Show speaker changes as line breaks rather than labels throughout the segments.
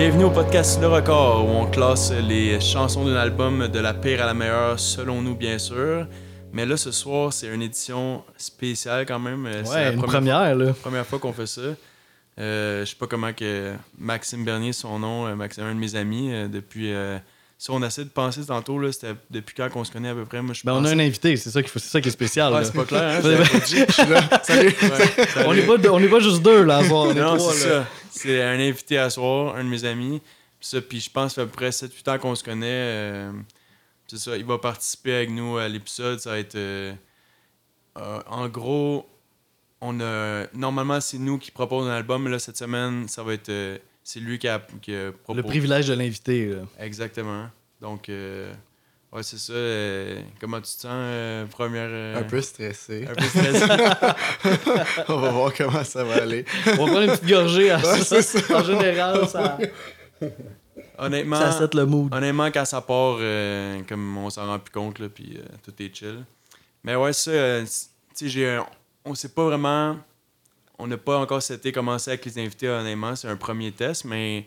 Bienvenue au podcast Le Record où on classe les chansons d'un album de la pire à la meilleure selon nous bien sûr. Mais là ce soir c'est une édition spéciale quand même. C'est
Ouais,
la
une
première,
première, là.
première fois qu'on fait ça. Euh, je sais pas comment que Maxime Bernier son nom, euh, Maxime un de mes amis euh, depuis. Euh, si on essaie de penser tantôt là, c'était depuis quand qu'on se connaît à peu près. Moi je
Ben, on a un invité, c'est ça, faut- c'est ça qui est spécial.
C'est pas clair. Hein? Pas là. Salut. Ouais,
on n'est pas, on est pas juste deux, là, à soir, on est
Non,
trois,
c'est
là.
ça. C'est un invité à soir, un de mes amis. Puis ça, puis je pense que ça fait à peu près 7-8 ans qu'on se connaît. euh, c'est ça, il va participer avec nous à l'épisode. Ça va être. euh, euh, en gros, on a. Normalement, c'est nous qui proposons un album, mais là, cette semaine, ça va être. C'est lui qui a, qui a
Le
proposé.
privilège de l'inviter.
Exactement. Donc, euh, ouais, c'est ça. euh, comment tu te sens, euh, première. euh,
Un peu stressé.
un peu stressé.
On va voir comment ça va aller.
On va prendre une petite gorgée à
Ouais,
ça.
c'est
En général, ça,
Honnêtement.
ça le mood.
Honnêtement, quand ça part, euh, comme on s'en rend plus compte, là, puis euh, tout est chill. Mais ouais, ça, euh, tu sais, j'ai un- on sait pas vraiment. On n'a pas encore c'était commencé avec les invités, honnêtement. C'est un premier test, mais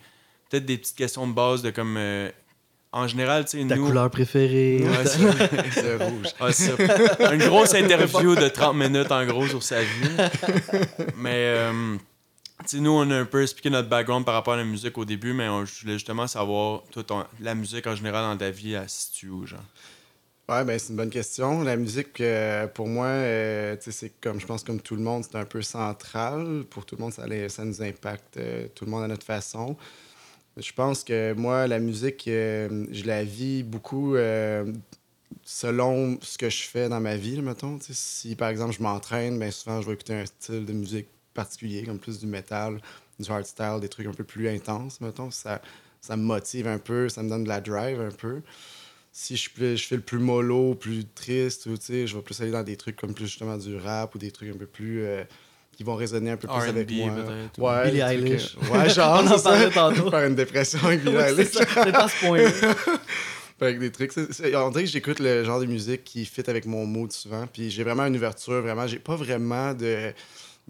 peut-être des petites questions de base de comme. euh, en général, tu sais,
Ta
nous.
couleur préférée.
Ouais, c'est-
Le rouge.
ah, c'est ça. Une grosse interview de 30 minutes en gros sur sa vie. Mais euh, tu sais, nous, on a un peu expliqué notre background par rapport à la musique au début, mais on, je voulais justement savoir, toi, ton- la musique en général dans ta vie, elle se situe où, genre?
Ouais, ben c'est une bonne question. La musique, euh, pour moi, euh, c'est comme, je pense, comme tout le monde, c'est un peu central. Pour tout le monde, ça, les- ça nous impacte, euh, tout le monde à notre façon. Je pense que moi, la musique, je la vis beaucoup selon ce que je fais dans ma vie, mettons. Si, par exemple, je m'entraîne, ben souvent, je vais écouter un style de musique particulier, comme plus du metal, du hardstyle, des trucs un peu plus intenses, mettons. Ça, ça me motive un peu, ça me donne de la drive un peu si je, je fais le plus mollo, plus triste, ou, tu sais, je vais plus aller dans des trucs comme plus justement du rap ou des trucs un peu plus. euh, qui vont résonner un peu plus avec moi. Ouais,
Billie Eilish.
Ouais, genre,
On en parlait tantôt.
Faire une dépression avec Billie Eilish.
c'est pas ce point-là.
Avec des trucs. c'est- c'est- on dirait que j'écoute le genre de musique qui fit avec mon mood souvent. Puis j'ai vraiment une ouverture, vraiment. J'ai pas vraiment de,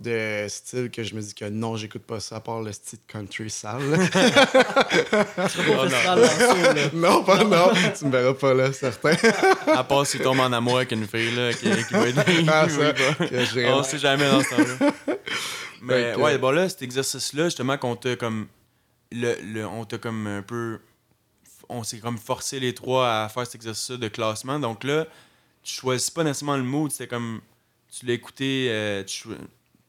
de style que je me dis que non, j'écoute pas ça, à part le style country sale. là. non, pas non. tu me verras pas là, certain.
À part s'il tombe en amour avec une fille, là, qui, qui va être.
Ah, ça,
On sait jamais dans ce temps-là. Mais ouais, bon là, cet exercice-là, justement, qu'on t'a comme. Le, le- on t'a comme un peu. On s'est comme forcé les trois à faire cet exercice de classement. Donc là, tu choisis pas nécessairement le mood, c'est comme. Tu l'as écouté, euh, tu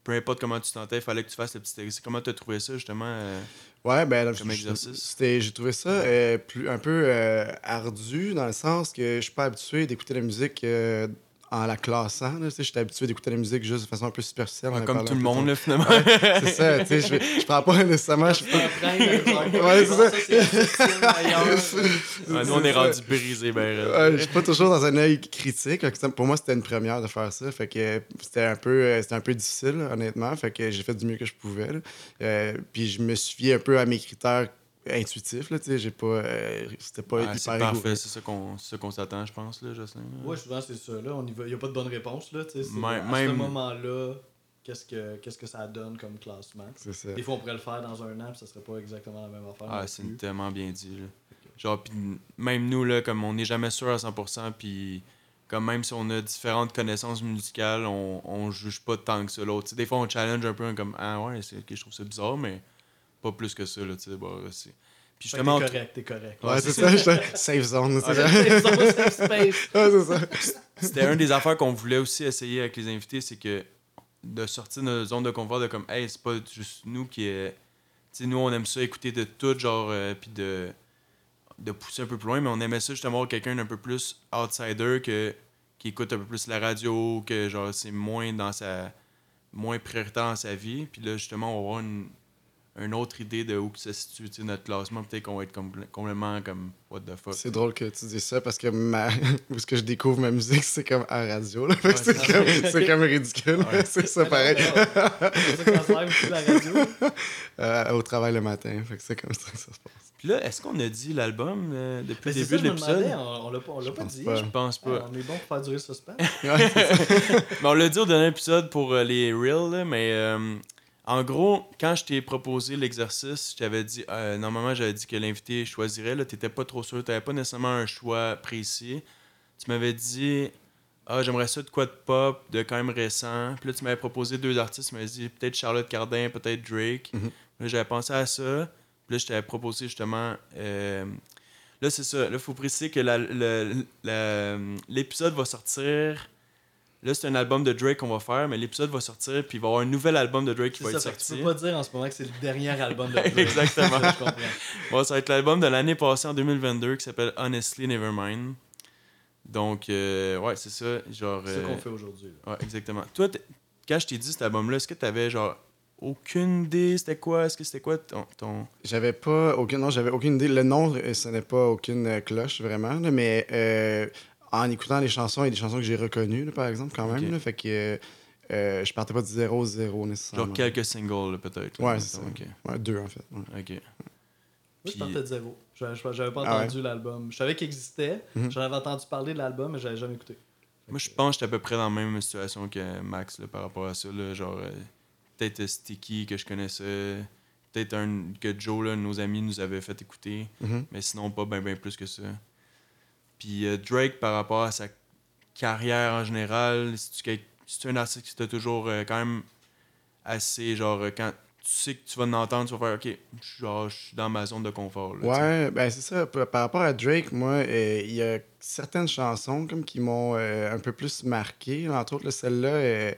peu importe comment tu te sentais, il fallait que tu fasses le petit exercice. Comment t'as trouvé ça, justement euh,
Ouais, ben, là,
Comme exercice?
j'ai trouvé ça euh, plus, un peu euh, ardu dans le sens que je suis pas habitué d'écouter la musique en la classant. là, tu sais, J'étais habitué d'écouter la musique juste de façon un peu superficielle.
Comme tout le monde, là, finalement.
C'est ça, tu sais, je, je prends pas nécessairement. Je,
Ouais,
c'est ça.
Nous, on est rendu brisés, ben.
je suis pas toujours dans un œil critique. Pour moi, c'était une première de faire ça. Fait que c'était un peu, euh, c'était un peu difficile, honnêtement. Fait que j'ai fait du mieux que je pouvais. Euh, puis je me suis fié un peu à mes critères intuitifs. Là, j'ai pas, euh, c'était pas
Ouais,
hyper
parfait, c'est ça qu'on ça qu'on s'attend, je pense, là, Jocelyn.
Ouais, souvent, c'est ça. Là, on y va. Il n'y a pas de bonne réponse. Là, tu sais, c'est
Même-
à ce moment-là, qu'est-ce que, qu'est-ce que ça donne comme classement?
C'est ça.
Des fois, on pourrait le faire dans un an, puis ça serait pas exactement la même affaire.
Ah, c'est
plus.
tellement bien dit. Là. Genre, pis même nous, là, comme on n'est jamais sûr à 100%, puis comme même si on a différentes connaissances musicales, on, on juge pas tant que ça l'autre. Des fois, on challenge un peu, comme Ah ouais, c'est, ok, je trouve ça bizarre, mais pas plus que ça. Là, tu sais, bon, c'est... Puis justement,
T'es correct, t'es correct.
Ouais, c'est ça, j'étais safe zone. là, tu sais.
Ouais.
Ils sont pas safe space.
Ouais, c'est ça.
c'était une des affaires qu'on voulait aussi essayer avec les invités, c'est que de sortir de notre zone de confort, de comme, hey, c'est pas juste nous qui est. Tu sais, nous, on aime ça écouter de tout, genre, euh, puis de, de pousser un peu plus loin, mais on aimait ça justement avoir quelqu'un d'un peu plus outsider que, qui écoute un peu plus la radio, que genre, c'est moins dans sa. moins prioritaire dans sa vie. Puis là, justement, on va avoir une, une autre idée de où que se situe tu sais, notre classement. Peut-être qu'on va être complè- complètement comme, what the fuck.
C'est drôle que tu dis ça parce que ma... où ce que je découvre ma musique, c'est comme à radio.
Ouais,
c'est comme, comme ridicule.
Ouais.
c'est ça pareil.
C'est ça qu'on se live sur la radio.
Euh, au travail le matin. Fait que c'est comme ça que ça se passe.
Puis là, est-ce qu'on a dit l'album euh, depuis le début
ça,
de l'épisode?
on, on l'a pas, on l'a pas
pense
dit.
pas.
Je pense
Ah,
pas.
on est bon pour faire durer le suspense.
Mais on l'a dit au dernier épisode pour euh, les Reels, là, mais euh, En gros, quand je t'ai proposé l'exercice, je t'avais dit, euh, normalement, j'avais dit que l'invité choisirait. Tu n'étais pas trop sûr, tu n'avais pas nécessairement un choix précis. Tu m'avais dit, ah, j'aimerais ça de quoi de pop, de quand même récent. Puis là, tu m'avais proposé deux artistes. Tu m'avais dit peut-être Charlotte Cardin, peut-être Drake.
Mhm.
J'avais pensé à ça. Puis là, je t'avais proposé justement. euh, Là, c'est ça. Là, il faut préciser que l'épisode va sortir. Là, c'est un album de Drake qu'on va faire, mais l'épisode va sortir, puis il va y avoir un nouvel album de Drake qui va
ça,
être
que tu
sorti.
peux pas dire en ce moment que c'est le dernier album de Drake.
Exactement.
je comprends.
Bon, ça va être l'album de l'année passée en 2022 qui s'appelle Honestly Nevermind. Donc, euh, ouais, c'est ça. Genre.
C'est ça
euh,
qu'on fait aujourd'hui.
Ouais, exactement. Toi, quand je t'ai dit cet album-là, est-ce que t'avais genre aucune idée c'était quoi? Est-ce que c'était quoi ton. ton...
J'avais pas aucune, non, j'avais aucune idée. Le nom, euh, ce n'est pas aucune euh, cloche, vraiment. mais euh, en écoutant les chansons, a des chansons que j'ai reconnues, là, par exemple, quand même. Là, fait que euh, euh, je partais pas de 0-0 nécessairement.
Genre quelques singles, peut-être.
Ouais, c'est ça. Ouais, deux, en fait. ouais.
Ok.
Moi, je
Puis-
partais de zéro. J'avais j'avais pas
Ah ouais?
entendu l'album. Je savais qu'il existait.
Mhm.
J'en avais entendu parler de l'album, mais j'avais jamais écouté.
Moi, je pense que j'étais à peu près dans la même situation que Max là, par rapport à ça. Là, genre, euh, peut-être Sticky que je connaissais. Peut-être un que Joe, là, nos amis, nous avait fait écouter.
Mhm.
Mais sinon, pas bien ben plus que ça. Puis euh, Drake, par rapport à sa carrière en général, c'est un artiste qui t'a toujours euh, quand même assez, genre, euh, quand tu sais que tu vas l'entendre, tu vas faire, ok, genre, je suis dans ma zone de confort. là.
Ouais, ben c'est ça. Par rapport à Drake, moi, il y a certaines chansons comme qui m'ont un peu plus marqué. Entre autres, là, celle-là,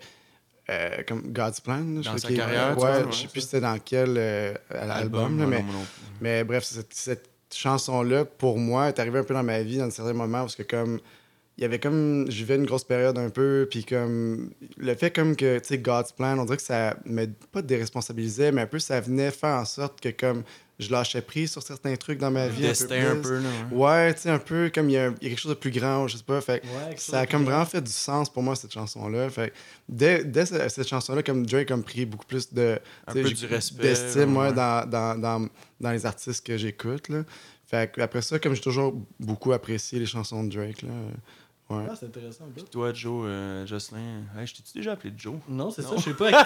euh, comme God's Plan. là, je
Dans
sais
sa carrière,
ouais,
vois,
je sais
ouais,
plus c'était dans quel euh, album, là,
ouais,
mais,
non, moi non plus.
mais bref, cette, cette chanson-là, pour moi, est arrivée un peu dans ma vie dans un certain moment parce que comme il y avait comme je vivais une grosse période un peu puis comme le fait comme que tu sais God's plan on dirait que ça me pas déresponsabilisait mais un peu ça venait faire en sorte que comme je lâchais prise sur certains trucs dans ma vie
Destin un
plus.
peu, là. ouais.
ouais tu sais un peu comme il y, a il y a quelque chose de plus grand je sais pas fait que
Ouais,
ça a comme vraiment fait du sens pour moi cette chanson là fait que dès, dès ce- cette chanson là comme Drake a pris beaucoup plus de
Un peu du respect,
d'estime ouais,
ouais.
dans, dans, dans, dans les artistes que j'écoute là fait après ça comme j'ai toujours beaucoup apprécié les chansons de Drake là ouais
Ah, c'est intéressant. gars.
Toi, Joe, euh, Jocelyn, hey, je t'ai-tu déjà appelé Joe?
Non, c'est ça. Je sais pas à qui tu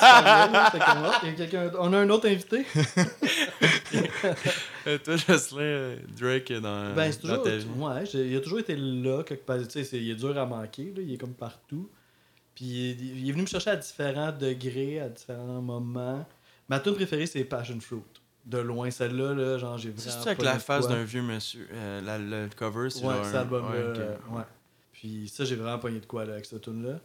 parlais. ah, il y a quelqu'un- On a un autre invité.
Euh, toi, Jocelyn, euh, Drake est dans,
Ben, c'est
dans
toujours.
ta vie.
Ouais, j'ai- il a toujours été là, quelque part. Tu sais, c'est- il est dur à manquer, là, il est comme partout. Puis il, il est venu me chercher à différents degrés, à différents moments. Ma tune préférée, c'est Passion Fruit. De loin, celle-là, là, genre, j'ai vraiment.
C'est ça avec
pas
la
de
face
quoi.
d'un vieux monsieur. Euh, la- le cover, c'est
Ouais,
genre.
cet
un-
album-là.
ouais, ok.
euh, ouais. Puis ça, j'ai vraiment pogné de quoi là, avec cette tune-là.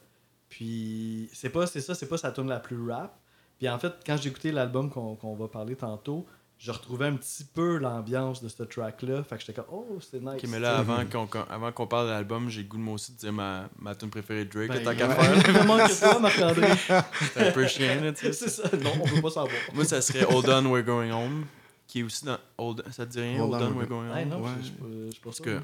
Puis c'est pas, c'est ça, c'est pas sa tune la plus rap. Puis en fait, quand j'ai écouté l'album qu'on qu'on va parler tantôt, je retrouvais un petit peu l'ambiance de ce track-là. Fait que j'étais comme, oh, c'est nice.
Ok, mais là, avant qu'on qu'on- avant qu'on parle de l'album, j'ai le goût de moi aussi de dire ma, ma tune préférée de Drake.
Ben,
tant qu'à faire,
Vraiment que toi, Marc-André.
c'est un peu chiant, là, tu sais.
c'est ça. Non, on peut pas savoir.
Moi, ça serait Hold On, We're Going Home, qui est aussi dans. Hold, ça te dit rien,
Hold
Hold,
On,
On,
We're
Going Home?
Ah, non,
Ouais.
je- sûr.
que-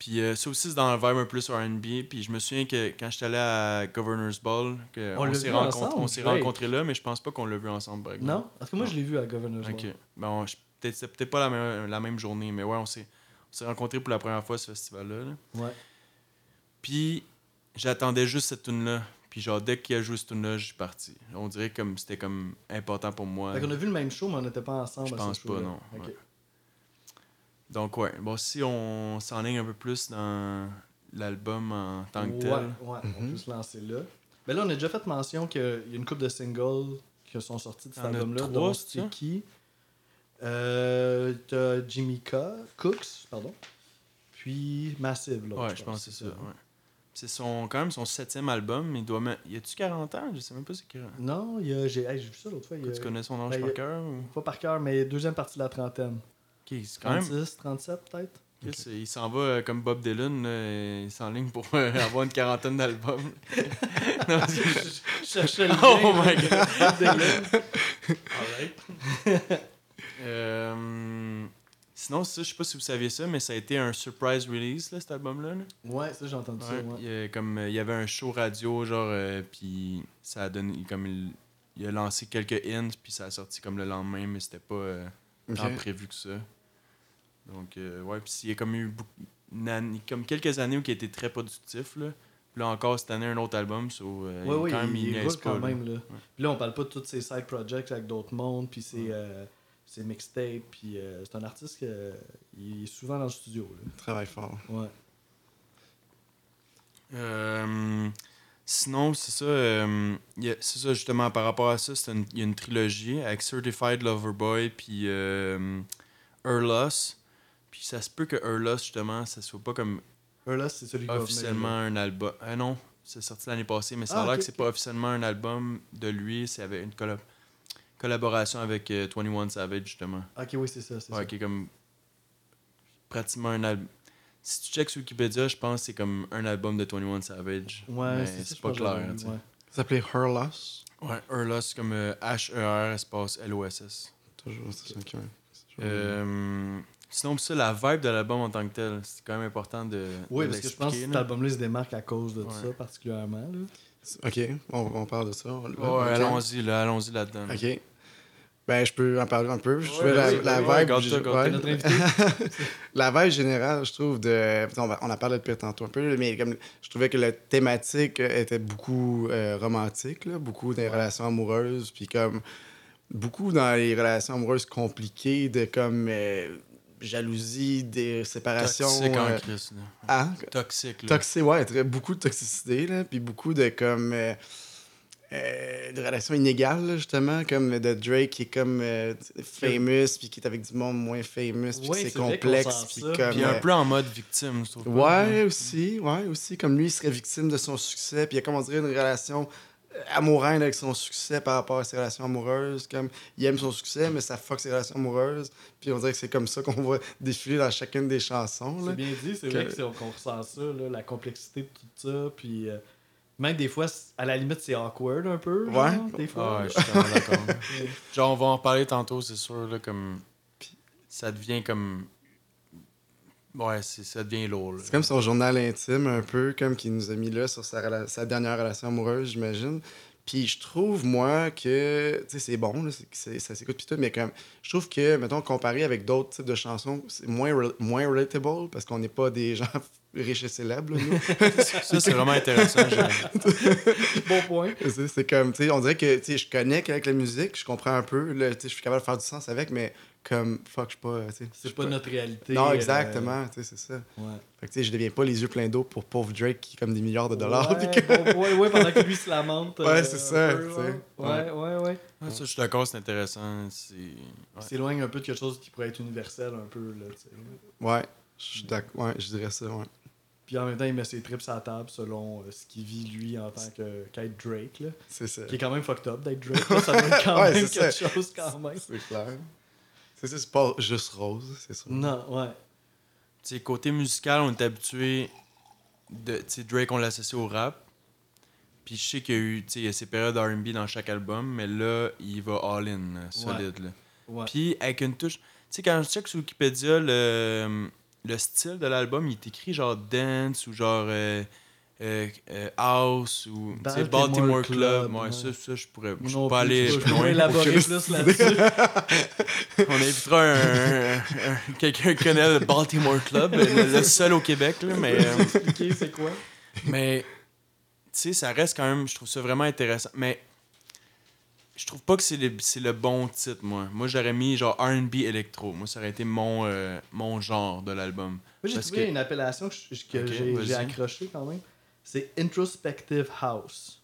Puis euh, ça aussi, c'est dans le vibe un plus RB. Puis je me souviens que quand j'étais allé à Governor's Ball, que
On
s'est rencontrés rencontrés là, mais je pense pas qu'on l'a vu ensemble, par.
Non? Parce que moi, je l'ai vu à Governor's. Ball.
Bon, je- peut-être, c'est peut-être pas la même, la même journée, mais ouais, on s'est, on s'est rencontrés pour la première fois à ce festival-là. là.
Ouais.
Puis j'attendais juste cette tune-là. Puis genre, dès qu'il a joué cette tune-là, je suis parti. On dirait comme c'était comme important pour moi.
Fait qu'on a vu le même show, mais on n'était pas ensemble.
Je
à ce
pense pas, non. Ouais. Donc ouais, bon, si on s'enligne un peu plus dans l'album en tant que tel.
Ouais, ouais, on
Mhm.
peut se lancer là. Mais là, on a déjà fait mention qu'il y a une couple de singles qui sont sortis de cet album-là, dont? Sticky. Euh, T'as Jimmy K, Cooks, pardon. Puis Massive, là.
Ouais, je pense que c'est ça. ouais. C'est son, quand même son septième album. Il doit mettre... Y a-tu 40 ans? Je sais même pas c'est quel.
Non, il y a- j'ai hey, vu ça l'autre fois. il y a-
Tu connais son âge
ben,
par
a-
cœur ou...
Pas par cœur, mais deuxième partie de la trentaine.
Ok, c'est quand même.
36, 37 peut-être?
Il s'en va euh, comme Bob Dylan, là, il s'enligne pour euh, avoir une quarantaine d'albums. Non,
Je cherchais le
Oh my god!
Dylan.
Alright. Euh, sinon, ça, je sais pas si vous saviez ça, mais ça a été un surprise release, là, cet album-là. là.
Ouais, ça j'ai entendu ça.
Ouais, il, comme, euh, il y avait un show radio, genre, euh, puis ça a donné, comme il, il a lancé quelques hints, puis ça a sorti comme le lendemain, mais c'était pas euh, tant prévu que ça. Donc, euh, ouais, puis il y a comme eu beaucoup, une année- comme quelques années où il a été très productif, là. Puis là encore cette année, un autre album. So, euh,
Ouais, ouais,
quand même,
il, il roule quand
là.
même. Là. Puis là, on parle pas de tous ses side projects avec d'autres mondes, puis ses, euh, ses mixtapes. Puis euh, c'est un artiste qui il est souvent dans le studio. Là.
Il travaille fort.
Ouais.
Euh, sinon, c'est ça. euh, il y a- c'est ça, justement, par rapport à ça, c'est une- il y a une trilogie avec Certified Lover Boy puis euh. Puis ça se peut que Urlos, justement, ça soit pas comme
là, c'est celui qui
officiellement un album. Ah non, c'est sorti l'année passée, mais ça
Ah,
a l'air que c'est
ok.
pas officiellement un album de lui. C'est avec une collab- collaboration avec euh, 21 Savage, justement.
Ok, oui, c'est ça. C'est
Ouais,
ça.
qui est comme pratiquement un album. Si tu checks sur Wikipédia, je pense que c'est comme un album de 21 Savage.
Ouais,
mais
c'est ça,
c'est
je
pas clair. hein,
vu, ouais.
Ça s'appelait Hurlos.
Ouais, c'est comme euh, H-E-R espace L-O-S-S.
Toujours, c'est ça. ok, ouais.
Euh, sinon, ça, la vibe de l'album en tant que tel, c'est quand même important de.
Oui,
de
parce que je pense que cet
là.
album-là se démarque à cause de
Ouais.
ça, particulièrement. Là.
Ok, on, on parle de ça.
Ouais, allons-y, là, allons-y là-dedans.
Ok. Ben, je peux en parler un peu. Je
Ouais,
trouvais la,
ouais,
vibe. je- ouais. La vibe générale, je trouve, de. On, va- on a parlé de Pire tantôt un peu, mais comme je trouvais que la thématique était beaucoup euh, romantique, là, beaucoup des relations amoureuses, puis comme beaucoup dans les relations amoureuses compliquées, de comme euh, jalousie, des séparations.
Toxique en
euh,
Christ, là.
hein?
Toxique, là.
Toxique, ouais, très, beaucoup de toxicité, là, puis beaucoup de comme. euh, euh, de relations inégales, là, justement, comme de Drake qui est comme euh, famous, puis qui est avec du monde moins famous, puis
Ouais,
c'est complexe, puis comme.
Un peu en mode victime, je trouve. pas?
Ouais, aussi, ouais, aussi. Comme lui, il serait victime de son succès, puis il y a, comme on dirait, une relation amoureuse avec son succès par rapport à ses relations amoureuses. Comme, il aime son succès, mais ça fuck ses relations amoureuses. Puis on dirait que c'est comme ça qu'on va défiler dans chacune des chansons. là.
C'est bien dit, c'est
Que-
vrai que c'est- qu'on ressent ça, là, la complexité de tout ça. Puis euh, même des fois, à la limite, c'est awkward un peu. genre,
Ouais.
Des
Ah
fois.
je suis d'accord. Genre, on va en parler tantôt, c'est sûr, là, comme. Ça devient comme. Ouais, c'est- ça devient lourd.
C'est comme son journal intime, un peu, comme qu'il nous a mis là sur sa, dernière relation amoureuse, j'imagine. Puis je trouve, moi, que, c'est bon, là, ça s'écoute pis tout, mais comme, je trouve que, mettons, comparé avec d'autres types de chansons, c'est moins, moins relatable, parce qu'on n'est pas des gens riches et célèbres, là, nous.
Ça, c'est vraiment intéressant.
Bon point.
C'est- comme, tu sais, on dirait que, je connecte avec la musique, je comprends un peu, je suis capable de faire du sens avec, mais comme, fuck, je suis pas, tu sais. je
C'est pas notre réalité.
Non,
euh,
exactement, tu sais, c'est ça.
ouais.
Fait que, tu sais, je deviens pas les yeux pleins d'eau pour pauvre Drake qui, comme des milliards de dollars.
Ouais,
puis que-
ouais, pendant que lui se lamente.
Ouais, c'est ça,
peu,
tu sais.
ouais. Ouais, ouais, ouais.
Ouais, ça, je suis d'accord, c'est intéressant. C'est.
s'éloigne un peu de quelque chose qui pourrait être universel, un peu. Là, tu sais.
Ouais, je suis d'accord. Ouais, je dirais ça, ouais.
Puis en même temps, il met ses trips à la table selon euh, ce qu'il vit lui en tant que- qu'être Drake. Là.
C'est ça.
Qui est quand même fucked up d'être Drake. là. Ça doit être quand
Ouais,
même quelque
ça.
chose quand même.
C'est clair. C'est pas juste rose, c'est sûr.
Non, ouais.
Tu sais, côté musical, on est habitué de. Tu sais, Drake, on l'associe au rap. Puis je sais qu'il y a eu. Tu sais, il y a ses périodes RB dans chaque album, mais là, il va all-in, solide, là.
ouais.
Puis avec une touche. Tu sais, quand je check sur Wikipédia, le, le style de l'album, il est écrit genre dance ou genre euh, euh, euh, house ou
Baltimore
Baltimore Club.
Club,
Ouais,
ouais.
ça, ça, je pourrais. Je
Non
peux pas aller
je
loin.
élaborer plus là-dessus.
On invitera un, un- un- quelqu'un qui connaît le Baltimore Club, le, seul au Québec, là, mais. euh,
expliquer c'est quoi?
Mais, tu sais, ça reste quand même, je trouve ça vraiment intéressant. Mais, je trouve pas que c'est le, c'est le bon titre, moi. Moi, j'aurais mis genre RB électro. Moi, ça aurait été mon, euh, mon genre de l'album.
Moi, j'ai trouvé
que-
une appellation que, j'ai
vas-y.
j'ai accroché quand même. C'est Introspective House.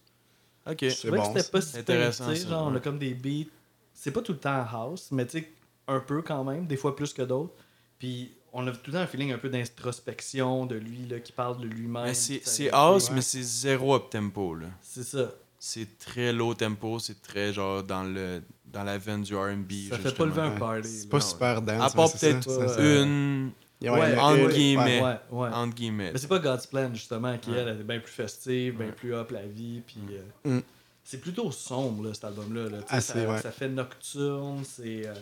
Ok.
Je trouvais
bon,
que c'était pas si
Intéressant, ça,
genre, on a comme des beats. C'est pas tout le temps house, mais tu sais, un peu quand même, des fois plus que d'autres. Puis on a tout le temps un feeling un peu d'introspection de lui là, qui parle de lui-même.
C'est c'est house,
ouais.
mais c'est zéro up tempo, là.
C'est ça.
C'est très low tempo, c'est très genre dans le dans la veine du R&B.
Ça fait pas lever un party.
C'est pas super dense.
À part
c'est
peut-être une
Ouais,
entre guillemets.
Ouais, ouais.
entre guillemets.
Mais c'est pas God's Plan, justement, qui
Ouais.
elle, elle est bien plus festive, bien
Ouais.
plus up la vie. Puis, euh,
Mm.
C'est plutôt sombre, là, cet album-là. là. Ça,
ouais.
ça fait nocturne, c'est. euh,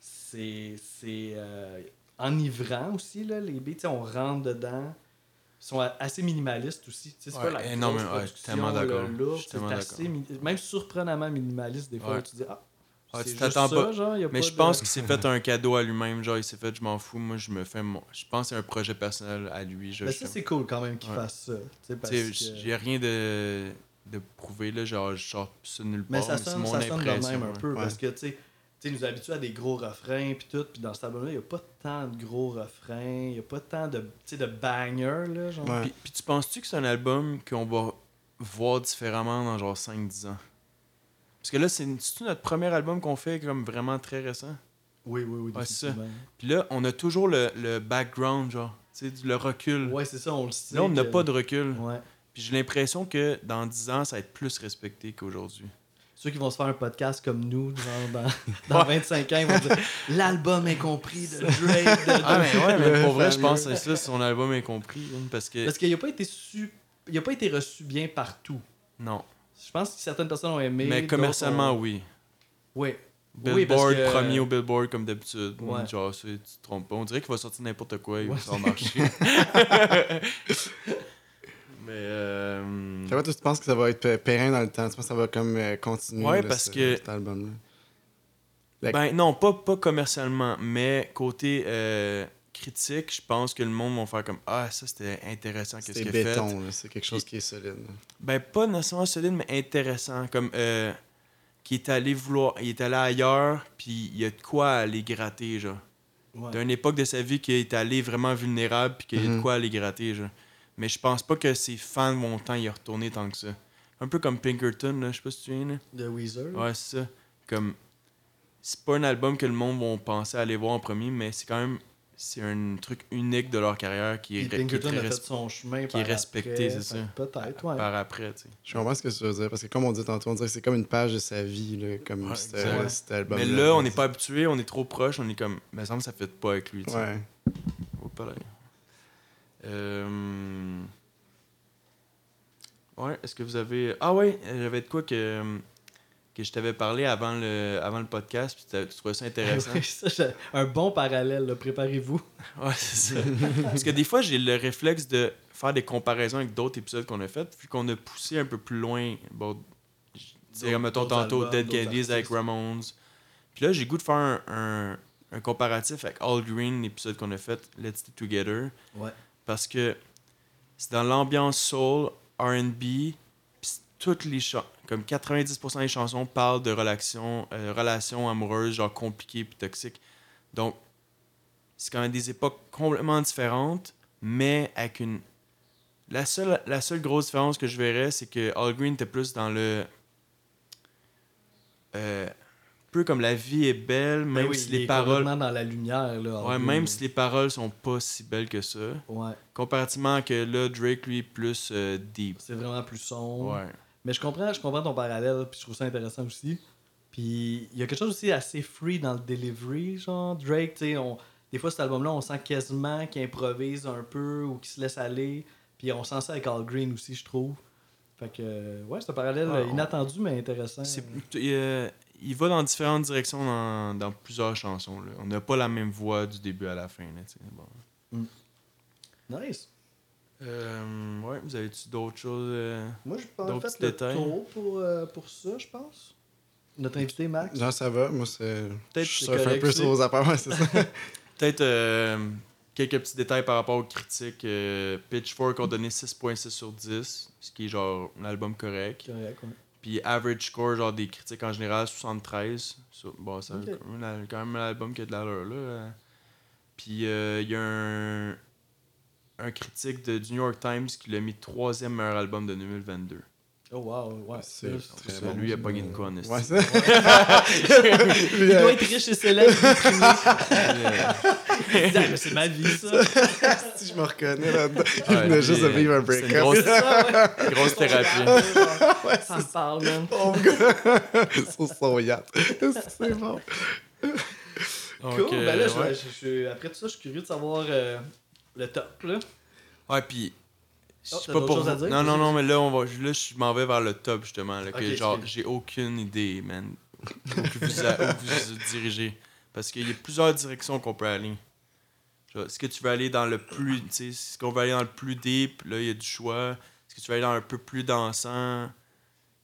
c'est. c'est euh, enivrant aussi, là, les beats. On rentre dedans. Ils sont assez minimalistes aussi. C'est
Ouais,
pas la grosse
suis
production,
tellement d'accord.
c'est assez mi- même surprenamment minimaliste des fois.
Ouais.
Tu dis, ah,
Ah, tu t'attends pas.
genre, y a
Mais
pas
je
de-
pense qu'il s'est fait un cadeau à lui-même. Genre, il s'est fait, je m'en fous. Moi, je me fais mon. Je pense que c'est un projet personnel à lui. Je,
Mais
je-
ça, c'est cool quand même qu'il
Ouais.
fasse ça. que-
J'ai rien de, de prouvé, là. Genre, je sors ça nulle part.
Mais ça sonne,
mon
ça sonne de
impression.
même un peu.
Ouais.
Parce que, tu sais, tu nous habitués à des gros refrains, puis tout. Puis dans cet album-là, il n'y a pas tant de gros refrains. Il n'y a pas tant de, de bangers, là. Genre.
Puis tu penses-tu que c'est un album qu'on va voir différemment dans genre 5-10 ans? Parce que là, c'est notre premier album qu'on fait comme vraiment très récent?
Oui, oui, oui.
Ouais, c'est ça. Puis là, on a toujours le, le background, genre. Tu sais, le recul.
Ouais, c'est ça, on le sait.
là, on n'a
que-
pas de recul.
Ouais.
Puis j'ai l'impression que dans 10 ans, ça va être plus respecté qu'aujourd'hui.
Ceux qui vont se faire un podcast comme nous, genre dans, dans 25 ans, ils vont dire l'album incompris de Drake. de-
Ah, mais ouais, mais pour vrai, je pense que c'est ça, son album incompris. hein, parce que.
Parce qu'il n'a pas été su... il a pas été reçu bien partout.
Non.
Je pense que certaines personnes ont aimé.
Mais commercialement,
ont-
oui.
Oui.
Billboard,
que-
premier au Billboard comme d'habitude.
Ouais.
Genre, c'est- tu te trompes pas. On dirait qu'il va sortir n'importe quoi, il
Ouais,
va s'en marcher. Mais. Euh...
Tu penses que ça va être périn dans le temps? Tu penses que ça va comme euh, continuer
Ouais,
là,
parce
ce-
que-
cet album-là?
Ben non, pas, pas commercialement, mais côté euh, critique, je pense que le monde va faire comme Ah, ça c'était intéressant, qu'est-ce
C'est
qu'il fait.
béton, là, c'est quelque chose qui est solide.
Ben pas nécessairement solide, mais intéressant. Comme euh, qui est allé vouloir. Il est allé ailleurs, puis il y a de quoi aller gratter, genre.
Ouais.
D'une époque de sa vie qui est allé vraiment vulnérable, puis qu'il y a de
Mhm.
quoi aller gratter, genre. Mais je pense pas que ses fans vont tant y retourner tant que ça. Un peu comme Pinkerton, là, je sais pas si tu viens, là.
De Weezer.
Ouais, c'est ça. Comme. C'est pas un album que le monde va penser aller voir en premier, mais c'est quand même. C'est un truc unique de leur carrière qui est, qui est
a fait son chemin
qui est respecté, c'est ça.
Peut-être, ouais.
par après, tu sais.
Je comprends ce que tu veux dire, parce que comme on dit tantôt, on dirait que c'est comme une page de sa vie, là, comme
Ouais,
cet, album.
Mais là, on n'est pas habitué, on est trop proche, on est comme. Mais ça me semble que ça fait pas avec lui, tu sais.
Ouais.
Oh, pas là. Euh... Ouais, est-ce que vous avez. Ah ouais, j'avais de quoi que, que je t'avais parlé avant le, avant le podcast, puis tu trouvais ça intéressant.
Ça, j'ai- un bon parallèle, préparez-vous.
Ouais, c'est ça. Parce que des fois, j'ai le réflexe de faire des comparaisons avec d'autres épisodes qu'on a fait, vu qu'on a poussé un peu plus loin. Bon,
D'autres-
mettons tantôt
albums,
Dead Kennedys avec. Ramones. Puis là, j'ai goût de faire un, un, un comparatif avec All Green, l'épisode qu'on a fait, Let's Stay Together.
Ouais.
Parce que c'est dans l'ambiance soul, RB, puis c'est toutes les chansons, comme 90% des chansons parlent de relations, euh, relations amoureuses, genre compliquées puis toxiques. Donc, c'est quand même des époques complètement différentes, mais avec une. La seule, la seule grosse différence que je verrais, c'est que All Green était plus dans le. Euh, un peu comme la vie est belle, même
Ben oui,
si les paroles.
dans la lumière. Là,
Ouais, même si les paroles sont pas si belles que ça.
Ouais,
Comparativement à que là, Drake, lui, est plus euh, deep.
c'est vraiment plus sombre.
Ouais.
Mais je comprends, je comprends ton parallèle, puis je trouve ça intéressant aussi. Puis il y a quelque chose aussi assez free dans le delivery, genre Drake, tu sais, on... des fois cet album-là, on sent quasiment qu'il improvise un peu ou qu'il se laisse aller. Puis on sent ça avec All Green aussi, je trouve. Fait que, ouais, c'est un parallèle
on-
inattendu, mais intéressant.
Il, euh, il va dans différentes directions dans, dans plusieurs chansons. Là. On n'a pas la même voix du début à la fin. Là, bon.
Nice.
Euh, ouais, vous avez-tu d'autres choses euh?
Moi, je pense
D'autres
fait
petits
le tour pour, euh, pour ça, je pense. Notre invité, Max?
Non, ça va? Moi, c'est.
Peut-être
Je
c'est
surfe un peu sur vos affaires, ouais, c'est ça.
Peut-être euh, quelques petits détails par rapport aux critiques. Euh, Pitchfork a donné 6.6 sur 10, ce qui est genre un album correct.
Correct, ouais.
Puis average score, genre des critiques en général, 73. Ça, bon, c'est
Ok.
quand, même, quand même un album qui a de l'allure, là. Puis euh, il y a un, un critique de, du New York Times qui l'a mis troisième meilleur album de 2022.
Oh, wow, ouais.
C'est
Ça,
très bon.
lui, il a pas gagné de quoi, en esti.
Ouais, ça.
Il doit être riche et célèbre. Ah, mais c'est ma vie, ça.
si je me reconnais là-dedans. Il
Ouais,
venait juste de
euh,
vivre un
c'est une
break-up.
grosse- thérapie.
Ça me parle, man.
Pauvre gars. Sur son yacht. C'est bon.
Donc,
Cool.
euh,
ben là, je-
ouais.
je, je- après tout ça, je suis curieux de savoir euh, le top, là.
Ouais, puis. Je
Oh,
sais pas pour
choses à
vous-
dire?
Non, non, non, mais là, on va, là je m'en vais vers le top, justement. Là, que, genre, j'ai aucune idée, man. Où que vous, a- où vous dirigez. Parce qu'il y a plusieurs directions qu'on peut aller. Est-ce que tu veux aller dans le plus. Tu sais, est-ce qu'on veut aller dans le plus deep? Là, il y a du choix. Est-ce que tu veux aller dans un peu plus dansant?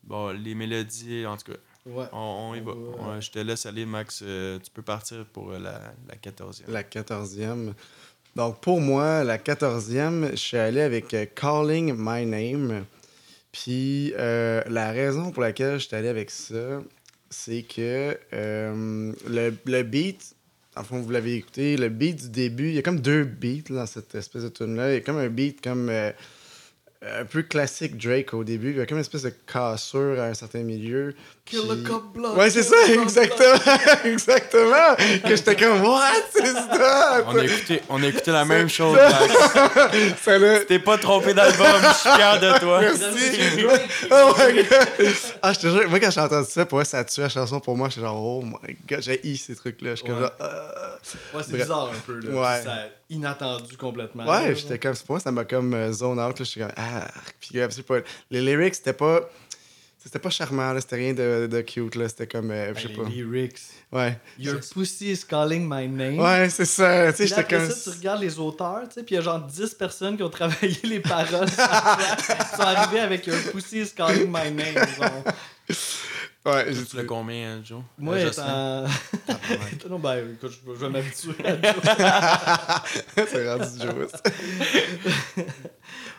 Bon, les mélodies, en tout cas.
Ouais.
On, on y va. Ouais, je te laisse aller, Max. Euh, tu peux partir pour euh, la, la 14e.
La 14e. Donc, pour moi, la 14e, je suis allé avec euh, Calling My Name. Puis, euh, la raison pour laquelle je suis allé avec ça, c'est que euh, le, le beat, en vous l'avez écouté, le beat du début, il y a comme deux beats dans cette espèce de tune-là. Il y a comme un beat comme un peu classique Drake au début. Il y a comme une espèce de cassure à un certain milieu.
Kill
Puis-
the cop blood.
Ouais, c'est ça, exactement. exactement. Que j'étais comme, what? C'est ça?
On a écouté, on a écouté la même chose.
Ça l'a-
T'es pas trompé d'album, je suis fier de toi.
Merci. Oh my god! Ah, je te jure, moi quand j'ai entendu ça, pour moi, ça a tué la chanson pour moi. J'étais genre, oh my god, j'ai eu ces trucs-là. Je suis comme
Ouais.
genre, euh.
Ouais, c'est bizarre un peu. Là.
Ouais.
Ça- inattendu complètement.
Ouais, j'étais comme, pour moi, ça m'a comme euh, zone out. Là. J'étais comme, ah, puis euh, c'est pas. Les lyrics, c'était pas. C'était pas charmant, là. C'était rien de, de cute, là. C'était comme, euh, je sais
Ben,
pas.
les lyrics.
Ouais.
Your pussy is calling my name.
Ouais, c'est ça. Tu sais, j'étais comme.
ça, tu regardes les auteurs, tu sais, puis il y a genre 10 personnes qui ont travaillé les paroles. Ils sont arrivés avec Your pussy is calling my name. genre.
Ouais, j'ai
Tu l'as combien, hein, Joe?
Moi,
Euh,
étant.
Tabarnak.
non, ben, écoute, je, je vais m'habituer à ça.
c'est rendu juste.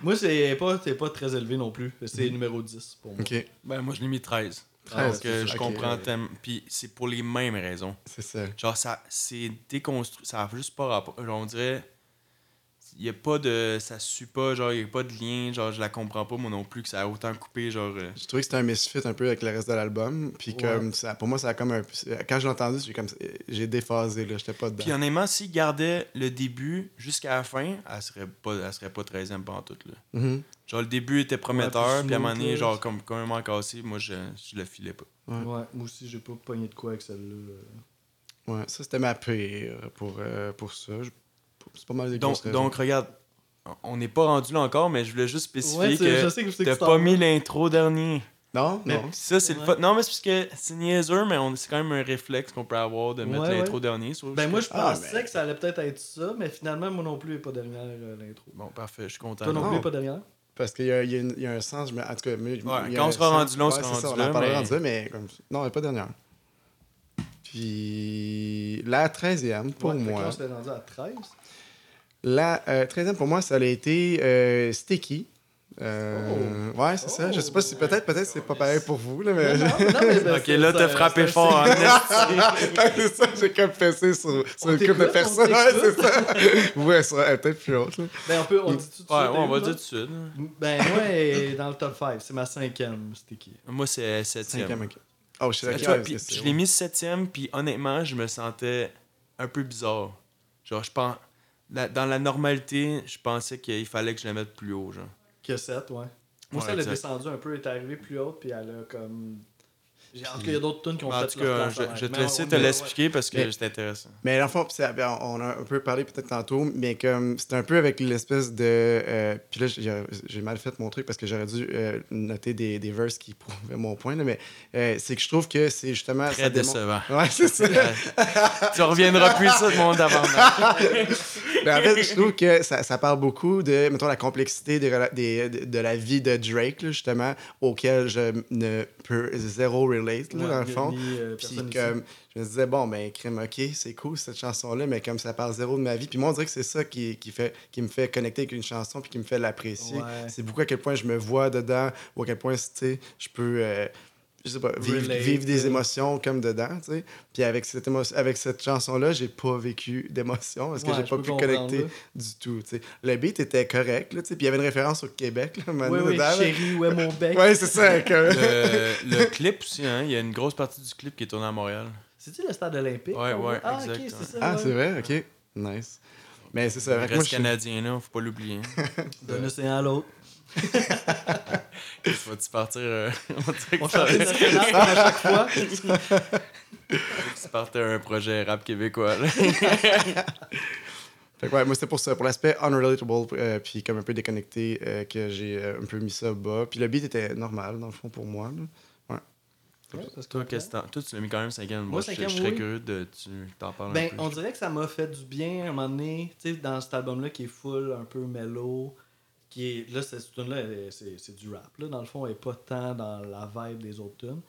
Moi, c'est pas, c'est pas très élevé non plus. C'est numéro 10 pour moi.
Ok,
Ben, moi, je l'ai mis 13.
13,
Parce que
c'est
je comprends. Puis c'est pour les mêmes raisons.
c'est ça.
Genre, ça, c'est déconstruit. Ça a juste pas rapport. Genre, on dirait. Il y a pas de. Ça suit pas, genre, il y a pas de lien. Genre, je la comprends pas, moi non plus, que ça a autant coupé. Genre. euh,
J'ai trouvé que c'était un misfit un peu avec le reste de l'album. Puis
Ouais.
comme ça, pour moi, ça a comme un. Quand j'ai entendu, j'ai comme j'ai déphasé là, j'étais pas dedans.
Puis honnêtement, s'il gardait le début jusqu'à la fin, elle serait pas, elle serait pas 13e pantoute, là.
Mhm.
Genre, le début était prometteur, puis à un moment donné, genre, comme complètement cassé, moi, je, je le filais pas.
Ouais.
Ouais, moi aussi, j'ai pas pogné de quoi avec celle-là. là.
Ouais, ça c'était ma pire pour, euh, pour ça. Je- C'est pas mal des
Donc, donc, regarde, on n'est pas rendu là encore, mais je voulais juste spécifier
Ouais, je
que
je
t'as
tu t'en
pas mis l'intro dernier.
Non,
Mais-
non.
Ça, c'est
Ouais.
Non, mais c'est parce que c'est niaiseux, mais on- c'est quand même un réflexe qu'on peut avoir de mettre
Ouais,
l'intro
ouais.
dernier.
Ben, moi, je
Ah,
pensais
mais-
que ça allait peut-être être ça, mais finalement, moi non plus, pas derrière euh, l'intro.
Bon, parfait, je suis content.
Toi non,
non.
plus, pas derrière?
Parce qu'il y y a une- il y a un sens. je me- En tout cas, mais- il y a
quand on sera rendu là, on sera
c'est
rendu
ça, on
là,
en parlera
mais-
rendu là, mais comme... non, elle est pas dernière. Puis la 13e pour moi.
on s'est rendu à 13.
La euh, 13e pour moi, ça a été euh, Sticky. Euh, Ouais, c'est ça. Je sais pas si
Oh.
peut-être peut-être c'est pas pareil pour vous, là, mais.
Non, non, mais ben,
Ok,
c'est-
là, t'as frappé fort,
c'est-
hein.
c'est ça, j'ai comme fessé sur, sur une couple de personnes.
on
Ouais, c'est ça. Ouais, ça, elle est peut-être plus haute. Là.
Ben, on peut, on dit tout de suite.
Ouais, ouais, on va
là?
dire tout de suite.
Ben, moi, dans le top 5. C'est ma cinquième, Sticky.
Moi, c'est 7
Cinquième, ok. Oh, je suis d'accord.
je l'ai mis septième, puis honnêtement, je me sentais un peu bizarre. Genre, je pense. La- dans la normalité, je pensais qu'il fallait que je la mette plus haut, genre.
Que 7, ouais. Moi,
Ouais,
ça, elle a descendu un peu, elle est arrivée plus haute, puis elle a comme. En tout cas, il y a d'autres tunes qui ont
En
fait
tout cas, je,
avant.
je vais te
on-
te l'expliquer parce que c'est intéressant.
Mais dans le fond, pis ça- ben, on a un peu parlé peut-être tantôt, mais comme c'est un peu avec l'espèce de. euh, puis là, j'ai mal fait mon truc parce que j'aurais dû euh, noter des, des verses qui prouvaient mon point, là, mais euh, c'est que je trouve que c'est justement.
Très
ça
décevant.
Ouais, c'est ça.
tu reviendras plus ça de mon d'avant.
Mais en fait, je trouve que ça, ça parle beaucoup de, mettons, la complexité des de, de la vie de Drake, là, justement, auquel je ne peux zéro relate, là,
Ouais,
dans le fond.
euh,
Puis comme, je me disais, bon, ben, crime, ok, c'est cool cette chanson-là, mais comme ça parle zéro de ma vie. Puis moi, on dirait que c'est ça qui, qui, fait, qui me fait connecter avec une chanson puis qui me fait l'apprécier.
Ouais.
C'est beaucoup à quel point je me vois dedans ou à quel point, tu sais, je peux. euh, je sais pas, vivre, des
euh.
émotions comme dedans, tu sais. Puis avec cette, émo- avec cette chanson-là, j'ai pas vécu d'émotion parce que
Ouais,
j'ai pas pu connecter
là.
du tout, tu sais. Le beat était correct, là, tu sais. Puis il y avait une référence au Québec, là,
Oui, oui,
dedans,
chérie, ouais, mon bec?
Ouais, c'est ça. que-
Le, le clip aussi, hein, il y a une grosse partie du clip qui est tourné à Montréal.
C'est-tu le stade olympique?
Ouais,
qu'on
ouais?
Ah,
exact,
ok,
ouais.
c'est ça.
Ah, c'est vrai? OK. Nice. Mais c'est ça.
Le
moi,
reste
je suis-
canadien, là, faut pas l'oublier.
D'un océan à l'autre.
Vas-tu partir. euh, on dirait que
On
ça-
national comme à chaque fois.
tu partais un projet rap québécois. Là.
Fait que ouais, moi, c'était pour ça, pour l'aspect unrelatable, euh, puis comme un peu déconnecté, euh, que j'ai euh, un peu mis ça bas. Puis le beat était normal, dans le fond, pour moi. là.
Ouais,
Toi, qu'est-ce que t'en- Toi, tu l'as mis quand même cinquième. Moi,
Moi,
je, serais
oui.
curieux de. Tu t'en parles un
Ben,
peu.
on dirait que ça m'a fait du bien à un moment donné, tu sais, dans cet album-là qui est full, un peu mellow, qui est, là, cette tune-là, c'est du rap, là, dans le fond, elle est pas tant dans la vibe des autres tunes.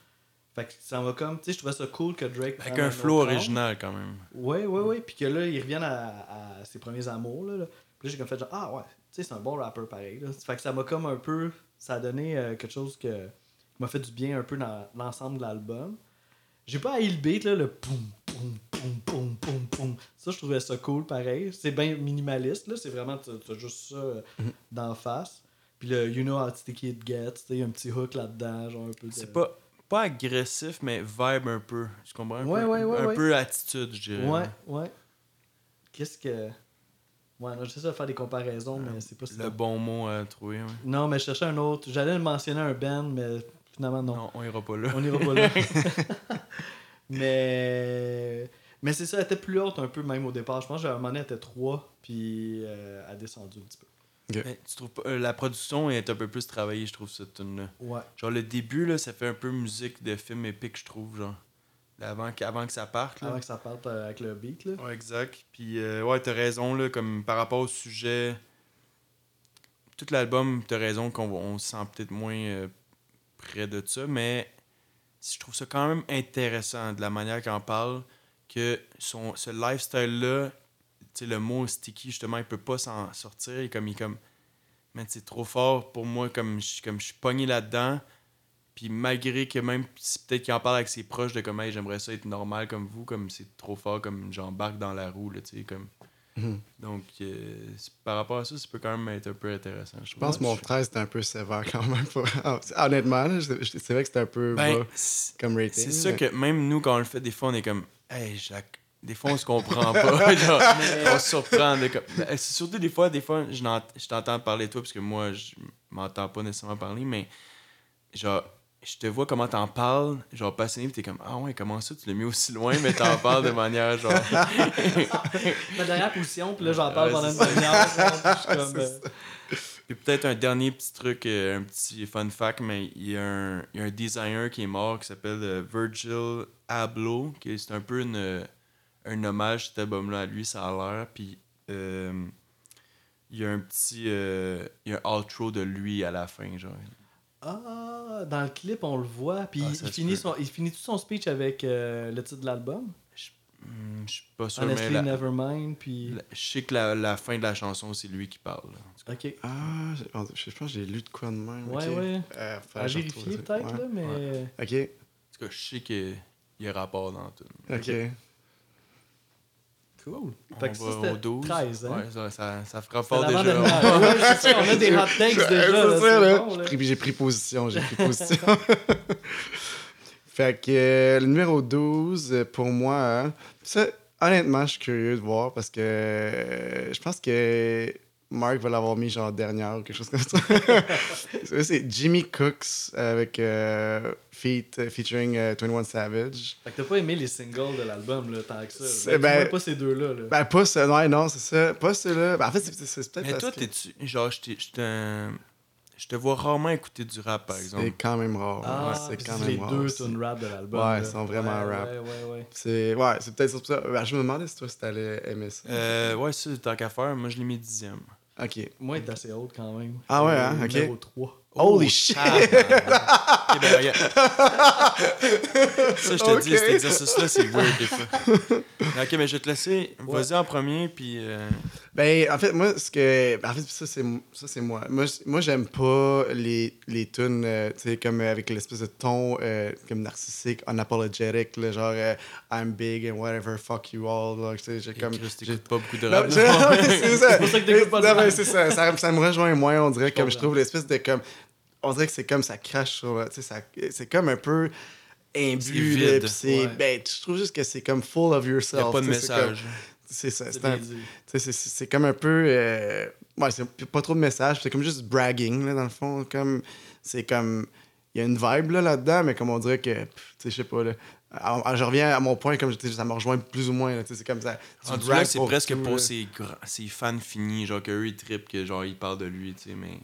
Fait que ça m'a comme, tu sais, je trouvais ça cool que Drake.
Avec un flow original quand même.
Ouais, ouais, ouais. Puis que là, ils reviennent à, à ses premiers amours. Là, là. Puis là, j'ai comme fait genre, ah ouais, tu sais, c'est un bon rappeur pareil. Là. Fait que ça m'a comme un peu. Ça a donné euh, quelque chose que qui m'a fait du bien un peu dans l'ensemble de l'album. J'ai pas haï le beat, là, le poum, poum, poum, poum, poum, poum. Ça, je trouvais ça cool pareil. C'est bien minimaliste, là. C'est vraiment, t'as juste ça euh, d'en face. Puis le You Know How Sticky It Gets, sais, il y a un petit hook là-dedans, genre un peu de...
C'est pas, pas agressif, mais vibe un peu. Tu comprends? Un
Ouais,
peu,
ouais, ouais,
Un peu attitude, je dirais.
Ouais, ouais. Qu'est-ce que. Ouais, non, j'essaie de faire des comparaisons, mais c'est pas si.
Le bon mot à trouver. ouais.
Non, mais je cherchais un autre. J'allais mentionner un band, mais finalement, non.
Non, on ira pas là.
On ira pas là. mais. Mais c'est ça, elle était plus haute un peu même au départ. Je pense que à un moment donné, elle était 3, puis euh, elle a descendu un petit peu.
Mais tu trouves pas, euh, la production est un peu plus travaillée, je trouve, cette tune là
Ouais.
Genre, le début, là, ça fait un peu musique de film épique, je trouve, genre. Avant, que- avant que ça parte, là.
Avant que ça parte euh, avec le beat, là.
Ouais, exact. Puis, euh, ouais, t'as raison, là, comme par rapport au sujet. Tout l'album, t'as raison qu'on on se sent peut-être moins euh, près de ça, mais je trouve ça quand même intéressant de la manière qu'on parle, que son, ce lifestyle-là, le mot sticky, justement, il peut pas s'en sortir. Il est comme, il comme, man, c'est trop fort pour moi, comme je, comme je suis pogné là-dedans. Puis malgré que même, peut-être qu'il en parle avec ses proches de comme, hey, j'aimerais ça être normal comme vous, comme c'est trop fort, comme j'embarque dans la roue, là, tu sais, comme.
Mhm.
Donc, euh, par rapport à ça, ça peut quand même être un peu intéressant. Je
Je pense que mon 13 c'était un peu sévère quand même. Pour... Honnêtement, là, je- je- c'est vrai que c'était un peu
Ben,
bas comme rating.
c'est ça
mais-
que même nous, quand on le fait, des fois, on est comme, hey, Jacques. Des fois, on se comprend pas. genre, on se surprend. de Ben, surtout des fois, des fois, je, t'entends parler de toi, parce que moi, je m'entends pas nécessairement parler, mais genre, je te vois comment t'en parles, genre passionné, pis t'es comme, ah ouais, comment ça, tu l'as mis aussi loin, mais t'en parles de manière genre.
Ma dernière position, puis là, j'en parle
Ouais,
pendant une demi-heure. puis
peut-être un dernier petit truc, euh, un petit fun fact, mais il y, a un, il y a un designer qui est mort qui s'appelle euh, Virgil Abloh, qui est c'est un peu une, euh, un hommage cet album-là à lui, ça a l'air. Puis euh, il y a un petit. euh, il y a un outro de lui à la fin, genre.
Ah, dans le clip, on le voit. Puis
Ah,
il, finit son, il finit tout son speech avec euh, le titre de l'album.
Hmm, je suis pas sûr, mais
Honestly,
la-
Nevermind. Puis.
la- je sais que la, la fin de la chanson, c'est lui qui parle.
Ok.
Ah, j'ai- je pense que j'ai lu de quoi de même.
Ouais,
ok.
ouais.
Euh,
À vérifier peut-être,
Ouais.
là, mais.
Ok,
En tout cas, je sais qu'il y a rapport dans tout.
ok.
Cool.
On
Fait que ça,
va au 12.
13, hein?
Ouais, ça, ça, ça fera fort déjà.
Ouais, ça, on a des hot takes déjà.
C'est ça, là.
bon, là.
J'ai pris- J'ai pris position, j'ai pris position. fait que euh, le numéro 12, euh, pour moi, hein, ça, honnêtement, je suis curieux de voir parce que euh, je pense que Mark va l'avoir mis genre dernière ou quelque chose comme ça. C'est Jimmy Cooks avec euh, feat, featuring euh, 21 Savage.
Fait que t'as pas aimé les singles de l'album, là, tant que ça.
C'est-
Ben,
ben-
pas ces deux-là, là.
Ben, pas ça, ouais, non, c'est ça. Pas ceux-là. Ben, en fait, c'est- peut-être
Mais
parce
toi,
que
t'es-tu. Genre, je t'ai- je te vois rarement écouter du rap, par
c'est
exemple.
quand même rare.
Ah,
ouais, c'est quand
c'est
même
les
rare.
deux tunes rap de l'album.
Ouais, ils sont vraiment
ouais,
rap.
Ouais, ouais, ouais.
C'est ouais, c'est peut-être sur ça. Ben, je me demandais si toi, si t'allais aimer ça.
Euh, ouais, ça, tant qu'à faire, moi, je l'ai mis dixième.
Ok.
Moi, il est assez haute quand même.
Ah ouais,
Euh,
hein, ok.
Numéro 3.
Holy shit!
Ok, ben, regarde. ça, je te dis, cet exercice-là, c'est weird des fois. Ok, mais je vais te laisser. Vas-y en premier, puis. euh,
Ben, en fait, moi, ce que. ben, En fait, ça, c'est ça, c'est moi. Moi, moi j'aime pas les, les tunes, euh, tu sais, comme euh, avec l'espèce de ton euh, comme narcissique, unapologetic, là, genre euh, I'm big and whatever, fuck you all. Tu sais, j'ai comme.
T'écoutes pas beaucoup de rap.
je- c'est ça.
C'est pour ça que t'écoutes pas de
Non,
rap.
mais c'est ça, ça. Ça me rejoint moins, on dirait, comme je trouve l'espèce de comme. On dirait que c'est comme ça crache sur. le- Tu sais, ça- c'est comme un peu imbu.
Vide.
Ouais.
Ben, je trouve juste que c'est comme full of
Il
yourself.
n'y a pas de
tu sais, c'est comme-
message.
C'est ça.
C'est
comme un peu. euh, Ouais, c'est pas trop de messages. C'est comme juste bragging, là, dans le fond. Comme, c'est comme. Il y a une vibe là, là-dedans, mais comme on dirait que. pff, Tu sais, je sais pas. Là, Alors, alors, je reviens à mon point, comme ça me rejoint plus ou moins. là, tu sais, C'est comme ça.
c'est
pour
presque pour ses, gra- ses fans finis, genre qu'eux ils trippent, que genre ils parlent de lui, tu sais, mais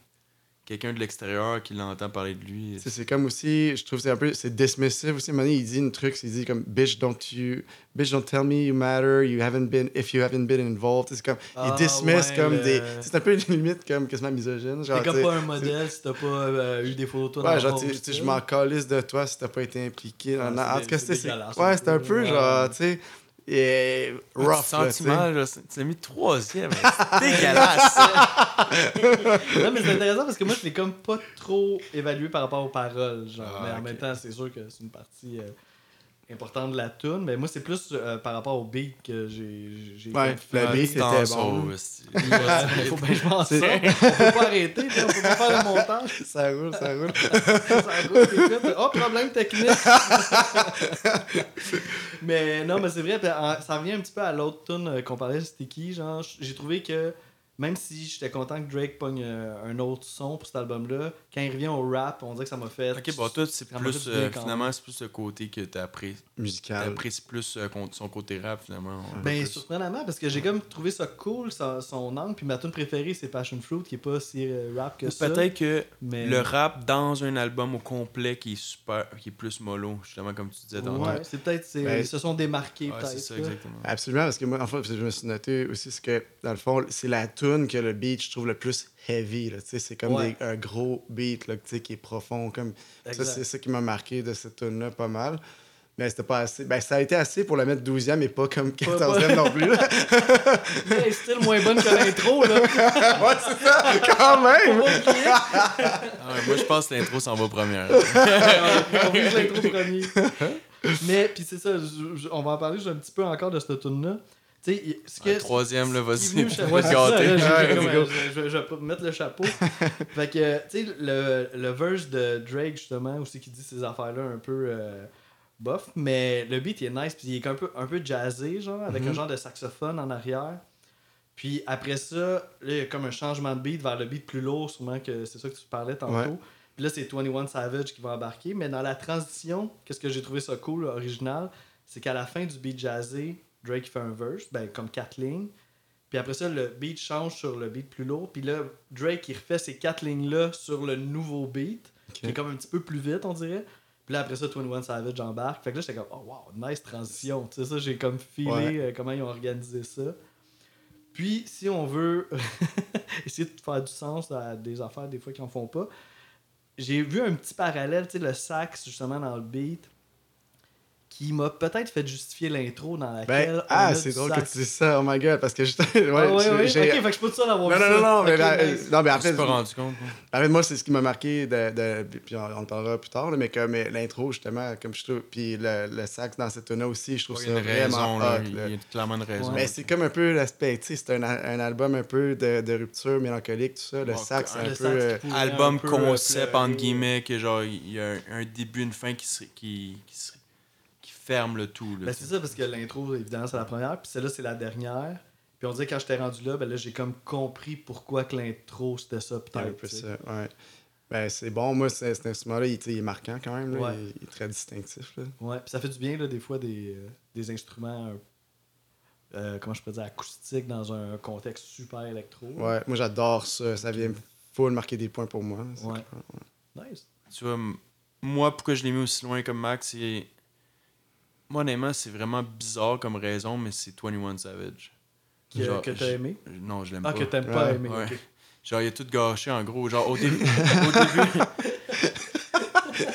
quelqu'un de l'extérieur qui l'entend parler de lui.
C'est- C'est comme aussi, je trouve que c'est un peu, c'est dismissive aussi. Donné, il dit un truc, il dit comme, bitch, don't you, bitch, don't tell me you matter, you haven't been, if you haven't been involved. C'est comme,
Ah,
il dismiss
ouais,
comme
le-
des, c'est un peu une limite comme quasiment misogyne. Genre,
T'es comme pas un modèle si t'as pas euh, eu des photos de toi
Ouais,
dans
genre, je m'en calisse de toi si t'as pas été impliqué.
Ouais,
en
c'est
tout cas, c'est, ouais, c'est un
peu,
genre, tu sais, et rough.
sentiment, là, tu l'as mis troisième. C'est dégueulasse.
non, mais c'est intéressant parce que moi, je l'ai comme pas trop évalué par rapport aux paroles. Genre.
Ah,
mais en même temps, c'est sûr que c'est une partie euh, importante de la tune. Mais moi, c'est plus euh, par rapport au beat que j'ai. j'ai
Ouais, le
fait.
beat, c'était bon.
Ouais, faut bien que je m'en
C'est-
sorte. On peut pas arrêter, puis on peut pas faire le montage.
Ça roule, ça roule.
Ça roule, t'écoutes. Oh, problème technique. mais non, mais c'est vrai, ça revient un petit peu à l'autre tune euh, qu'on parlait, c'était qui, genre, j'ai trouvé que même si j'étais content que Drake pogne euh, un autre son pour cet album-là, quand il revient au rap, on dirait que ça m'a fait.
Ok, bon, toi, c'est plus. euh, finalement, c'est plus le côté que t'appré-
Musical.
t'apprécies plus euh, son côté rap, finalement.
Ben,
plus.
surprenamment, parce que j'ai comme trouvé ça cool, son, son angle, puis ma tune préférée, c'est Passion Fruit, qui est pas si euh, rap que
Ou
ça.
Peut-être que
mais...
le rap dans un album au complet qui est super, qui est plus mollo, justement, comme tu disais tantôt.
Ouais, c'est peut-être,
Ben,
ils se sont démarqués,
Ouais,
peut-être.
c'est ça, exactement.
Absolument, parce que moi, en fait, je me suis noté aussi, c'est que, dans le fond, c'est la tune que le beat, je trouve, le plus heavy. là, tu sais, C'est comme
Ouais.
des- un gros beat là, qui est profond. Comme... Ça, c'est ça qui m'a marqué de cette tune-là pas mal. Mais c'était pas assez. Ben, ça a été assez pour la mettre 12e, mais pas comme 14e non plus. là.
Mais style moins bonne que l'intro, là.
ouais, c'est ça, quand même!
Ah ouais, moi, je pense que l'intro s'en va première.
on l'intro premier. Mais, puis c'est ça, je- je- on va en parler juste un petit peu encore de cette tune là Tu sais, il- ce que.
Ouais, troisième, là, vas-y,
ouais, je, je- je vais mettre le chapeau. fait que, tu sais, le, le verse de Drake, justement, aussi qui dit ces affaires-là un peu euh, bof, mais le beat il est nice, puis il est un peu, un peu jazzé, genre, avec un
Mhm.
genre de saxophone en arrière. Puis après ça, là, il y a comme un changement de beat vers le beat plus lourd, sûrement que c'est ça que tu parlais tantôt.
Ouais.
Puis là, c'est 21 Savage qui va embarquer. Mais dans la transition, qu'est-ce que j'ai trouvé ça cool, original, c'est qu'à la fin du beat jazzé, Drake fait un verse, ben, comme quatre lignes. Puis après ça, le beat change sur le beat plus lourd. Puis là, Drake, il refait ces quatre lignes-là sur le nouveau beat, qui est comme un petit peu plus vite, on dirait. Puis là, après ça, 21 Savage embarque. Fait que là, j'étais comme, oh wow, nice transition. Tu sais, ça, j'ai comme filé
Ouais.
euh, comment ils ont organisé ça. Puis, si on veut essayer de faire du sens à des affaires, des fois, qui en font pas, j'ai vu un petit parallèle, tu sais, le sax, justement, dans le beat, qui m'a peut-être fait justifier l'intro dans laquelle.
Ben,
on
ah,
a
c'est drôle que tu dises ça, oh my god, parce que je. ouais,
Ah, ouais, ouais.
j'ai-
Ok, fait que je tout à avoir
Non, non,
ça.
non, non, mais, la-
nice.
non, mais
Je
après,
me suis pas rendu compte.
fait, moi, c'est ce qui m'a marqué, de, de- puis on, on en parlera plus tard, là, mais comme euh, l'intro, justement, comme je trouve, puis le, le sax dans cette tune aussi, je trouve
Il y a
ça
une
vraiment
raison,
hot.
Il y a clairement une raison.
Ouais.
Mais c'est comme un peu l'aspect, tu sais, c'est un, un album un peu de, de rupture mélancolique, tout ça. Le
Ouais,
sax, c'est
Le
un peu... euh,
album concept
euh,
entre guillemets que genre il y a un, un début une fin qui se- qui qui, se- qui ferme le tout
Ben, c'est ça, parce que l'intro, évidemment, c'est la première, puis celle-là, c'est la dernière. Puis on dirait que quand j'étais rendu là, ben là, j'ai comme compris pourquoi que l'intro, c'était ça,
un
peut-être.
peu ça, ouais. Ben, c'est bon. Moi, c'est- cet instrument-là, il, est marquant quand même. Là.
Ouais.
Il, il est très distinctif. Là.
Ouais, puis ça fait du bien, là, des fois, des, euh, des instruments, euh, comment je peux dire, acoustiques dans un contexte super électro.
Ouais, moi, j'adore ça. Ça vient full marquer des points pour moi.
Ouais. Nice.
tu vois moi pourquoi je l'ai mis aussi loin comme Max c'est moi honnêtement c'est vraiment bizarre comme raison mais c'est 21 Savage
Que,
Genre,
que t'as
je-
aimé?
non je l'aime
Ah,
pas
que t'aimes pas
Ouais.
aimé.
Ouais.
ok.
genre il a tout gâché en gros genre au début au début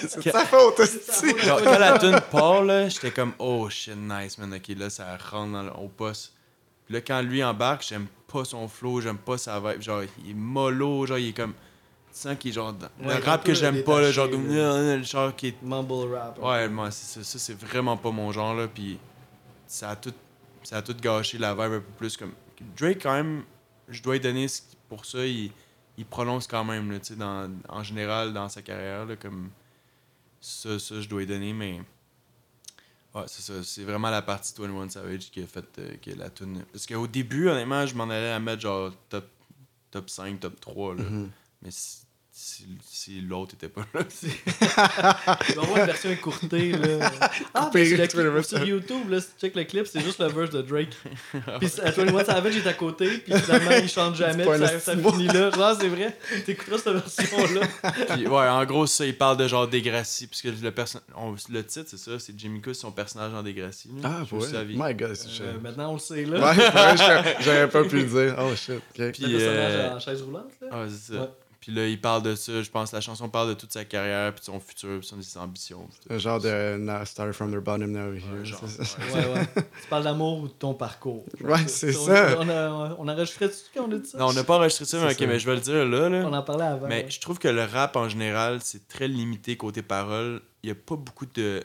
C'est de sa faute, aussi.
Genre, quand la tune part, là, j'étais comme, oh shit, nice, man. Ok, là, ça rentre dans le, au poste. Puis là, quand lui embarque, j'aime pas son flow, j'aime pas sa vibe. Genre, il est mollo, genre, il est comme. Tu sens qu'il est genre.
Ouais,
le
un
rap que j'aime pas, là, genre,
là.
Le genre qui est.
Mumble rap.
Ouais, moi, c'est ça. Ça, c'est vraiment pas mon genre, là. Puis ça a tout, ça a tout gâché la vibe un peu plus. comme Drake, quand même, je dois lui donner ce qui- pour ça, il, il prononce quand même, là, tu sais, dans- en général, dans sa carrière, là, comme. Ça, ça, je dois lui donner, mais. Ouais, c'est ça. C'est vraiment la partie 21 Savage qui a fait euh, que la tune. Parce qu'au début, honnêtement, je m'en allais à mettre genre top, top 5, top 3. Là.
Mhm.
Mais si, si l'autre était pas là.
Il va avoir une version écourtée, là. Ah, puis le
tu peux le
clip, sur. YouTube, là, si tu check le clip, c'est juste le verse de Drake. Puis à 21 Savage est à côté, puis finalement, il chante jamais, puis ça, ça finit là. Genre, c'est vrai, t'écouteras cette version-là.
Puis, ouais, en gros, ça, il parle de genre Degrassi. Puisque le, perso- on- le titre, c'est ça, c'est Jimmy Cook, son personnage Degrassi. là.
Ah, ouais.
si.
My God, c'est.
Euh, maintenant, on le sait, là.
Ouais, ouais, j'aurais- pas pu le dire. Oh shit. ok.
Le
Puis,
personnage
euh,
en chaise roulante, là?
ah, c'est ça.
Ouais.
Puis là, il parle de ça. Je pense la chanson parle de toute sa carrière, puis de son futur, puis de ses ambitions. tout.
Un genre de now, Started from the bottom now here.
Ouais, genre,
c'est ça.
ouais.
Ouais, ouais. Tu parles d'amour ou de ton parcours?
Ouais, c'est
On-
ça.
On a, on a enregistré dessus quand on a dit ça?
Non, on n'a pas enregistré ça, mais
C'est
ok,
ça.
mais je vais le dire là. là.
On en parlait avant.
Mais
ouais.
je trouve que le rap en général, c'est très limité côté parole. Il n'y a pas beaucoup de,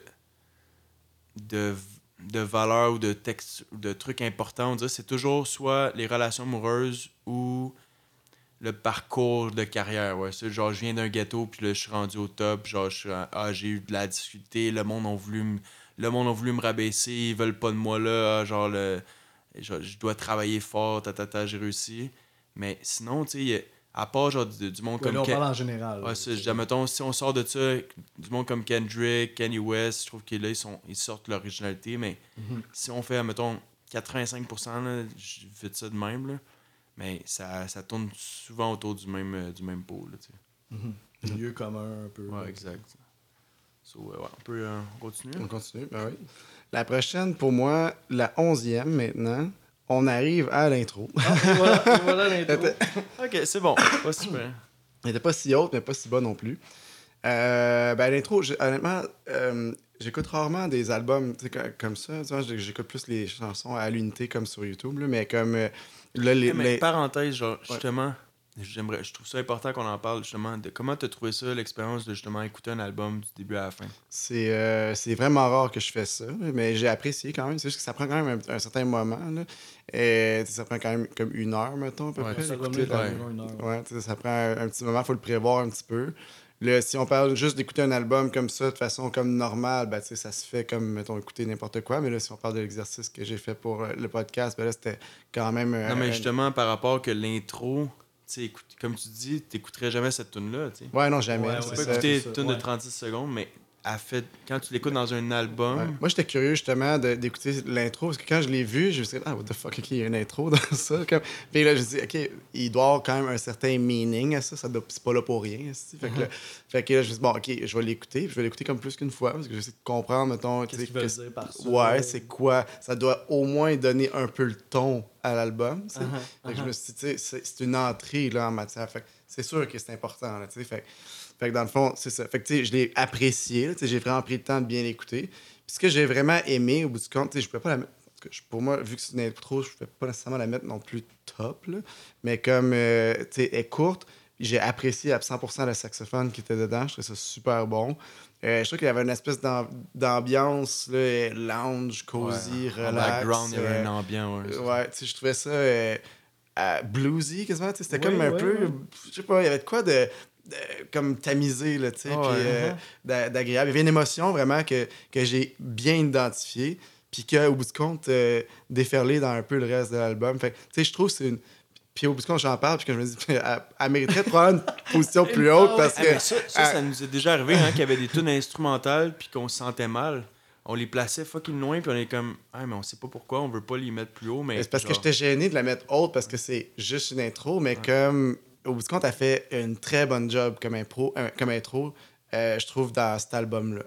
de, de valeurs ou de textes ou de trucs importants. On dirait que c'est toujours soit les relations amoureuses ou le parcours de carrière. Ouais. C'est genre, je viens d'un ghetto, puis là, je suis rendu au top. Genre, je suis en- ah, j'ai eu de la difficulté. Le monde a voulu me, le monde a voulu me rabaisser. Ils veulent pas de moi là. Ah, Genre, le, genre, je dois travailler fort. Ta, ta, ta, j'ai réussi. Mais sinon, tu sais, à part genre du, du monde
Ouais,
comme
là, on
Ken-
parle en général.
Ouais, mettons, si on sort de ça, du monde comme Kendrick, Kanye West, je trouve que là, ils, sont, ils sortent l'originalité, mais
Mhm.
si on fait, mettons, 85%, là, je fais ça de même, là, mais ça, ça tourne souvent autour du même, euh, du même pot, là, tu sais.
Mhm. Lieu commun, un peu.
Ouais, exact. So, ouais, ouais, on peut euh, continuer?
On continue, ben oui. La prochaine, pour moi, la onzième maintenant, on arrive à l'intro.
Ah, voilà, l'intro.
Ok, c'est bon, pas super.
Elle n'était pas si haute, mais pas si bas non plus. Euh, ben, l'intro, honnêtement, euh, j'écoute rarement des albums comme ça. Tu vois, j'ai- j'écoute plus les chansons à l'unité comme sur YouTube, là, mais comme euh, là, les,
Eh, mais
les-
parenthèse, genre, justement, j'aimerais, je trouve ça important qu'on en parle, justement, de comment t'as trouvé ça, l'expérience de, justement, écouter un album du début à la fin?
c'est euh, c'est vraiment rare que je fais ça, mais j'ai apprécié quand même. C'est juste que ça prend quand même un, un certain moment. Là. Et, tu ça prend quand même comme une heure, mettons, à peu
Ouais,
près.
Ça venir
ouais.
d'environ une heure.
Ouais, tu sais, ça prend un, un petit moment, faut le prévoir un petit peu. Là, si on parle juste d'écouter un album comme ça, de façon comme normale, ben, tu sais, ça se fait comme, mettons, écouter n'importe quoi. Mais là, si on parle de l'exercice que j'ai fait pour euh, le podcast, ben là, c'était quand même... euh,
Non, mais
un-
justement, par rapport que l'intro, tu écoute- comme tu dis, t'écouterais jamais cette tune-là, tu sais.
Ouais, non, jamais.
Ouais, ouais,
Tu peux
ça.
écouter une tune de
ouais.
36 secondes, mais fait, quand tu l'écoutes dans un album,
Ouais. Moi, j'étais curieux justement de- d'écouter l'intro parce que quand je l'ai vu, je me suis dit, ah, what the fuck, ok, il y a une intro dans ça. Comme... Puis là, je me suis dit, ok, il doit avoir quand même un certain meaning à ça, ça doit... c'est pas là pour rien. Fait, que là, fait que là, je me suis dit, bon, ok, je vais l'écouter, je vais l'écouter comme plus qu'une fois parce que j'essaie de comprendre, mettons, tu
Qu'est-ce veulent
qu'est-ce-
dire par ça?
Ouais, c'est quoi? Ça doit au moins donner un peu le ton à l'album. tu sais.
Uh-huh,
Fait que je
uh-huh.
me suis dit, tu sais, c'est c'est une entrée là, en matière. Fait que c'est sûr que c'est important. Là, tu sais. fait, fait que dans le fond, c'est ça. Fait que tu sais, je l'ai apprécié. là, tu sais, J'ai vraiment pris le temps de bien l'écouter. Puis ce que j'ai vraiment aimé, au bout du compte, tu sais, je pouvais pas la mettre. Pour moi, vu que c'est une intro, je ne pouvais pas nécessairement la mettre non plus top. là. Mais comme euh, tu sais, elle est courte, j'ai apprécié à 100% le saxophone qui était dedans. Je trouvais ça super bon. Euh, je trouve qu'il y avait une espèce d'am- d'ambiance lounge, cozy,
ouais, en
relax.
background, il y avait
euh,
un ambiant. Ouais,
tu sais, je trouvais ça euh, bluesy quasiment. tu sais, C'était
Ouais,
comme un
ouais,
peu, je sais pas, il y avait de quoi de- comme tamisé, là, tu sais,
Ah
puis
ouais.
euh, d'a- d'agréable. Il y avait une émotion vraiment que, que j'ai bien identifiée, puis qu'au bout du compte, euh, déferlé dans un peu le reste de l'album. Fait que, tu sais, je trouve que c'est une. Puis au bout du compte, j'en parle, puis que je me dis, elle, elle mériterait de prendre une position plus haute parce
Ah,
que.
mais ça, ça, ça nous est déjà arrivé hein, qu'il y avait des tunes instrumentales puis qu'on se sentait mal. On les plaçait fucking loin puis on est comme ah mais on sait pas pourquoi on veut pas les mettre plus haut mais
C'est parce que j'étais gêné de la mettre haute parce que c'est juste une intro, mais comme au bout du compte, elle fait une très bonne job comme, impro, euh, comme intro, euh, je trouve, dans cet album-là.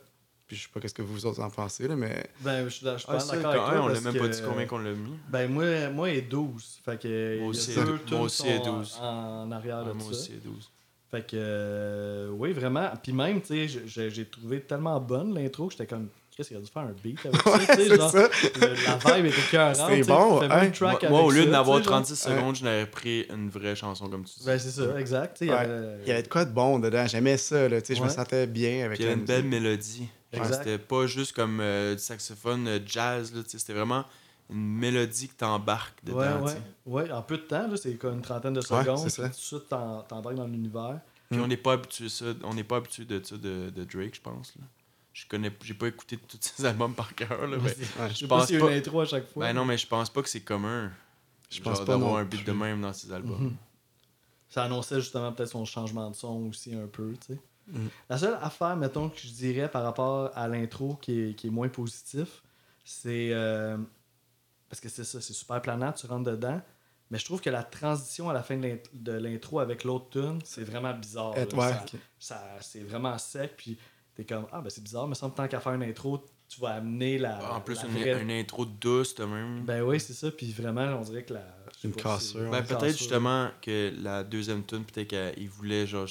Puis je sais pas qu'est-ce que vous autres en pensez, là, mais.
Ben, je suis
Ah,
d'accord
quand-
avec toi.
on l'a même pas dit combien qu'on l'a mis.
Ben, moi, moi, et 12. Fait que. il y a
aussi,
deux
moi aussi, et 12.
En, en arrière
Ah,
de
moi
ça.
aussi 12.
Fait que, euh, oui, vraiment. Puis même, tu sais, j'ai- trouvé tellement bonne l'intro que j'étais comme, qu'est-ce qu'il a dû faire un beat avec ça, tu sais, genre,
ça.
le- la vibe était cœurante.
C'est bon, hein?
track
Moi, au lieu d'avoir
tu sais, genre.
36 secondes, je n'aurais pris une vraie chanson comme tu dis.
Ben, c'est ça, exact. tu sais, il y
Ouais.
avait-
Il y avait de quoi de bon dedans. J'aimais ça, là. Tu sais, je me
Ouais.
sentais bien avec
Puis il y avait une belle mélodie. C'était pas juste comme euh, du saxophone euh, jazz, là, tu sais, c'était vraiment une mélodie que t'embarques dedans.
Ouais, ouais. Ouais, en peu de temps, là, c'est comme une trentaine de
Ouais,
secondes.
ça.
tout de suite, t'en- t'embarques dans l'univers.
Puis
Mm.
on n'est pas habitué ça, on n'est pas habitué de ça de, de Drake, je pense. Là. Je connais, j'ai pas écouté tous ses albums par cœur là, mais
Ouais.
Je sais
je
pas
pense
s'il y a
pas.
une intro à chaque fois.
Ben non, mais je pense pas que c'est commun.
Je pense pas
d'avoir un beat de même dans ses albums.
Mhm. ça annonçait justement peut-être son changement de son aussi un peu, tu sais.
Mm.
La seule affaire, mettons, que je dirais par rapport à l'intro qui est, qui est moins positif, c'est. euh, parce que c'est ça, c'est super planant, tu rentres dedans. Mais je trouve que la transition à la fin de l'int- de l'intro avec l'autre tune, c'est vraiment bizarre.
Et-
là.
ouais,
Ça- c'est vraiment sec, puis t'es comme, ah, ben c'est bizarre, mais semble tant qu'à faire une intro, tu vas amener la.
En plus,
la
une,
vraie-
une intro douce, de même.
Ben oui, c'est ça, puis vraiment, on dirait que la.
Une cassure.
Ben, peut-être justement que la deuxième tune, peut-être qu'il voulait genre.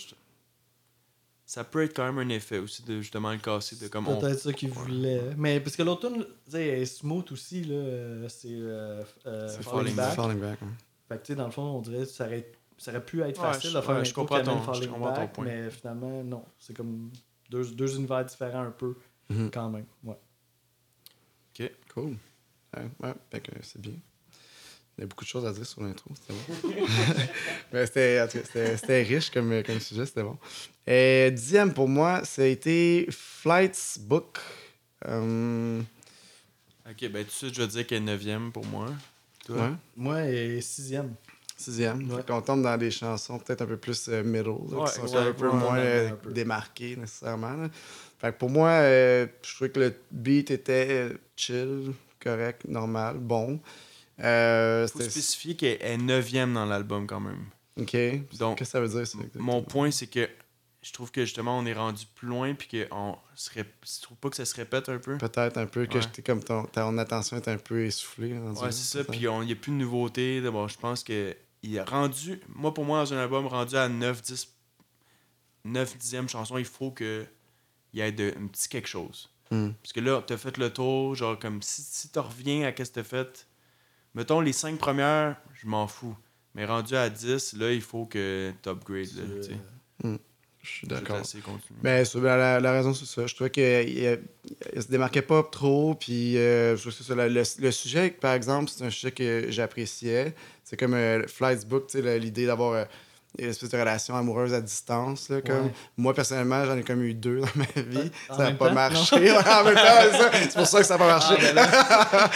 Ça peut être quand même un effet aussi de justement le casser de comme on.
Peut-être ça qu'il voulait. Mais parce que l'autre tune, est smooth aussi, là. euh, C'est. euh, euh,
C'est
Falling
Falling
Back.
Falling Back. ouais.
Fait que, tu sais, dans le fond, on dirait que ça aurait, ça aurait pu être
Ouais,
facile
je-
de faire
ouais,
un
je comprends ton- je
Falling
comprends ton
Back,
point.
mais finalement, non. C'est comme deux, deux univers différents un peu,
Mhm.
quand même. Ouais.
Cool. Ouais, ouais, fait que c'est bien. Il y a beaucoup de choses à dire sur l'intro, c'était bon. Mais c'était, riche comme, comme sujet, c'était bon. Et dixième pour moi, ça a été Flights Book. Euh,
Ok, ben tout de suite, je vais dire qu'elle est neuvième pour moi. Toi?
ouais,
Moi, et sixième.
sixième.
Ouais.
Qu'on tombe dans des chansons peut-être un peu plus euh, middle, là,
Ouais,
qui sont
exact.
un peu
Ouais,
moins euh,
un peu.
démarquées nécessairement. là. Fait que pour moi, euh, je trouvais que le beat était chill, correct, normal, bon. Euh,
Faut spécifier qu'elle est neuvième dans l'album quand même.
OK.
Donc,
Qu'est-ce que ça veut dire, ça?
Mon point, c'est que je trouve que justement, on est rendu plus loin, puis que on je trouve pas que ça se répète un peu.
Peut-être un peu que j'étais comme ton, ton attention est un peu essoufflée.
Ouais, c'est ça. Puis il n'y a plus de nouveautés. Bon, je pense que il est rendu. Moi, pour moi, dans un album rendu à 9, 10, 9 dixième chanson, il faut que il y ait de, un petit quelque chose.
Hmm.
Parce que là, t'as fait le tour, genre comme si, si tu reviens à qu'est-ce que t'as fait. Mettons les 5 premières, je m'en fous. Mais rendu à 10, là, il faut que tu upgrades. Là, tu sais.
Je suis d'accord. ben, la, la raison, c'est ça. Je trouvais qu'il ne se démarquait pas trop. Puis, euh, je trouve que c'est ça. Le, le- sujet, par exemple, c'est un sujet que j'appréciais. C'est comme euh, Flight's Book, tu sais, le- l'idée d'avoir euh, une espèce de relation amoureuse à distance. Là, comme.
Ouais.
Moi, personnellement, j'en ai comme eu deux dans ma vie.
En
ça n'a pas
temps?
marché. C'est pour ça que ça n'a pas marché.
Ah,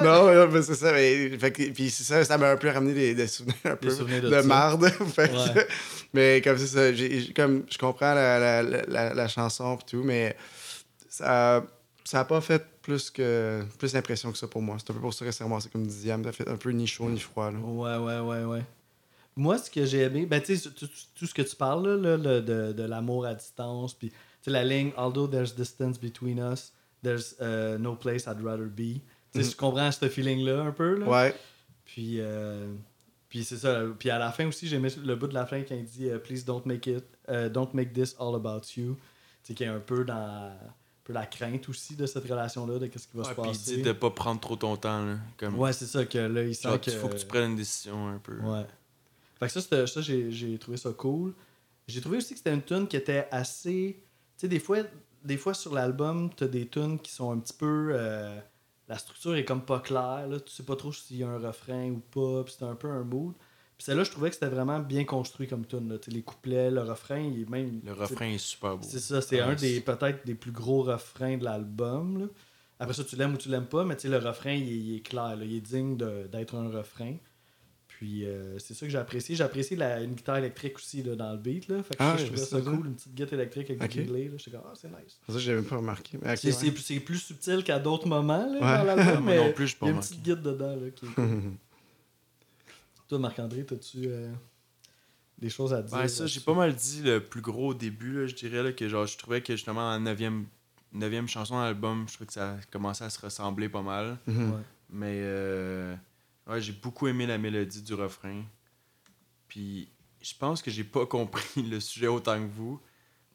non, mais c'est ça. Mais, fait que- puis c'est ça, ça m'a un peu ramené des, des souvenirs un peu
souvenirs de
marde. Fait que-
Ouais.
mais comme ça, j'ai- comme je comprends la, la, la, chanson et tout, mais ça ça a pas fait plus que plus d'impression que ça pour moi. C'est un peu pour ça que c'est comme dixième. Ça a fait un peu ni chaud ni froid. Là.
Ouais, ouais, ouais, ouais. Moi, ce que j'ai aimé, ben, tu sais, tout, ce que tu parles, là, là, de, de l'amour à distance, puis, tu sais, la ligne, although there's distance between us, there's uh, no place I'd rather be. Tu
Mhm.
tu comprends ce feeling-là un peu, là?
Ouais.
Puis, euh, puis c'est ça. Puis à la fin aussi, j'aimais le bout de la fin quand il dit euh, Please don't make it, euh, don't make this all about you. Tu sais, qui est un peu dans un peu la crainte aussi de cette relation-là, de qu'est-ce qui va
Ouais,
se
puis il
passer.
dit de pas prendre trop ton temps. Là, comme,
Ouais, c'est ça, que là, il sent
genre,
que.
il faut que tu prennes une décision un peu.
Ouais. Fait que ça, ça j'ai, j'ai trouvé ça cool. J'ai trouvé aussi que c'était une tune qui était assez. Tu sais, des fois, des fois sur l'album, t'as des tunes qui sont un petit peu. euh, la structure est comme pas claire. Là. Tu sais pas trop s'il y a un refrain ou pas. Puis c'est un peu un mood. Puis celle-là, je trouvais que c'était vraiment bien construit comme tune. Les couplets, le refrain, il est même.
Le refrain est super beau.
C'est ça, c'est
Ouais,
un des peut-être des plus gros refrains de l'album. là. Après ça, tu l'aimes ou tu l'aimes pas, mais tu sais, le refrain, il est, il est clair, là. il est digne de- d'être un refrain. Puis euh, c'est ça que j'ai apprécié. J'ai apprécié la, une guitare électrique aussi là, dans le beat. Là. Fait que
Ah,
ça, je trouvais
c'est
ça
ça.
cool, une petite guitare électrique avec
Ok.
du delay. J'étais comme, ah, c'est nice.
Ça, même pas remarqué.
C'est
ouais.
plus- subtil qu'à d'autres moments là,
Ouais.
dans l'album,
Moi
mais
non plus, je
il y a une petite guide dedans. Là, qui est cool. Toi, Marc-André, as-tu euh, des choses à dire?
Ben, ça, j'ai pas mal dit le plus gros au début, là, je dirais, là, que genre, je trouvais que justement, en 9e, 9e chanson de l'album, je trouvais que ça commençait à se ressembler pas mal.
Mhm.
Ouais.
Mais euh, ouais, j'ai beaucoup aimé la mélodie du refrain. Puis je pense que j'ai pas compris le sujet autant que vous.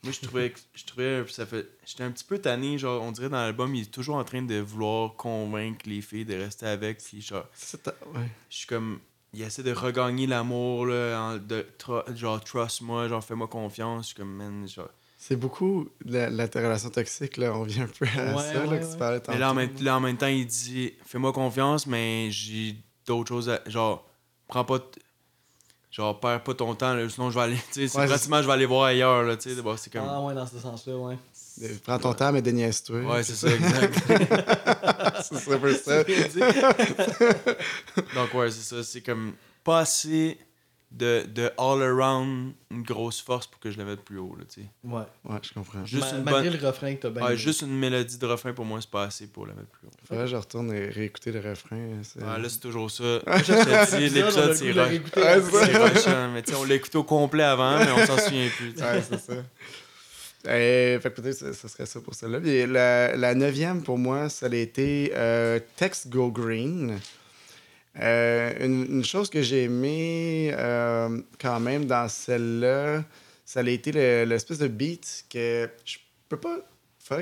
Moi, je trouvais que je trouvais ça fait j'étais un petit peu tanné, genre on dirait dans l'album, il est toujours en train de vouloir convaincre les filles de rester avec puis genre
C'est ta- ouais.
je suis comme il essaie de regagner l'amour là, en- de genre trust moi, genre fais-moi confiance, je suis comme man, genre
C'est beaucoup de la, la relation toxique, là. On vient un peu à
Ouais,
ça, là,
ouais,
que tu parlais
Mais là en,
tantôt.
même, là, en même temps, il dit Fais-moi confiance, mais j'ai d'autres choses à. Genre, prends pas. t- Genre, perds pas ton temps, là, sinon je vais aller. Tu sais,
Ouais,
pratiquement, je vais aller voir ailleurs, là, tu sais. bon, c'est comme.
Ah ouais, dans ce sens-là, ouais.
Prends ton temps, mais déniaise-toi.
ouais, c'est ça, exact.
c'est ça.
Donc, ouais, c'est ça. C'est comme pas assez de, de all-around une grosse force pour que je le mette plus haut. Là.
Ouais.
Ouais, je comprends.
Juste
Ma-
une
malgré
bonne-
le refrain que t'as bien.
Ouais, juste une mélodie de refrain, pour moi, c'est pas assez pour le mettre plus haut.
Faudrait que je retourne et réécouter le refrain. c'est-
Ouais, là, c'est toujours ça. L'épisode, c'est rush.
Ouais, c'est
rushant. Mais on l'a écouté au complet avant, mais on s'en souvient plus.
Ouais, c'est ça. Euh, fait que peut-être ce ce serait ça pour celle-là. Puis la, la neuvième, pour moi, ça a été euh, Text Go Green. Euh, une, une chose que j'ai aimé euh, quand même dans celle-là, ça a été le- l'espèce de beat que je peux pas.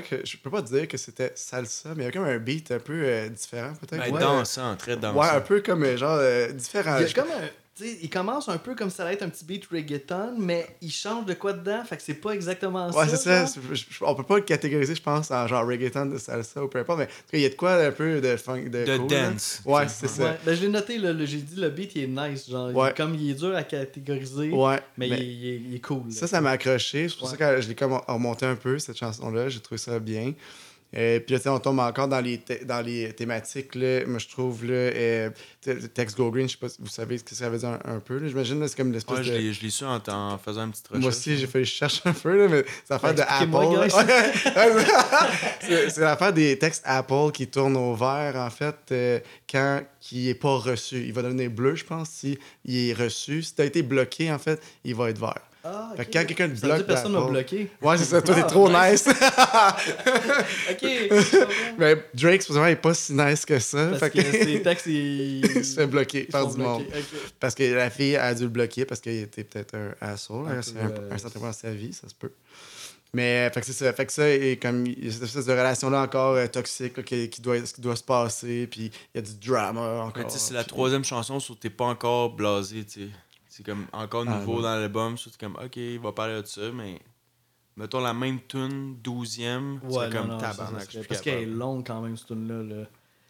que, je peux pas dire que c'était salsa, mais il y a comme un beat un peu euh, différent, peut-être.
Ouais,
Ouais.
dansant, très dansant.
Ouais, un peu comme genre euh, différent.
Il y a comme un. Il commence un peu comme ça allait être un petit beat reggaeton, mais il change de quoi dedans, fait que c'est pas exactement
Ouais, c'est ça.
genre.
c'est- je- on peut pas le catégoriser, je pense, en genre reggaeton de salsa ou peu importe, mais il y a de quoi un peu de funk, de,
De
cool, là.
dance.
Ouais, c'est ça.
Ouais, ben je l'ai noté, j'ai dit le beat il est nice, genre il-
Ouais.
comme il est dur à catégoriser,
Ouais,
mais,
mais
Il, est, il est- il est cool. là.
ça, ça m'a accroché. C'est pour
Ouais.
ça que je l'ai comme remonté un peu, cette chanson-là. J'ai trouvé ça bien. Euh, puis là, on tombe encore dans les, dans les thématiques. Là. Moi, je trouve, là, euh, texte Go Green, je sais pas si vous savez ce que ça veut dire un, un peu. là. J'imagine, c'est comme l'espèce
Ouais, je
de...
l'ai- je l'ai su en, en faisant une petite recherche.
Moi aussi, j'ai fait, je cherche un peu, là, mais c'est l'affaire de Apple. c'est l'affaire des textes Apple qui tournent au vert, en fait, euh, quand il n'est pas reçu. Il va devenir bleu, je pense, si il est reçu. Si tu as été bloqué, en fait, il va être vert.
Ah,
Fait
ok.
que quand quelqu'un te bloque
que personne m'a bloqué.
Ouais, c'est ça. Toi, t'es
Ah,
trop
nice.
nice.
ok.
mais Drake, supposément, il est pas si nice que ça.
Parce
fait
que
que
ses textes,
il se fait bloquer par du monde. Parce que la fille a dû le bloquer parce qu'il était peut-être un asshole
Un
à
peu,
un,
euh,
un certain point dans sa vie, ça se peut. Mais fait que c'est ça. Fait que ça, et comme il y a cette espèce de relation-là encore euh, toxique là, qui, qui doit, qui doit se passer, puis il y a du drama encore.
C'est la
puis-
troisième chanson, sur t'es pas encore blasé, tu sais. C'est comme encore
Ah,
nouveau dans l'album, t'es comme, ok, il va parler de ça, mais. Mettons la même tune, douzième,
Ouais,
c'est
non,
comme
non, ça, ça
tabarnak.
Parce qu'elle est longue quand même, cette tune-là. Là.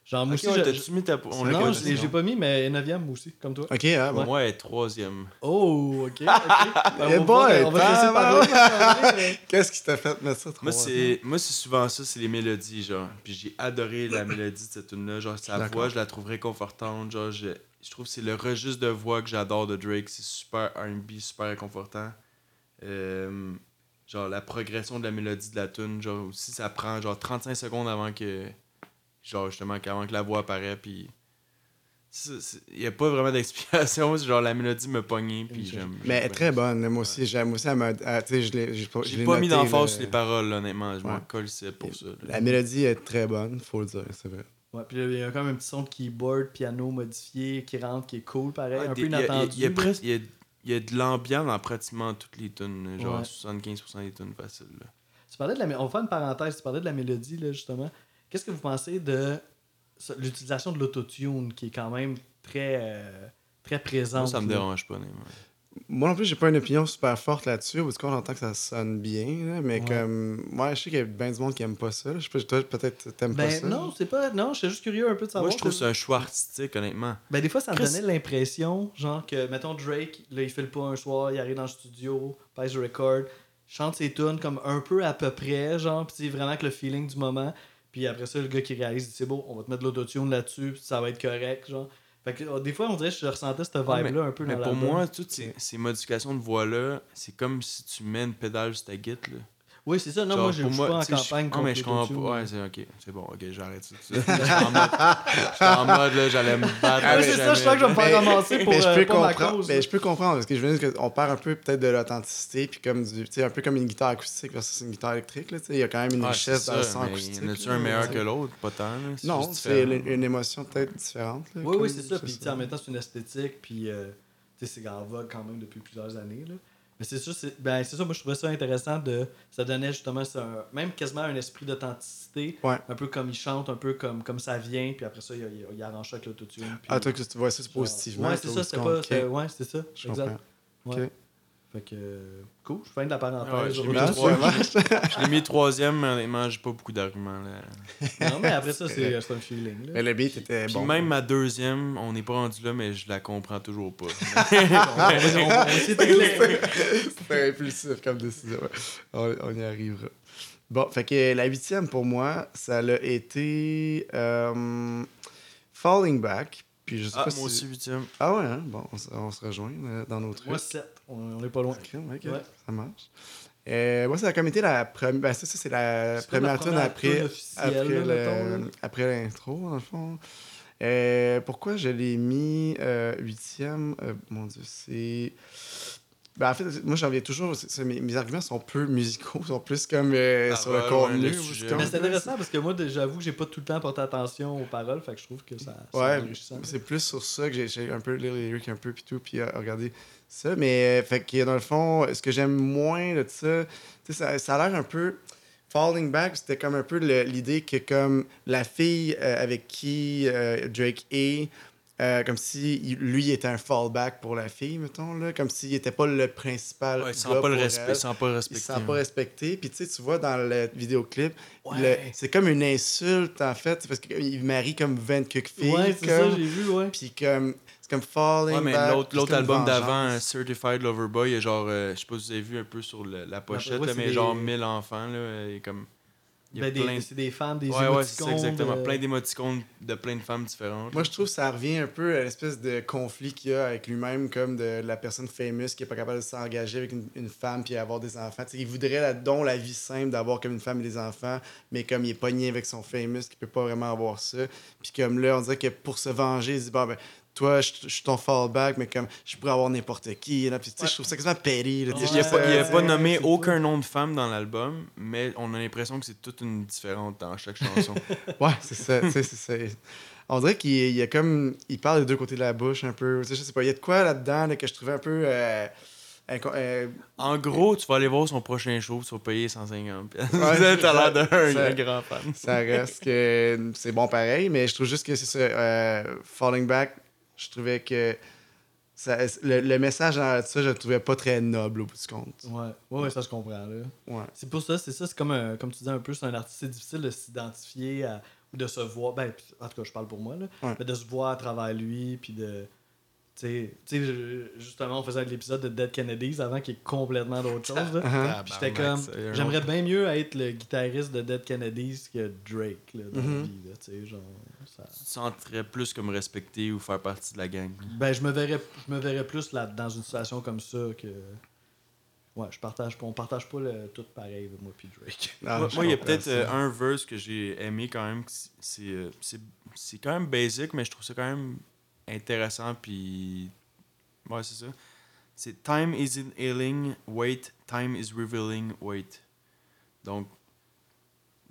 Genre, moi
Ok,
aussi,
ouais,
je-
t'as-tu mis ta. On l'a
Non,
pas
je l'ai- je l'ai
non?
pas mis, mais 9ème aussi, comme toi.
Ok, bon.
Pour moi, elle est troisième.
Oh, ok. ok. Ben, on va
boy,
voir, on va te laisser parler.
tabarnak.
mais-
Qu'est-ce qui t'a fait mettre ça trop
Moi, c'est moi c'est souvent ça, c'est les mélodies, genre. Puis j'ai adoré la mélodie de cette tune-là. Genre, sa voix, je la trouve réconfortante. Genre, je, je trouve que c'est le registre de voix que j'adore de Drake. C'est super R&B, super réconfortant. Euh, genre, la progression de la mélodie de la tune, genre, aussi, ça prend genre 35 secondes avant que. Genre, justement, qu'avant que la voix apparaît, puis. Il n'y a pas vraiment d'explication. genre, la mélodie me pognait, puis j'aime.
Mais elle est très bonne. Moi aussi, j'aime aussi, tu sais, je l'ai- j'ai pas, je
J'ai
l'ai
pas mis d'emphase
là.
sur les paroles, là, honnêtement. Je m'en colle, c'est pour ça. là.
La mélodie est très bonne, faut le dire, c'est vrai.
Ouais, puis il y a quand même un petit son de keyboard, piano modifié qui rentre, qui est cool, pareil,
Ouais,
un
des-
peu
il y
inattendu.
Il y a, y y de l'ambiance dans pratiquement toutes les tunes. Genre
Ouais.
75% des tunes faciles. là.
Tu parlais de la, on va faire une parenthèse, tu parlais de la mélodie, là, justement. Qu'est-ce que vous pensez de l'utilisation de l'autotune, qui est quand même très, euh, très présente?
Moi, ça me dérange pas. honnêtement.
Moi non plus, j'ai pas une opinion super forte là-dessus. Parce qu'on entend que ça sonne bien, là, mais
Ouais.
comme. Moi, je sais qu'il y a bien du monde qui aime pas ça. là. Je sais pas, toi, peut-être t'aimes pas
Ben
ça.
non, c'est pas. Non, je suis juste curieux un peu de savoir.
Moi, je trouve que c'est un choix artistique, honnêtement.
Ben, des fois, ça me
Chris-
donnait l'impression, genre que, mettons, Drake, là, il fait le pas un soir, il arrive dans le studio, pèse le record, chante ses tunes comme un peu à peu près, genre, pis c'est vraiment avec le feeling du moment. Puis après ça, le gars qui réalise, dit, c'est beau, on va te mettre de l'autotune là-dessus, puis ça va être correct, genre. Fait que, euh, des fois, on dirait que je ressentais cette vibe-là un peu
Mais
dans
pour moi, toutes ces, ces modifications de voix-là, c'est comme si tu mets une pédale sur ta guitare.
Oui, c'est ça. Non,
Genre,
moi, je je suis pas en
tu je-
campagne
Ah,
contre
mais je comprends pas. Ouais, c'est ok. C'est bon, ok, j'arrête ça. tout de suite. J'étais en mode, en mode, là, j'allais me battre.
Ah,
c'est ça, je sens que je vais me faire ramasser pour
mais je
euh,
peux
ma cause.
mais je peux comprendre parce que je veux dire qu'on perd un peu peut-être de l'authenticité puis comme du, tu sais, un peu comme une guitare acoustique versus une guitare électrique là, tu sais, il y a quand même une
Ouais,
richesse
c'est
dans le
ça,
son
mais
acoustique.
Y en a-tu
là,
un meilleur que l'autre? Pas tant.
Non, c'est une, émotion peut-être différente. là,
Oui, oui, c'est ça. Puis, tu en même temps, c'est une esthétique, puis, euh, tu sais, c'est en vogue quand même depuis plusieurs années, là. Mais c'est c'est ben, c'est ça, moi, je trouvais ça intéressant de... Ça donnait justement, ça, même quasiment un esprit d'authenticité,
Ouais.
un peu comme il chante, un peu comme, comme ça vient, puis après ça, il, il, il arrange ça avec l'autotune.
Ah, toi, que tu vois ça positivement.
Ouais, c'est ça, c'est pas... Ouais, c'est ça,
Je
exact.
comprends.
Ouais.
Ok.
Fait que, cool, je fin de la parenthèse.
Je l'ai mis troisième, mais honnêtement, j'ai pas beaucoup d'arguments. là.
non, mais après ça, c'est un feeling, là.
Mais le beat était
Puis
bon.
même ma deuxième, on n'est pas rendu là, mais je la comprends toujours pas.
C'était impulsif comme décision. On, on y arrivera. Bon, fait que la huitième pour moi, ça a été euh, Falling Back. Puis je sais
Ah,
pas
moi
si...
aussi, huitième.
Ah ouais, hein? Bon, on, on se rejoint euh, dans nos trucs.
Moi, 7. On, on est pas loin.
Ok, ok,
Ouais.
ça marche. Euh, moi, ça a comme été la première. Ben, ça, ça, c'est la première tune après, après, l'intro, dans le fond. Euh, pourquoi je l'ai mis euh, huitième? Euh, Mon Dieu, c'est. Ben, en fait, moi, j'en viens toujours. mes, mes arguments sont peu musicaux, sont plus comme euh,
Ah,
sur le contenu.
ouais,
Mais c'est intéressant parce que moi, j'avoue que j'ai pas tout le temps porté attention aux paroles, fait que je trouve que ça, c'est
Ouais,
enrichissant.
c'est plus sur ça que j'ai- un peu lire les lyrics un peu puis tout puis euh, regarder ça mais euh, fait que dans le fond ce que j'aime moins de ça tu sais ça, ça a l'air un peu Falling Back c'était comme un peu l'idée que comme la fille euh, avec qui euh, Drake est euh, comme si lui était un fallback pour la fille mettons là comme s'il était pas le principal
Ouais, il sent
gars
pas le respect.
elle.
Il sent pas le respect.
pas respecté puis tu sais tu vois dans le vidéoclip
Ouais.
c'est comme une insulte en fait parce qu'il marie comme 20 quelques filles
Ouais, c'est
comme-
ça, j'ai vu, ouais.
puis comme, c'est comme Falling
Ouais, mais l'autre album d'avant, euh, Certified Lover Boy, il y a genre, euh, je sais pas si vous avez vu un peu sur le- la pochette,
ouais,
là,
c'est
mais
des-
genre 1000 enfants, là, et comme. Il y a
Ben,
plein.
C'est des fans, des
Ouais, ouais, c'est ça,
émoticônes,
exactement.
euh,
Plein d'émoticônes de plein de femmes différentes.
Moi, je trouve que ça revient un peu à l'espèce de conflit qu'il y a avec lui-même, comme de la personne famous qui est pas capable de s'engager avec une, une femme puis avoir des enfants. Il voudrait la, donc la vie simple d'avoir comme une femme et des enfants, mais comme il est pogné avec son famous, qui peut pas vraiment avoir ça. Puis comme là, on dirait que pour se venger, il se dit, bon, ben, toi, je suis ton fallback, mais comme je pourrais avoir n'importe qui. Là. Puis, tu sais, je trouve ça quasiment là, sais,
Il n'y a,
je
pas, il a pas nommé aucun nom de femme dans l'album, mais on a l'impression que c'est toute une différente dans chaque chanson.
Ouais, c'est ça. c'est ça. On dirait qu'il il y a comme. Il parle des deux côtés de la bouche un peu. Je sais pas. Il y a de quoi là-dedans là, que je trouvais un peu. euh, euh,
en gros, tu vas aller voir son prochain show, tu vas payer 150 pièces.
Ouais,
T'as l'air d'un grand fan.
ça reste que c'est bon pareil, mais je trouve juste que c'est ça. euh, Falling Back, je trouvais que. ça- le, le message dans ça, je le trouvais pas très noble au bout du compte.
Ouais, ouais, ouais, ça je comprends. Là.
Ouais.
C'est pour ça, c'est ça, c'est comme, un- comme tu dis un peu, c'est un artiste, c'est difficile de s'identifier ou de se voir, ben, en tout cas, je parle pour moi, là,
Ouais.
mais de se voir à travers lui, puis de. Justement, on faisait l'épisode de Dead Kennedys avant qui est complètement d'autre chose. là. Puis j'étais comme, j'aimerais bien mieux être le guitariste de Dead Kennedys que Drake là, dans la
Mhm.
vie. Là, tu sais, genre, ça-
Tu te sentirais plus comme respecté ou faire partie de la gang?
Ben, je me verrais, je me verrais plus là, dans une situation comme ça que. Ouais, je partage pas, on partage pas le, tout pareil, moi puis Drake.
Ah,
moi, il y a peut-être euh, un verse que j'ai aimé quand même. que c'est- C'est euh, c'est- c'est quand même basic, mais je trouve ça quand même intéressant. Puis. Ouais, c'est ça. C'est Time isn't healing, wait. Time is revealing, wait. Donc.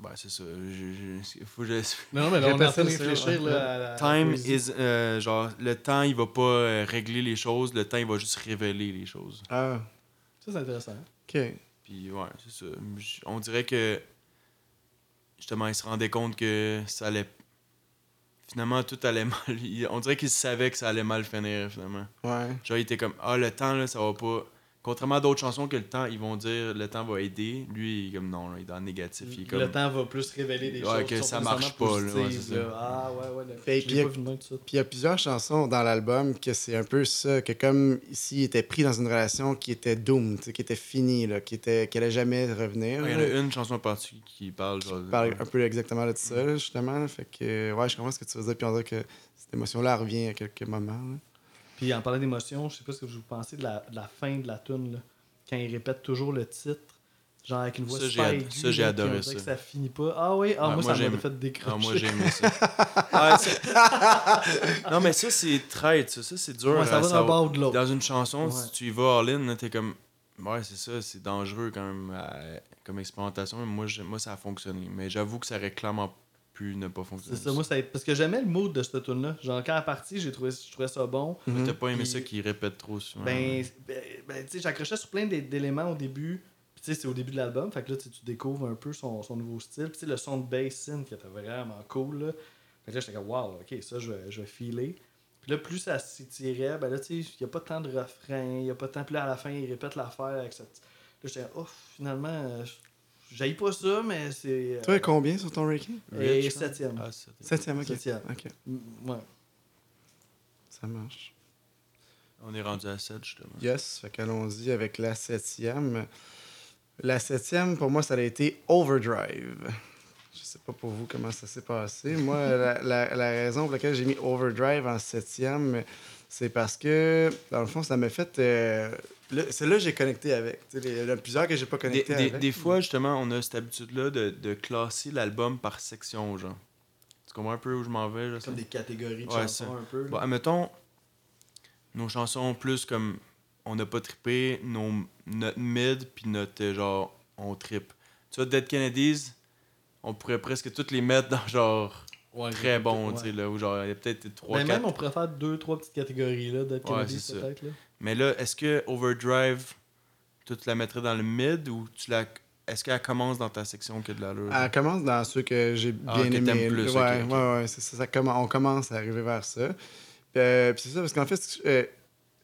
Ouais, c'est ça. Je, je- faut que je-
Non, mais
là, on est en train de
réfléchir là,
Time is. euh, genre, le temps, il va pas euh, régler les choses. Le temps, il va juste révéler les choses.
Ah,
Ça, c'est intéressant.
ok.
Puis ouais, c'est ça. On dirait que justement, il se rendait compte que ça allait. Finalement, tout allait mal. Il- On dirait qu'il savait que ça allait mal finir, finalement.
Ouais.
Genre, il était comme Ah, le temps, là, ça va pas. Contrairement à d'autres chansons que le temps, ils vont dire le temps va aider. Lui, il est comme non, là, il est dans le négatif. Il est comme.
Le temps va plus révéler des
Ouais,
choses
que
qui sont
ça marche pas, là, ouais, ça.
là. Ah, ouais, ouais.
Puis il y a plusieurs chansons dans l'album que c'est un peu ça, que comme s'il était pris dans une relation qui était doomed, qui était finie, là, qui était qui allait jamais revenir.
Ouais, Il y en a une chanson en particulier qui parle. Genre,
parle un peu exactement de ça, justement. Fait que, ouais, je comprends ce que tu veux dire. Puis on dirait que cette émotion-là revient à quelques moments. là.
Puis en parlant d'émotion, je sais pas ce que vous pensez de la, de la fin de la tune là, quand il répète toujours le titre, genre avec une voix
Ça,
super aiguë,
ça, j'ai adoré ça.
que ça finit pas. Ah oui, ah,
Ouais,
moi,
moi,
ça m'a fait décrocher.
Ah, moi, j'ai aimé ça. Ah, c'est- non, mais ça, c'est traite, ça. Ça, c'est dur.
Ouais, ça va bord de l'autre.
Dans une chanson,
Ouais.
si tu y vas all-in, là, t'es comme. Ouais, c'est ça, c'est dangereux quand même à- comme expérimentation. Moi, moi, ça a fonctionné. Mais j'avoue que ça clairement pu ne pas fonctionner.
C'est ça, moi, ça, parce que j'aimais le mood de cette tune là Genre, quand elle est partie, j'ai trouvé, je trouvais ça bon.
Mhm.
T'as pas aimé
Puis-
ça qu'il répète trop souvent.
Ben, ben, ben, tu sais, j'accrochais sur plein d'é- d'éléments au début. Puis, tu sais, c'est au début de l'album. Fait que là, tu découvres un peu son, son nouveau style. Puis, tu sais, le son de bass synth qui était vraiment cool. Là. Fait que là, j'étais comme, wow, ok, ça, je vais, je vais filer. Puis là, plus ça s'étirait, ben là, tu sais, il n'y a pas tant de refrains, il n'y a pas tant. Puis là, à la fin, il répète l'affaire avec cette. Là, j'étais, oh, finalement, euh, j'aille pas ça, mais c'est. euh,
Toi, combien sur ton ranking?
Et septième.
Ah,
Septième, ok.
Septième.
Ok,
Mm, Ouais.
ça marche.
On est rendu à 7, justement.
Yes, fait qu'allons-y avec la septième. La septième, pour moi, ça a été Overdrive. je sais pas pour vous comment ça s'est passé. Moi, la, la- la raison pour laquelle j'ai mis Overdrive en septième, c'est parce que, dans le fond, ça m'a fait. euh, c'est là que j'ai connecté avec. Tu sais, les- Il y en a plusieurs que j'ai pas connecté
des-
avec.
des fois, justement, on a cette habitude-là de, de classer l'album par section, genre. Tu comprends un peu où je m'en vais, sais?
Comme des catégories de
Ouais,
chansons
ça.
un peu. là.
Bon, admettons, nos chansons plus comme on n'a pas trippé, nos, notre mid, puis notre genre on trippe. Tu vois, Dead Kennedys, on pourrait presque toutes les mettre dans genre
Ouais,
très bon,
ouais.
tu sais, là, où genre il y a peut-être 3
Mais
4
même, on pourrait faire deux, trois petites catégories là, d'être
Ouais,
Kennedy,
c'est ça.
peut-être. là.
Mais là, est-ce que Overdrive, tu te la mettrais dans le mid ou tu la. Est-ce qu'elle commence dans ta section que de l'allure?
Elle commence dans ceux que j'ai
Ah,
bien aimés.
t'aimes plus,
ouais,
ok, ok.
ouais, ouais, ça, ça on commence à arriver vers ça. Puis, euh, puis c'est ça, parce qu'en fait, euh,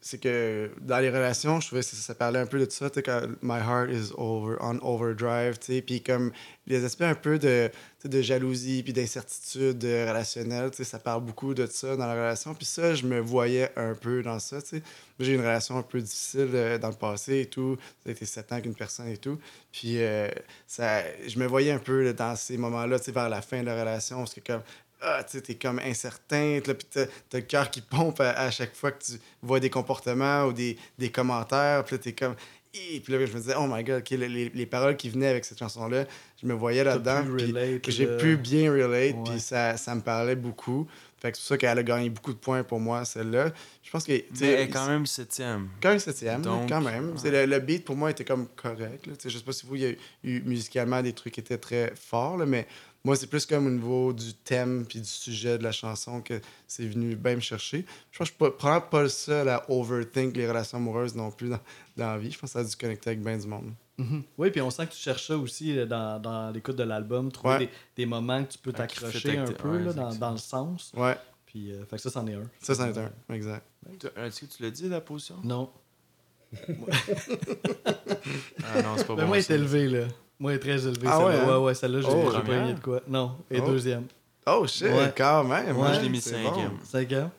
c'est que dans les relations, je trouvais que ça, parlait un peu de ça, tu sais, My heart is over, on overdrive, tu sais, puis comme les aspects un peu de, de jalousie, puis d'incertitude euh, relationnelle, tu sais, ça parle beaucoup de ça dans la relation. Puis ça, je me voyais un peu dans ça, tu sais. J'ai une relation un peu difficile euh, dans le passé et tout. Ça a été sept ans avec une personne et tout. Puis euh, ça, je me voyais un peu dans ces moments-là, tu sais, vers la fin de la relation, parce que comme, ah, tu sais, t'es comme incertain, là, puis t'as le cœur qui pompe à, à chaque fois que tu vois des comportements ou des, des commentaires, puis là, t'es comme... Hi! Puis là, je me disais, oh my god, ok, les, les- les paroles qui venaient avec cette chanson-là, je me voyais là-dedans. j'ai
là.
pu bien relate,
Ouais.
puis ça, ça me parlait beaucoup. Fait que c'est pour ça qu'elle a gagné beaucoup de points pour moi, celle-là. Je pense que.
Mais elle est quand même septième.
quand même septième,
Donc,
quand même. C'est Le, le beat, pour moi, était comme correct. Là. Je sais pas si vous, il y a eu musicalement des trucs qui étaient très forts, là, mais moi, c'est plus comme au niveau du thème puis du sujet de la chanson que c'est venu bien me chercher. Je pense que je suis pas- probablement pas le seul à overthink les relations amoureuses non plus dans, dans la vie. Je pense que ça a dû connecter avec bien du monde.
Mhm. Oui, puis on sent que tu cherches ça aussi euh, dans, dans l'écoute de l'album, trouver
Ouais.
des, des moments que tu peux t'accrocher un peu
ouais,
là, dans, le sens.
Ouais,
Puis, euh, fait que ça, c'en est un.
ça, c'en est un. Exact.
Tu- Est-ce que tu l'as dit, la position?
Non.
Ah non, c'est pas
Mais
bon.
moi, est
ça.
élevée, là. Moi, elle est très élevée,
Ah
celle-là.
ouais, hein?
Ouais, ouais, celle-là, j'ai
Oh,
pas gagné de quoi. Non, et
Oh.
deuxième.
Oh shit,
Ouais.
quand même.
Moi,
hein,
je l'ai mis cinquième.
bon.
Gars.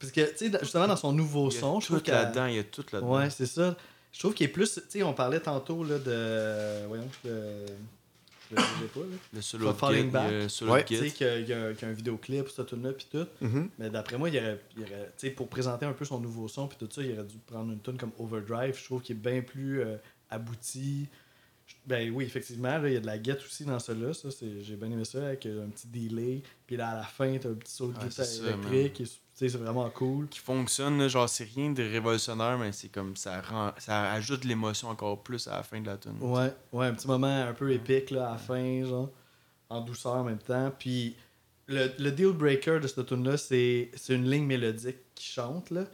Parce que, tu sais, justement, dans son nouveau
Il y a
son, je trouve
tout
qu'elle-
là-dedans, il y a tout là-dedans.
Ouais, c'est ça. Je trouve qu'il est plus. Tu sais, on parlait tantôt là, de. Voyons, je le. Je le pas, là.
Le solo
Falling Back.
y
Ouais.
Tu sais, qu'il y a, y y un vidéoclip, ça, tout là, puis tout.
Mhm.
Mais d'après moi, il aurait, il aurait- tu sais, pour présenter un peu son nouveau son, puis tout ça, il aurait dû prendre une tune comme Overdrive. Je trouve qu'il est bien plus euh, abouti. Ben oui, effectivement, il y a de la guette aussi dans celui-là. Ça, j'ai bien aimé ça, avec euh, un petit delay. Puis là, à la fin, t'as un petit saut de guitare électrique. c'est vraiment cool.
Qui fonctionne, là, genre, c'est rien de révolutionnaire, mais c'est comme ça rend, ça ajoute l'émotion encore plus à la fin de la tune.
Ouais, ouais, un petit moment un peu épique là, à la fin, genre, en douceur en même temps. Puis le, le deal breaker de cette tune là c'est c'est une ligne mélodique qui chante là.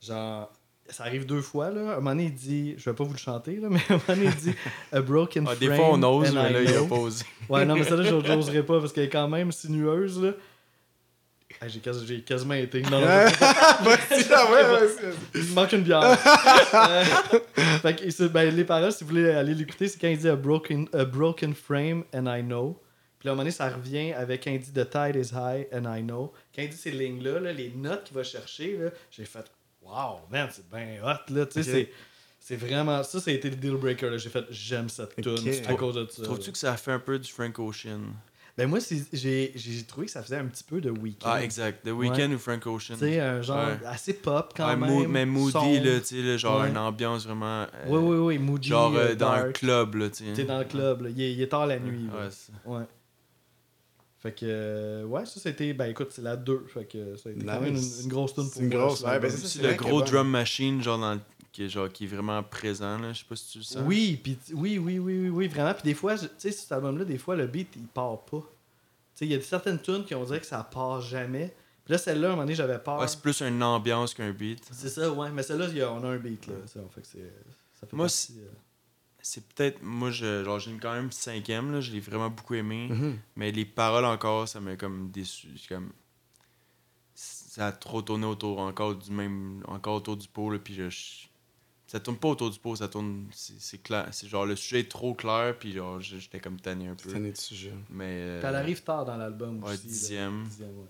Genre ça arrive deux fois là. Un moment donné, il dit, je vais pas vous le chanter là, mais un moment donné, il dit a broken
Ah,
frame.
des fois, on ose, mais là, il a
know.
pas osé.
Ouais, non, mais ça là, j'oserais pas parce qu'elle est quand même sinueuse là. Ah, j'ai, quasi- j'ai quasiment été. Non, non,
ah vas-y.
il me manque une bière. Euh, fait que, ben, les paroles, si vous voulez aller l'écouter, c'est quand il dit a broken, a broken frame and I know. Puis là, à un moment donné, ça revient avec quand il dit The tide is high and I know. Quand il dit ces lignes-là, là, les notes qu'il va chercher, là, j'ai fait Wow, man, c'est bien hot. Là, tu sais,
Ok.
c'est, c'est vraiment. Ça, ça a été le deal breaker. Là. J'ai fait J'aime cette tune à cause de ça.
Trouves-tu que ça fait un peu du Frank Ocean?
Ben, moi, j'ai, trouvé que ça faisait un petit peu de week-end.
Ah, exact. The Weeknd ou Frank Ocean.
Tu sais, un genre
Ouais.
assez pop quand
Ouais,
même.
mais moody, là, tu sais, genre
Ouais.
une ambiance vraiment. euh,
Oui, oui, oui, moody.
Genre euh, dans un
dark.
club, là, tu sais.
T'es dans le club, là. Il, est, il est tard la nuit.
Ouais,
Ouais. Fait que, euh, ouais, ça c'était. Ben écoute, c'est la 2. Fait que ça a été quand même une, une grosse tune pour
une
moi,
grosse, ouais, ben, c'est ça,
Aussi
c'est
le gros drum machine, genre, dans le- qui, est, genre, qui est vraiment présent, là. Je sais pas si tu le sens.
Oui, puis t- oui, oui, oui, oui, oui, vraiment. Puis des fois, tu sais, cet album-là, des fois, le beat, il part pas. Tu sais, il y a certaines tunes qui on dirait que ça part jamais. Puis là, celle-là, à un moment donné, j'avais peur.
Ouais, c'est plus une ambiance qu'un beat.
c'est ça, ouais. Mais celle-là, on a un beat, là. Ça, fait que c'est. Ça fait
Moi,
partie, euh,
C'est peut-être. Moi, je, genre, j'ai quand même cinquième, là. Je l'ai vraiment beaucoup aimé.
Mhm.
Mais les paroles encore, ça m'a comme déçu. Comme... Ça a trop tourné autour, encore du même. Encore autour du pot, là. Puis je. je- Ça tourne pas autour du pot, ça tourne. C'est c'est clair. C'est genre le sujet est trop clair, puis genre, j'étais comme tanné un peu.
C'est année de sujet.
Mais. euh,
elle arrive tard dans l'album
ouais,
aussi. là.
dixième.
Dixième, ouais.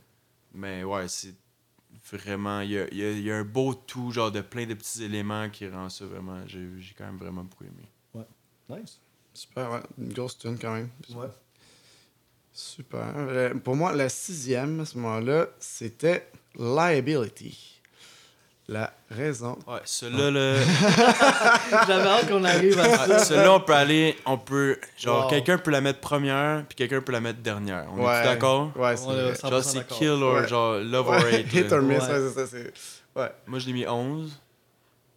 Mais ouais, c'est vraiment. Il y a, il y a- il y a un beau tout, genre de plein de petits éléments qui rend ça vraiment. J'ai j'ai quand même vraiment beaucoup aimé.
Nice.
Super, ouais. Une grosse tune quand même.
Ouais.
Super. Euh, pour moi, la sixième, à ce moment-là, c'était Liability. La raison.
Ouais, celui-là, là.
J'avais hâte qu'on arrive à ça.
Ouais, celui-là, on peut aller. On peut. Genre,
Wow.
quelqu'un peut la mettre première, puis quelqu'un peut la mettre dernière. On
Ouais.
est d'accord?
Ouais, c'est
On
vrai.
est 100%
Genre, c'est kill or
Ouais.
genre love or hate.
Hit or miss,
Ouais.
ouais, c'est ça. c'est- Ouais.
Moi, je l'ai mis 11.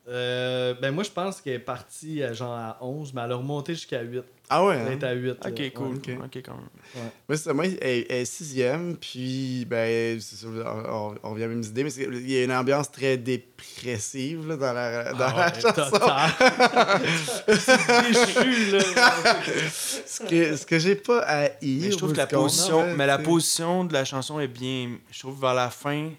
Euh, ben moi je pense qu'elle est partie à genre à 11, mais elle a remonté jusqu'à 8.
Ah ouais,
Elle
hein?
est à 8.
Ok,
là.
cool.
ok.
Ok, quand même.
Moi, c'est moi, elle, elle est sixième, puis, ben, on, on revient à la même idée, mais c'est- il y a une ambiance très dépressive là, dans la, dans
Ah
la
ouais,
chanson.
total. C'est déchu, là.
Ce que, ce que j'ai pas haï.
Mais je trouve que la position, mais la position de la chanson est bien. Je trouve vers la fin,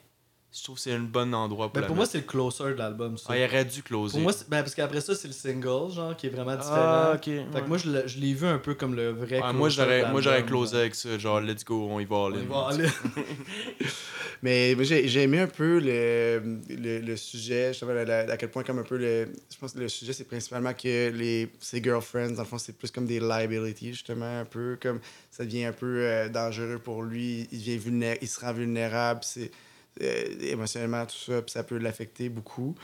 je trouve que c'est un bon endroit pour
Ben,
la
pour moi, c'est le closer de l'album. ça.
Ah, il aurait dû closer.
Pour moi, c'est- ben, parce qu'après ça, c'est le single, genre, qui est vraiment différent.
ah, ok.
Fait
ouais.
que moi, je l'ai- je l'ai vu un peu comme le vrai closer
moi, j'aurais, moi, closé avec ça. Genre, let's go, on y va
On y va aller.
Mais moi, j'ai j'ai aimé un peu le, le, le sujet, je savais à, quel point comme un peu le... Je pense que le sujet, c'est principalement que les, ces girlfriends, dans le fond, c'est plus comme des liabilities, justement, un peu comme ça devient un peu euh, dangereux pour lui, il devient vulnéra- il se rend vulnérable, c'est émotionnellement, tout ça, puis ça peut l'affecter beaucoup.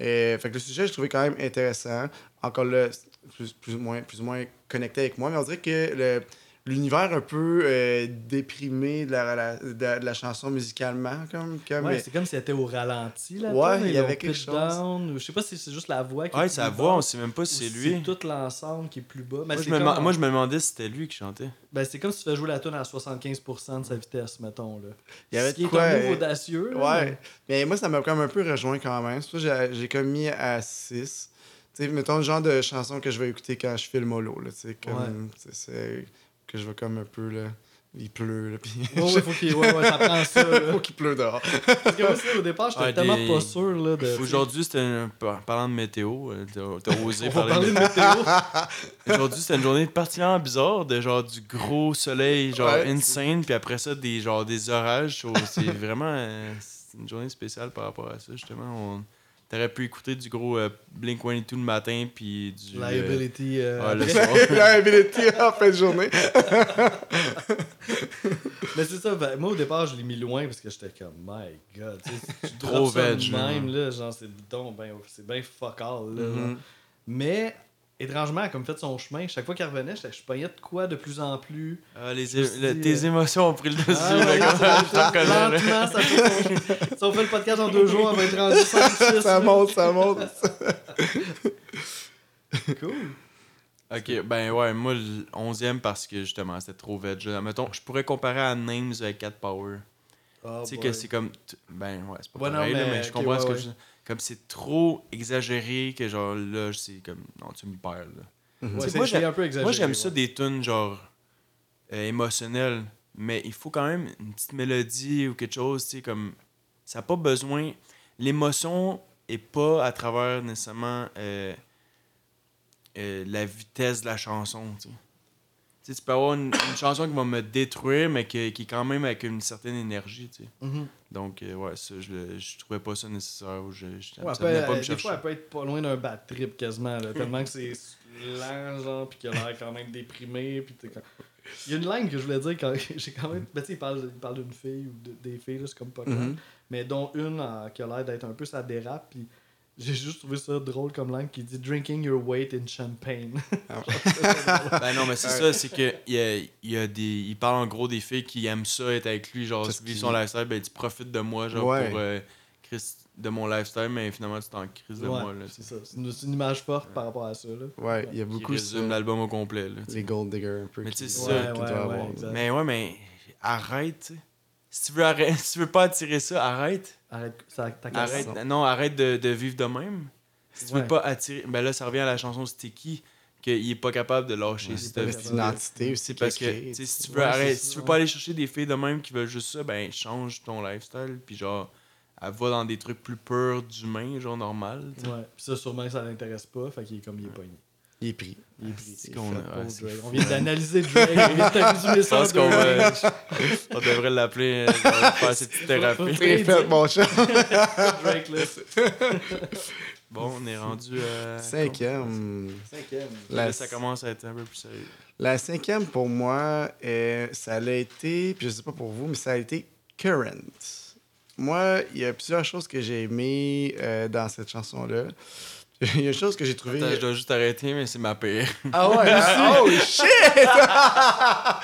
Euh, fait que le sujet, je trouvais quand même intéressant. Encore là, plus, plus, ou moins, plus ou moins connecté avec moi, mais on dirait que le, l'univers un peu euh, déprimé de la, la- de, de la chanson musicalement, comme. comme
Ouais, c'est comme si elle était au ralenti, là.
Ouais, il y avait quelque chose.
down, ou je sais pas si c'est juste la voix qui est
Ouais,
plus
sa voix, on
basse,
sait même pas si c'est lui.
C'est tout l'ensemble qui est plus bas. Mais
Moi,
c'est
je me,
comme,
moi, je me demandais si c'était lui qui chantait.
ben, c'est comme si tu fais jouer la tune à 75% de sa vitesse, mettons. Là.
Il y avait
Ce qui est un
euh,
audacieux. là,
Ouais. Mais moi, ça m'a comme un peu rejoint quand même. C'est j'ai- j'ai comme mis à 6. Tu sais, mettons le genre de chanson que je vais écouter quand je file mollo, là. Tu sais, comme.
Ouais.
C'est que je vais comme un peu, là. Il pleut, là. Puis.
mais- Ouais, ouais, faut qu'il ouais, ouais, ça prend ça. là.
faut qu'il pleut dehors.
Parce que moi, c'est- au départ, j'étais tellement
des-
pas sûr. Là, de,
Aujourd'hui, c'était un... par- parlant de météo, euh, t'as- osé parler
parler
de
de météo.
Aujourd'hui, c'était une journée particulièrement bizarre, de genre du gros soleil, genre
Ouais.
insane, puis après ça, des, genre, des orages. C'est vraiment euh, c'est une journée spéciale par rapport à ça, justement. On... T'aurais pu écouter du gros euh, Blink 182 le matin, puis du. euh,
Liability. euh,
ouais, le
après.
soir.
Liability en fin de journée.
Mais c'est ça, ben, moi au départ, je l'ai mis loin parce que j'étais comme, my god, tu
Trop
drops ça de
veg, là.
même, là, genre, c'est donc ben, c'est bien fuck all, là.
Mhm.
genre. Mais, étrangement, elle a comme fait son chemin. Chaque fois qu'elle revenait, j'étais- je pognais de quoi de plus en plus.
Ah, les
Je
é- le- tes
euh,
émotions ont pris le dessus.
Ah, ouais, ça-
je te connais, là.
lentement, ça fait son... Si on fait le podcast en deux jours, elle va être rendue 5 6
ça monte, ça monte.
Cool.
Ok, ben ouais, moi, le 11e parce que justement, c'était trop veg. Mettons, je pourrais comparer à Names avec 4 Power.
Oh,
tu sais que c'est comme. Ben ouais, c'est pas
non,
pareil, là,
mais,
je comprends
ouais,
ce que
ouais.
je Comme c'est trop exagéré que genre là, c'est comme. Non, tu me perds là.
C'est-
moi,
c'est
j'ai-
un peu exagéré.
Moi, j'aime ça des tunes genre euh, émotionnelles, mais il faut quand même une petite mélodie ou quelque chose, tu sais, comme. Ça n'a pas besoin. L'émotion est pas à travers nécessairement euh, euh, la vitesse de la chanson, tu sais. Tu sais, tu peux avoir une, une chanson qui va me détruire, mais qui, qui est quand même avec une certaine énergie, tu sais.
Mhm.
Donc, euh, ouais, ça, je, je trouvais pas ça nécessaire. Je, je,
Ouais,
ça
elle
pas
des fois, elle peut être pas loin d'un bad trip quasiment, là, tellement que c'est lent, genre, pis qu'il a l'air quand même déprimé. Pis t'es quand... Il y a une ligne que je voulais dire quand j'ai quand même. Ben, tu sais, il parle, il parle d'une fille ou de- des filles, c'est comme pas.
Mhm.
Mais dont une euh, qui a l'air d'être un peu ça dérape, pis j'ai juste trouvé ça drôle comme langue qui dit Drinking your weight in champagne.
Ben non, mais c'est ça, c'est que il y a, il y a des. Il parle en gros des filles qui aiment ça, être avec lui, genre,
qu'il-
son lifestyle, ben tu profites de moi, genre,
Ouais.
pour. euh, Chris- de mon lifestyle, mais finalement, tu t'en crises de
Ouais,
moi, là.
c'est ça. C'est une, image forte par rapport à ça. Là.
Ouais, il y a
Qui
beaucoup
résume
ça,
l'album au complet, là.
les gold diggers un peu.
Mais
qui-
tu sais,
qui
c'est ça.
doit
Ouais, ouais,
avoir,
exact.
Mais ouais, mais arrête, tu sais. Si tu veux, arrêter, si tu veux pas attirer ça, arrête.
Arrête ça, ta
Arrête.
question.
Non, arrête de, de vivre de même. Si tu
Ouais.
veux pas attirer. Ben là, ça revient à la chanson Sticky, qu'il est pas capable de lâcher
Ouais,
cette
pas
C'est
capable.
une entité aussi
C'est
qui
parce que si tu veux arrêter, si tu veux pas aller chercher des filles de même qui veulent juste ça, ben change ton lifestyle puis genre elle va dans des trucs plus purs d'humain, genre normal.
Ouais, pis ça, sûrement que ça l'intéresse pas, fait qu'il est comme il est pogné.
Il est pris.
Il est pris. Il
a-
pas
ouais, fou.
On vient d'analyser Drake, on vient
Je
ça
qu'on. On devrait l'appeler euh, faire cette petite thérapie.
C'est fait, mon chat.
Drake, là.
Bon, on est rendu à.
Cinquième.
Cinquième.
Là,
La,
ça commence à être un peu plus sérieux.
la cinquième, pour moi, euh, ça a été, puis je sais pas pour vous, mais ça a été Current. Moi, il y a plusieurs choses que j'ai aimées euh, dans cette chanson-là. Il y a une chose que j'ai trouvée.
Attends, je dois juste arrêter, mais c'est ma pire.
Ah ouais, hein? oh shit! ah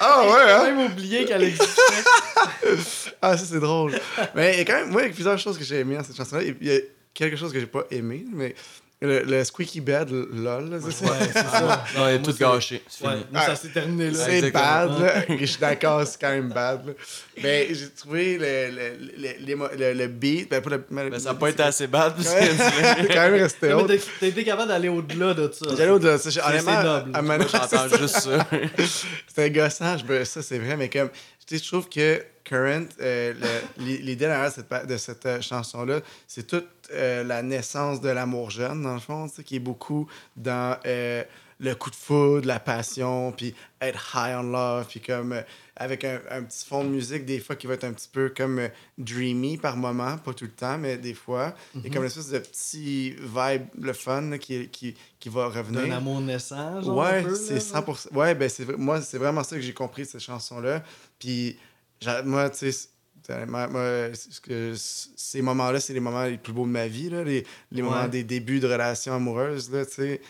ouais,
J'ai
hein?
même oublié qu'elle existait.
Ah, ça c'est drôle. mais il y a quand même, moi, il y a plusieurs choses que j'ai aimées dans cette chanson-là. Il y a quelque chose que j'ai pas aimé, mais le, le squeaky bed, lol, là, ça, c'est-
Ouais, c'est ça.
Non, il est tout
c'est-
gâché. C'est
Ouais, ça
Ah,
s'est terminé là.
c'est bad, là. Je suis d'accord, c'est quand même bad, là. Mais j'ai trouvé le, le, le, le, le beat, ben pas le.
Mais
le-
ça n'a pas été assez bad. parce
Ouais.
que
c'est quand même resté haut.
t'as t'as été capable d'aller au-delà de ça.
J'allais au-delà de ça.
C'est noble.
à
J'entends juste ça.
C'était gossant, ça c'est vrai, mais comme, tu sais, je trouve que Current, euh, l'idée derrière cette, de cette euh, chanson-là, c'est toute euh, la naissance de l'amour jeune, dans le fond, qui est beaucoup dans euh, le coup de foudre, la passion, puis être high on love, puis comme, euh, avec un, un petit fond de musique, des fois, qui va être un petit peu comme dreamy par moment, pas tout le temps, mais des fois, et comme une espèce de petit vibe, le fun, là, qui, qui, qui va revenir.
D'un amour naissant, genre.
Ouais,
un
c'est
là,
100%. Ouais, ben moi c'est vraiment ça que j'ai compris de cette chanson là. Puis moi tu sais moi, moi, que- ces moments-là, c'est les moments les plus beaux de ma vie là, les, les
Ouais.
moments des débuts de relations amoureuses là, tu sais.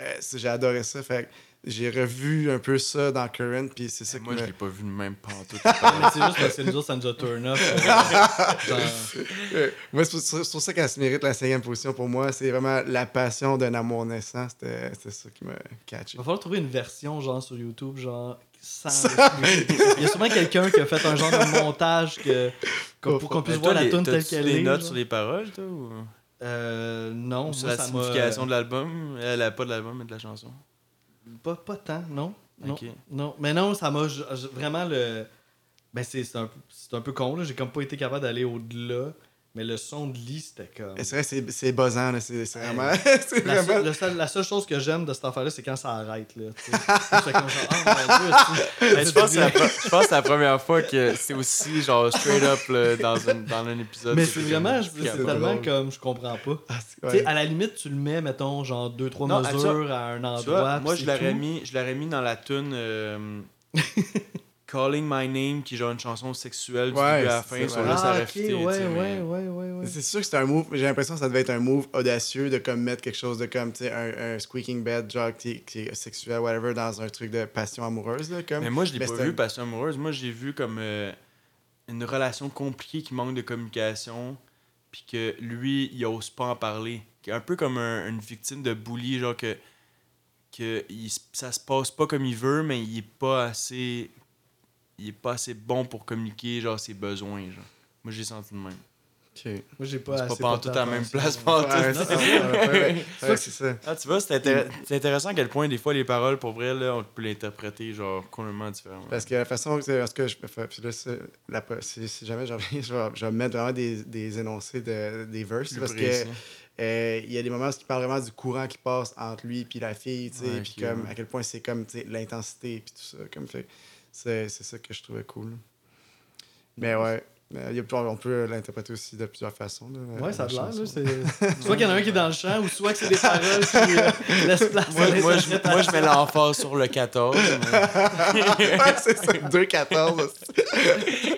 Euh, j'ai adoré ça fait que j'ai revu un peu ça dans Current puis c'est ça
Moi,
qui
je
me-
l'ai pas vu même pantoute.
Mais c'est juste parce que nous autres, ça nous a turn up. euh,
moi, c'est pour, ça qu'elle se mérite la cinquième position pour moi. C'est vraiment la passion d'un amour naissant. C'était ça qui m'a catché.
Il va falloir trouver une version, genre, sur YouTube, genre, sans. Il y a sûrement quelqu'un qui a fait un genre de montage que, pour qu'on puisse
toi,
voir la tune telle qu'elle
des
est.
notes
genre?
sur les paroles, toi ou...
Euh, non,
ou sur
moi,
la signification de l'album Elle a pas de l'album, mais de la chanson?
Pas, pas tant, non. Non. Mais non, ça m'a vraiment le. Ben, c'est c'est un, un peu con, là. J'ai comme pas été capable d'aller au-delà. Mais le son de lit, c'était comme.
Et C'est vrai, c'est c'est buzzant. là. C'est vraiment. c'est
La,
vraiment...
seule, le seul- la seule chose que j'aime de cette affaire-là, c'est quand ça arrête. Là, tu sais. C'est comme genre, oh mon dieu, c'est-
Mais je, pense que c'est la pre- je pense que c'est la première fois que c'est aussi genre straight up là, dans, un, dans un épisode.
Mais c'est vraiment, je-
c'est
drôle.
tellement comme je comprends pas.
Ah,
Tu
ouais.
sais, à la limite, tu le mets, mettons, genre deux, trois
Non,
mesures à un
vois,
endroit.
moi, je l'aurais mis, je l'aurais mis dans la tune euh, Calling My Name, qui est genre une chanson sexuelle du
Ouais,
début à la fin.
ça,
Sur ça
Ah, ouais, ouais, ouais, ouais.
C'est sûr que c'est un move. J'ai l'impression que ça devait être un move audacieux de comme mettre quelque chose de comme, tu sais, un, un squeaking bed, genre, qui, qui est sexuel, whatever, dans un truc de passion amoureuse, là, comme.
Mais moi, je l'ai pas vu passion amoureuse. Moi, j'ai vu comme euh, une relation compliquée qui manque de communication, puis que lui, il ose pas en parler. Qui est Un peu comme un- une victime de bully, genre que, que il, ça se passe pas comme il veut, mais il est pas assez. Il est pas assez bon pour communiquer, genre, ses besoins, genre. Moi, j'ai senti de même.
Ok.
Moi, j'ai pas
C'est pas
porté
à la même place, pantoute.
Ouais, ouais, c'est ça.
Ah, tu vois, c'est intér- c'est intéressant à quel point, des fois, les paroles, pour vrai, là, on peut l'interpréter, genre, complètement différemment.
Parce que la façon que parce que je peux faire, puis là, c'est- la- si, si jamais j'en reviens, je vais, je vais mettre vraiment des, des énoncés de, des verses parce
précis.
que euh, il y a des moments où il parle vraiment du courant qui passe entre lui et la fille, tu sais,
Ouais,
puis
ok,
comme
ouais.
à quel point c'est comme tu sais, l'intensité puis tout ça, comme fait. C'est c'est ça que je trouvais cool. Mais ouais, il y a, on peut l'interpréter aussi de plusieurs façons. là,
Ouais, ça a
la
l'air. Soit qu'il y en a un qui est dans le champ, ou soit que c'est des paroles qui euh, laissent place
Moi,
à
moi, je, moi, je mets l'emphase sur le 14. mais-
ouais, c'est ça, 2-14. aussi.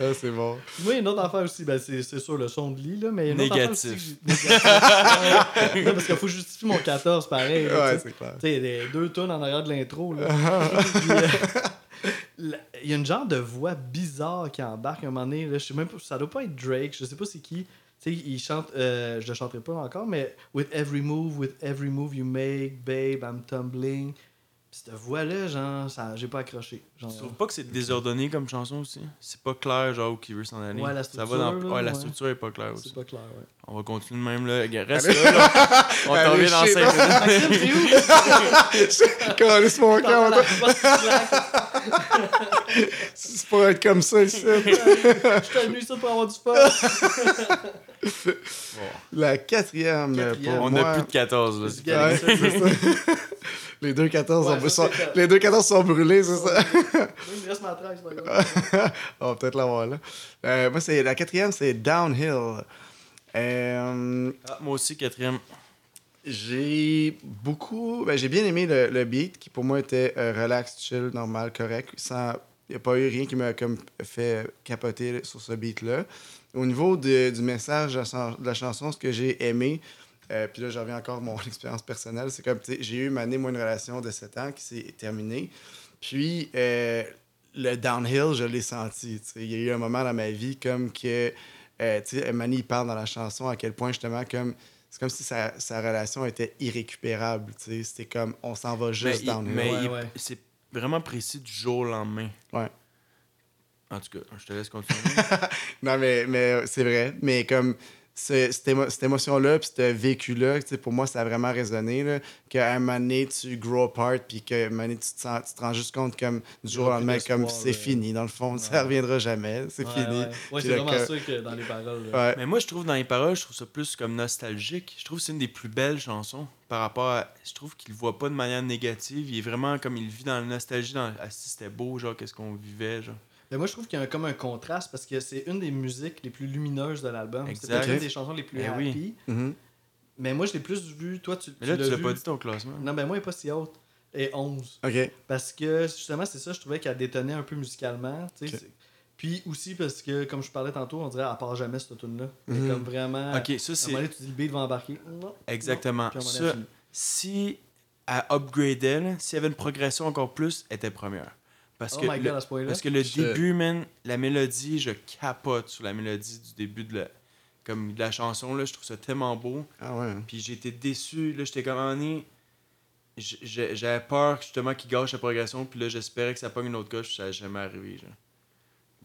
ah, c'est bon.
Moi, il y a une autre affaire aussi, ben, c'est c'est sûr le son de lit, là, mais il y a une autre
Négatif.
aussi Négatif. non, parce qu'il faut justifier mon 14 pareil. là,
Ouais, c'est clair.
Tu sais, deux tonnes en arrière de l'intro. là. Puis, euh, Il y a une genre de voix bizarre qui embarque un moment donné. Là, je sais même pas, ça doit pas être Drake, je sais pas c'est qui. Tu sais, il chante, euh, je le chanterai pas encore, mais With every move, with every move you make, babe, I'm tumbling. Cette voix-là, genre, ça, j'ai pas accroché. Genre,
Tu trouves pas que c'est désordonné comme chanson aussi? C'est pas clair, genre, où qu'il veut s'en aller.
Ouais, la
Ça va dans...
structure,
ouais, la structure est pas claire
c'est
aussi.
pas clair, ouais.
On va continuer de même, là. Reste là, là. On t'en revient dans
shit,
5
là.
minutes.
Maxime, t'es où?
Calisse mon cœur, C'est pour être comme ça ici.
Je suis venu ici pour avoir du fun.
La quatrième,
Quatrième.
pour
On
moi...
a plus de 14, là.
C'est.
Ouais, c'est ça. Les deux 14
Ouais,
sont,
ça,
les deux 14 sont brûlés, c'est ça?
Oui, il me reste ma trace, c'est pas grave.
On va peut-être l'avoir là. Euh, moi, c'est, la quatrième, c'est Downhill. Euh,
Ah, moi aussi, quatrième.
J'ai beaucoup. Ben, j'ai bien aimé le, beat qui pour moi était euh, relax, chill, normal, correct. Il n'y a pas eu rien qui m'a comme fait capoter sur ce beat-là. Au niveau de- du message de la, chanson, ce que j'ai aimé, euh, puis là, je reviens encore à mon expérience personnelle, c'est comme, j'ai eu une année, moi, une relation de 7 ans qui s'est terminée. Puis, euh, le downhill, je l'ai senti. Il y a eu un moment dans ma vie comme que, tu Manny, parle dans la chanson à quel point, justement, comme c'est comme si sa, sa relation était irrécupérable. tu sais. C'était comme, on s'en va juste
il-
downhill.
mais
Ouais,
c'est vraiment précis du jour au lendemain.
Ouais.
En tout cas, je te laisse continuer.
Non, mais, mais c'est vrai. Mais comme cette, émo- cette émotion-là, puis ce vécu-là, pour moi, ça a vraiment résonné. Là, qu'à un moment donné, tu grow apart, puis qu'à un moment donné, tu te, sens, tu te rends juste compte comme du jour au lendemain, comme c'est
là.
fini. Dans le fond, ça
Ouais.
reviendra jamais. C'est
Ouais,
fini.
Ouais, Ouais,
Puis
c'est vraiment
que-
ça que dans les paroles. là.
Mais moi, je trouve dans les paroles, je trouve ça plus comme nostalgique. Je trouve que c'est une des plus belles chansons par rapport à. Je trouve qu'il le voit pas de manière négative. Il est vraiment comme il vit dans la nostalgie, dans ah, si c'était beau, genre, qu'est-ce qu'on vivait, genre.
Mais moi, je trouve qu'il y a comme un contraste parce que c'est une des musiques les plus lumineuses de l'album. C'est peut-être une des chansons les plus
Ben oui.
happy.
Mhm.
Mais moi, je l'ai plus vu. Toi, tu,
Mais là, tu
l'as
pas dit ton classement.
Non, ben moi, il est pas si haute. Et 11.
OK.
Parce que justement, c'est ça, je trouvais qu'elle détonnait un peu musicalement. c'est- Puis aussi parce que, comme je parlais tantôt, on dirait elle part jamais cette tune là
Mhm.
Comme vraiment.
Ok, ça
À un
c'est.
moment donné, tu dis le beat va embarquer. Non,
Exactement.
non. À
Ça,
elle
si elle upgradait, s'il y avait une progression encore plus, elle était première. Parce
Oh
que
my
le-
god, à ce point-là.
Parce que le
Je-
début, man, la mélodie, je capote sur la mélodie du début de la, comme de la chanson. Là, je trouve ça tellement beau.
Ah ouais.
Puis j'ai été déçu. Là, j'étais comme, j- j'ai- j'avais peur justement qu'il gâche la progression. Puis là, j'espérais que ça pogne une autre coche. Ça n'allait jamais arrivé. Genre.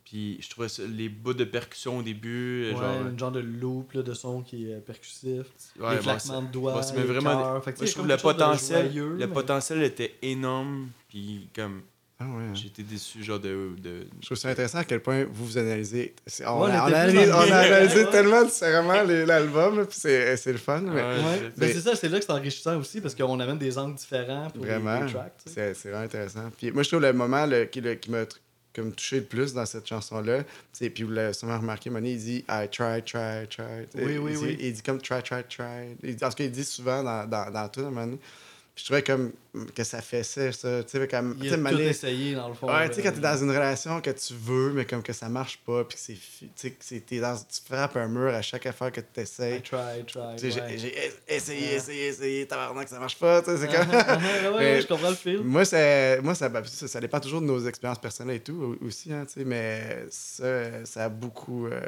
Puis je trouvais ça- les bouts de percussion au début,
Ouais,
genre.
un genre de loop là, de son qui est percussif.
ouais,
les
bon,
claquements de doigts.
bon, ça m'a
les
vraiment-.
Fait
je trouve le potentiel,
joyeux,
le
mais-
potentiel était énorme. Puis comme,
Ah ouais.
j'ai été déçu, genre de. de...
Je trouve ça intéressant à quel point vous vous analysez. On,
Ouais, on
a, on analysé, on a analysé tellement différemment l'album, puis c'est c'est le fun. mais-
Ouais,
Ouais.
je-
Mais
Mais-
c'est ça, c'est là que c'est enrichissant aussi parce qu'on amène des angles différents pour les-
Vraiment.
les tracks. tu sais.
C'est c'est vraiment intéressant. Puis moi, je trouve le moment le- qui, le- qui m'a comme touché le plus dans cette chanson-là, c'est puis vous l'avez sûrement remarqué, Monet, il dit I try, try, try.
Oui, oui,
il dit,
oui.
Il dit comme try, try, try. Il dit, en tout cas, il dit souvent dans, dans, dans tout, à un moment donné. Puis je trouvais comme que ça fait ça, ça. Tu sais, comme. tu
Il a tout essayé dans le fond.
Ouais, tu sais, quand t'es dans une relation que tu veux, mais comme que ça marche pas, puis que c'est. fi- Tu sais, que c'est- t'es dans, tu frappes un mur à chaque affaire que tu
I
essaies.
try, try.
Tu sais,
ouais.
j'ai- essayé,
Ouais.
essayé, essayé, tabarnak, ça marche pas, tu sais, c'est
Ah,
comme.
ah, ah, ouais, ouais,
Mais-
je comprends le fil.
Moi, ça, moi ça, ben, ça, ça dépend toujours de nos expériences personnelles et tout au- aussi, hein, tu sais, mais ça, ça a beaucoup, euh,